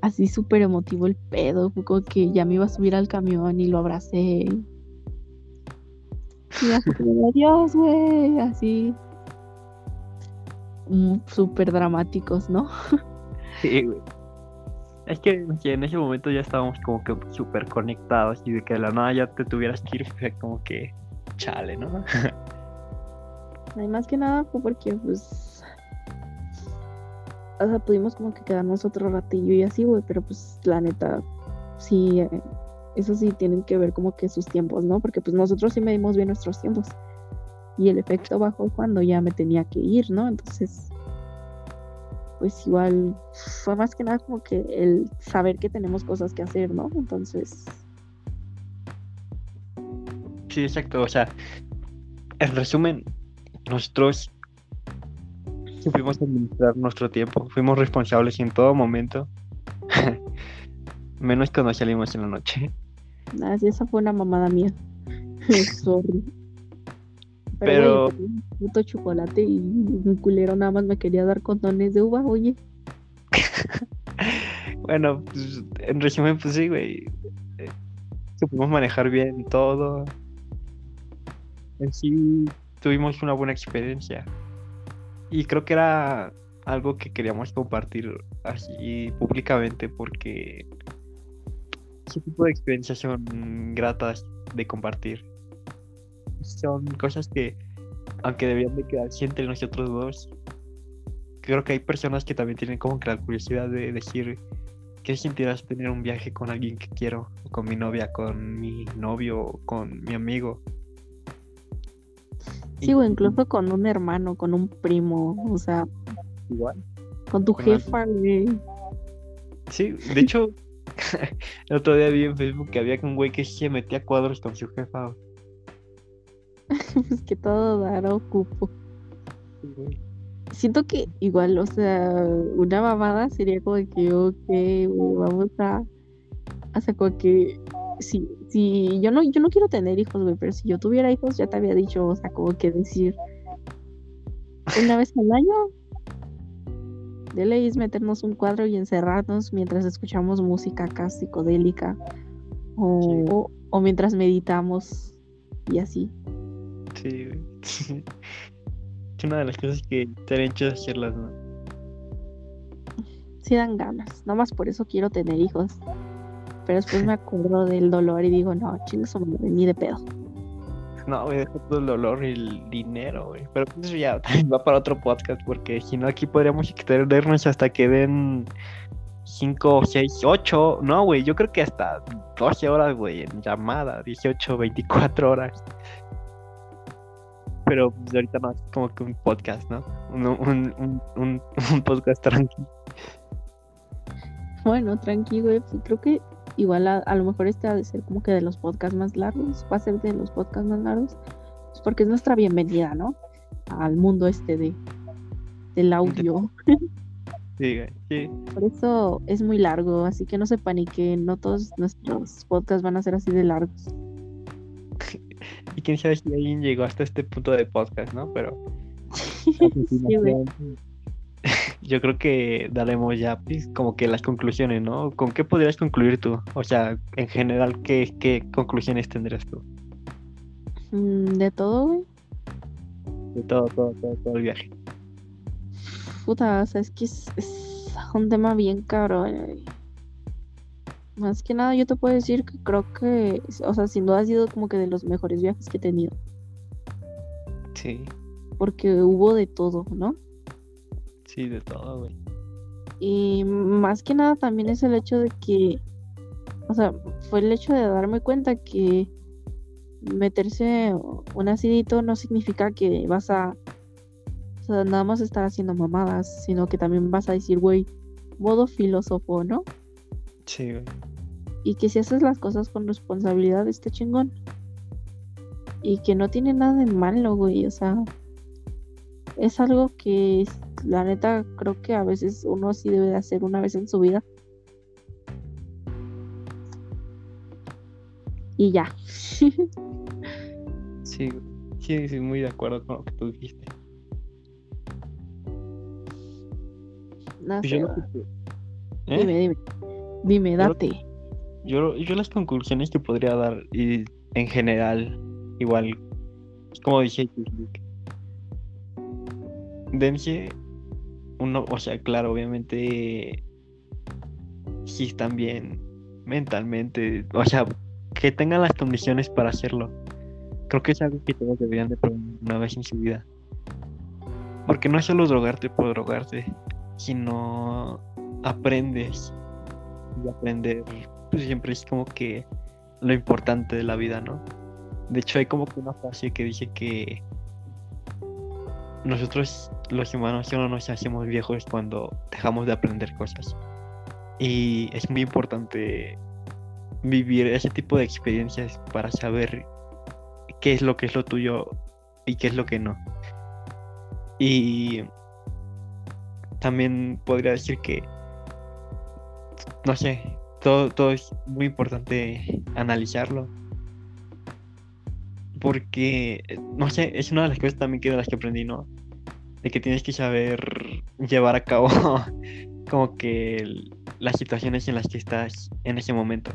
así súper emotivo el pedo. Como que ya me iba a subir al camión y lo abracé. Y así adiós, güey, así. Mm, súper dramáticos, ¿no? Sí, güey. Es que, en ese momento ya estábamos como que súper conectados y de que de la nada ya te tuvieras que ir, fue como que chale, ¿no? más que nada fue porque, pues. O sea, pudimos como que quedarnos otro ratillo y así, güey, pero pues la neta, sí, eh, eso sí tienen que ver como que sus tiempos, ¿no? Porque pues nosotros sí medimos bien nuestros tiempos. Y el efecto bajó cuando ya me tenía que ir, ¿no? Entonces, pues igual fue más que nada como que el saber que tenemos cosas que hacer, ¿no? Entonces... Sí, exacto. O sea, en resumen, nosotros supimos administrar nuestro tiempo, fuimos responsables en todo momento, menos cuando salimos en la noche. Nada, esa fue una mamada mía. Sorry. Pero, Pero... un puto chocolate y un culero nada más me quería dar condones de uva, oye. bueno, pues, en resumen, pues sí, güey. eh, supimos manejar bien todo. En sí, tuvimos una buena experiencia. Y creo que era algo que queríamos compartir así públicamente porque ese tipo de experiencias son gratas de compartir. Son cosas que, aunque debían de quedarse entre nosotros dos, creo que hay personas que también tienen como que la curiosidad de decir qué sentirás tener un viaje con alguien que quiero, con mi novia, con mi novio, con mi amigo. Sí, güey, incluso con un hermano, con un primo, o sea, Igual. con tu Con jefa, güey. Sí, de hecho, el otro día vi en Facebook que había un güey que se metía a cuadros con su jefa. Pues que todo dará ocupo. Siento que igual, o sea, una mamada sería como que, ok, güey, vamos a. O sea, como que. Si, si yo no, yo no quiero tener hijos, güey, pero si yo tuviera hijos, ya te había dicho, o sea, como que decir una vez al año, de ley es meternos un cuadro y encerrarnos mientras escuchamos música acá psicodélica o, o mientras meditamos y así. Sí, güey. Es una de las cosas que te han hecho hacerlas, ¿no? sí dan ganas. Nomás por eso quiero tener hijos. Pero después me acuerdo del dolor y digo, no, chingas ni de pedo. No, güey, deja todo el dolor y el dinero, güey. Pero pues eso ya va para otro podcast, porque si no, aquí podríamos extendernos hasta que den 5, 6, 8. No, güey, yo creo que hasta 12 horas, güey, en llamada, 18, 24 horas. Pero pues ahorita no, es como que un podcast, ¿no? Un, un, un, un, un podcast tranquilo. Bueno, tranqui, güey. pues creo que igual a, a lo mejor este ha de ser como que de los podcasts más largos. Va a ser de los podcasts más largos. Pues porque es nuestra bienvenida, ¿no? Al mundo este de del audio. Sí, sí. Por eso es muy largo, así que no se paniquen, no todos nuestros podcasts van a ser así de largos. Y quién sabe si alguien llegó hasta este punto de podcast, ¿no? Pero Sí, güey. yo creo que daremos ya pues, como que las conclusiones, ¿no? ¿Con qué podrías concluir tú? O sea, en general, ¿qué, qué conclusiones tendrías tú? Mm, De todo, güey. De todo, todo, todo, todo el viaje. Puta, o sea, es que es, es un tema bien cabrón. güey. Más que nada, yo te puedo decir que creo que, o sea, sin duda ha sido como que de los mejores viajes que he tenido. Sí, Porque hubo de todo, ¿no? Sí, de todo, güey. Y más que nada también es el hecho de que, o sea, fue el hecho de darme cuenta que meterse un acidito no significa que vas a, o sea, nada más estar haciendo mamadas, sino que también vas a decir, güey, modo filósofo, ¿no? Sí, güey. Y que si haces las cosas con responsabilidad está chingón. Y que no tiene nada de malo, güey, o sea, es algo que la neta creo que a veces uno sí debe de hacer una vez en su vida. Y ya. Sí, sí, sí, muy de acuerdo con lo que tú dijiste. No Pues sé, yo, ¿Eh? Dime, dime. Dime, date. yo, yo las conclusiones que podría dar, y en general, igual, como dije, dense uno, o sea, claro, obviamente, están bien mentalmente, o sea, que tengan las condiciones para hacerlo. Creo que es algo que todos deberían de probar una vez en su vida. Porque no es solo drogarte por drogarte, sino aprendes. Y aprender pues siempre es como que lo importante de la vida, ¿no? De hecho hay como que una frase que dice que nosotros los humanos solo nos hacemos viejos cuando dejamos de aprender cosas. Y es muy importante vivir ese tipo de experiencias para saber qué es lo que es lo tuyo y qué es lo que no. Y también podría decir que, no sé, todo, todo es muy importante analizarlo. Porque, no sé, es una de las cosas también que de las que aprendí, ¿no? De que tienes que saber llevar a cabo como que las situaciones en las que estás en ese momento.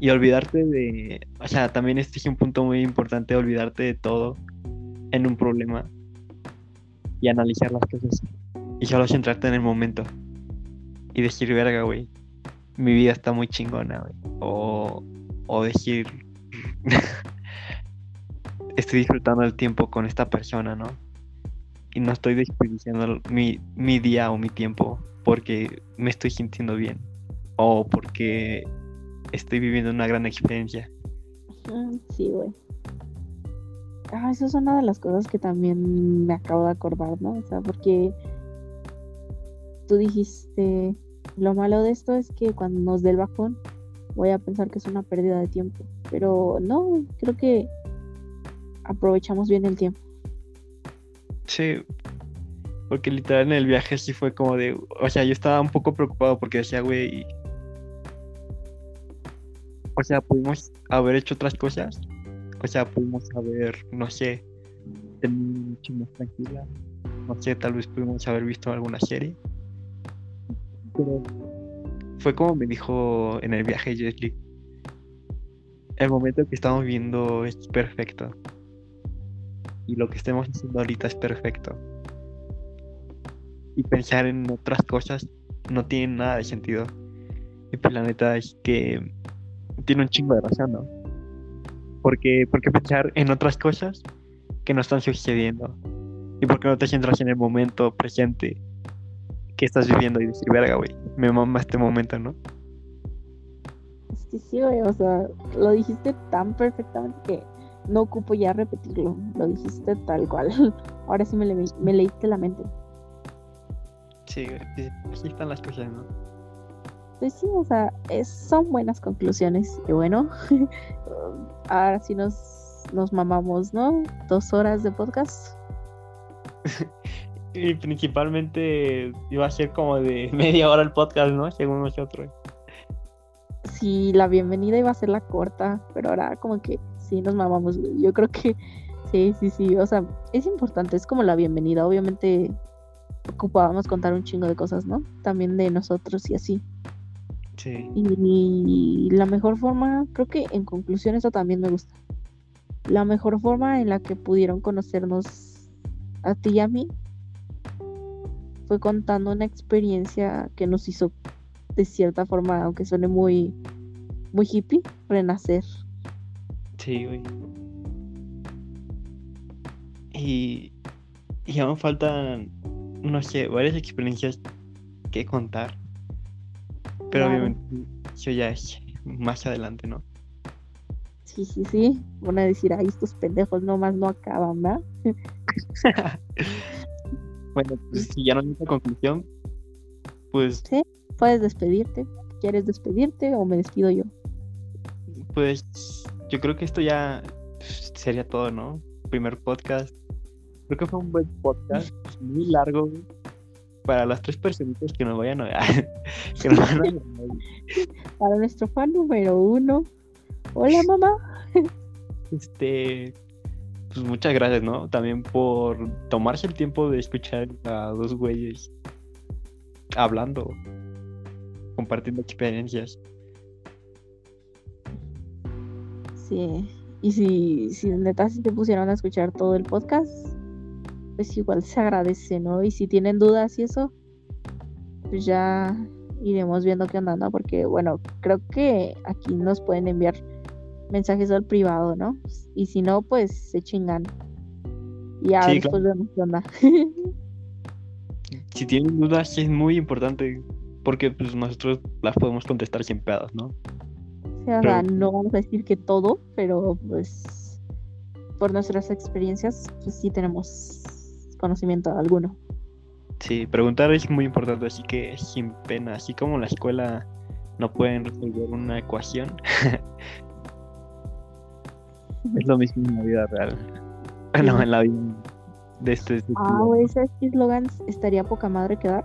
Y olvidarte de, o sea, también este es un punto muy importante, olvidarte de todo en un problema y analizar las cosas y solo centrarte en el momento y decir, verga, güey, mi vida está muy chingona, güey. O, o decir, estoy disfrutando el tiempo con esta persona, ¿no? Y no estoy desperdiciando mi, mi día o mi tiempo porque me estoy sintiendo bien o porque estoy viviendo una gran experiencia. Sí, güey. Ah, eso es una de las cosas que también me acabo de acordar, ¿no? O sea, porque tú dijiste, lo malo de esto es que cuando nos dé el bajón voy a pensar que es una pérdida de tiempo. Pero no, creo que aprovechamos bien el tiempo. Sí, porque literal en el viaje sí fue como de, o sea, yo estaba un poco preocupado porque decía, güey, o sea, pudimos haber hecho otras cosas, o sea, pudimos haber, no sé, tenido mucho más tranquila, no sé, tal vez pudimos haber visto alguna serie, pero fue como me dijo en el viaje Jet el momento que estamos viendo es perfecto y lo que estemos haciendo ahorita es perfecto y pensar en otras cosas no tiene nada de sentido. Y pues la neta es que tiene un chingo de razón, ¿no? Porque, porque pensar en otras cosas que no están sucediendo. Y porque no te centras en el momento presente que estás viviendo y decir, verga, güey, me mama este momento, ¿no? Es que sí, güey, o sea, lo dijiste tan perfectamente que no ocupo ya repetirlo. Lo dijiste tal cual. Ahora sí me, me leíste la mente. Sí, así están las cosas, ¿no? Pues sí, o sea, son buenas conclusiones. Y bueno, ahora sí nos, nos mamamos, ¿no? Dos horas de podcast. y principalmente iba a ser como de media hora el podcast, ¿no? Según nosotros. Sí, la bienvenida iba a ser la corta, pero ahora como que sí nos mamamos. Yo creo que sí, sí, sí. O sea, es importante, es como la bienvenida. Obviamente ocupábamos contar un chingo de cosas, ¿no? También de nosotros y así. Sí. Y, la mejor forma, creo que en conclusión eso también me gusta. La mejor forma en la que pudieron conocernos a ti y a mí fue contando una experiencia que nos hizo de cierta forma, aunque suene muy muy hippie, renacer. Sí, güey. Y, y aún faltan no sé, varias experiencias que contar. Pero obviamente eso ya es más adelante, ¿no? Sí, sí, sí. Van a decir, ay, estos pendejos nomás no acaban, ¿verdad? bueno, pues si ya no hay otra conclusión, pues... Sí, puedes despedirte. ¿Quieres despedirte o me despido yo? Pues yo creo que esto ya sería todo, ¿no? Primer podcast Creo que fue un buen podcast, muy largo, para las tres personitas que nos vayan a que nos van a Para nuestro fan número uno. Hola, mamá. Este, pues muchas gracias, ¿no? También por tomarse el tiempo de escuchar a dos güeyes hablando, compartiendo experiencias. Sí, y si, si neta si te pusieron a escuchar todo el podcast, pues igual se agradece, ¿no? Y si tienen dudas y eso, pues ya iremos viendo qué onda, ¿no? Porque, bueno, creo que aquí nos pueden enviar mensajes al privado, ¿no? Y si no, pues se chingan. Y ya después vemos qué onda. si tienen dudas, es muy importante, porque pues nosotros las podemos contestar sin pedos, ¿no? Sea, no vamos a decir que todo, pero pues por nuestras experiencias, pues sí tenemos conocimiento alguno. Sí, preguntar es muy importante, así que sin pena, así como en la escuela no pueden resolver una ecuación, es lo mismo en la vida real. No, en la vida de este. ah, güey, ¿sabes qué eslogan estaría poca madre quedar?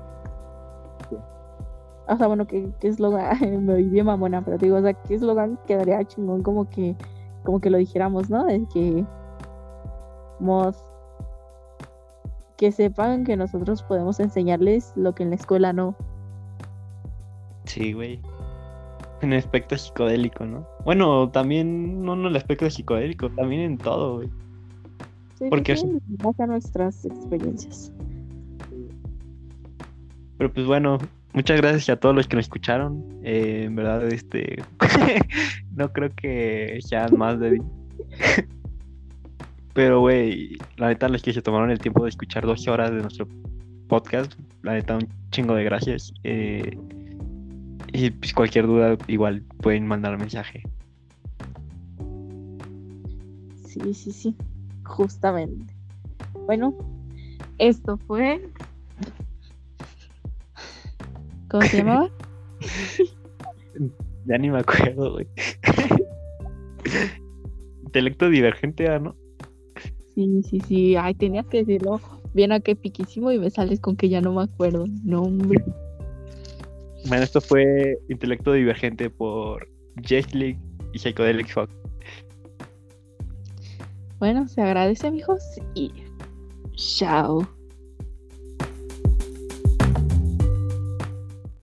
O sea, bueno, ¿qué eslogan? Me oí mamona, pero digo, o sea, ¿qué eslogan quedaría chingón como que, como que lo dijéramos, ¿no? De que. Mod. Que sepan que nosotros podemos enseñarles lo que en la escuela no. Sí, güey. En el aspecto psicodélico, ¿no? Bueno, también no en el aspecto psicodélico, también en todo, güey. Sí, Porque sí, a nuestras experiencias. Pero pues bueno, muchas gracias a todos los que nos escucharon. Eh, en verdad, este no creo que sean más de Pero güey, la neta los que se tomaron el tiempo de escuchar 12 horas de nuestro podcast, la neta un chingo de gracias. Eh, y pues cualquier duda igual pueden mandar mensaje. Sí, sí, sí, justamente. Bueno, esto fue ¿Cómo se llamaba? ya ni me acuerdo, güey. Intelecto divergente, ¿ah, ¿no? Sí, sí, sí. Ay, tenías que decirlo bien a qué piquísimo y me sales con que ya no me acuerdo. No, hombre. Bueno, esto fue Intelecto Divergente por Jake League y Psychedelic Fog. Bueno, se agradece, amigos, y chao.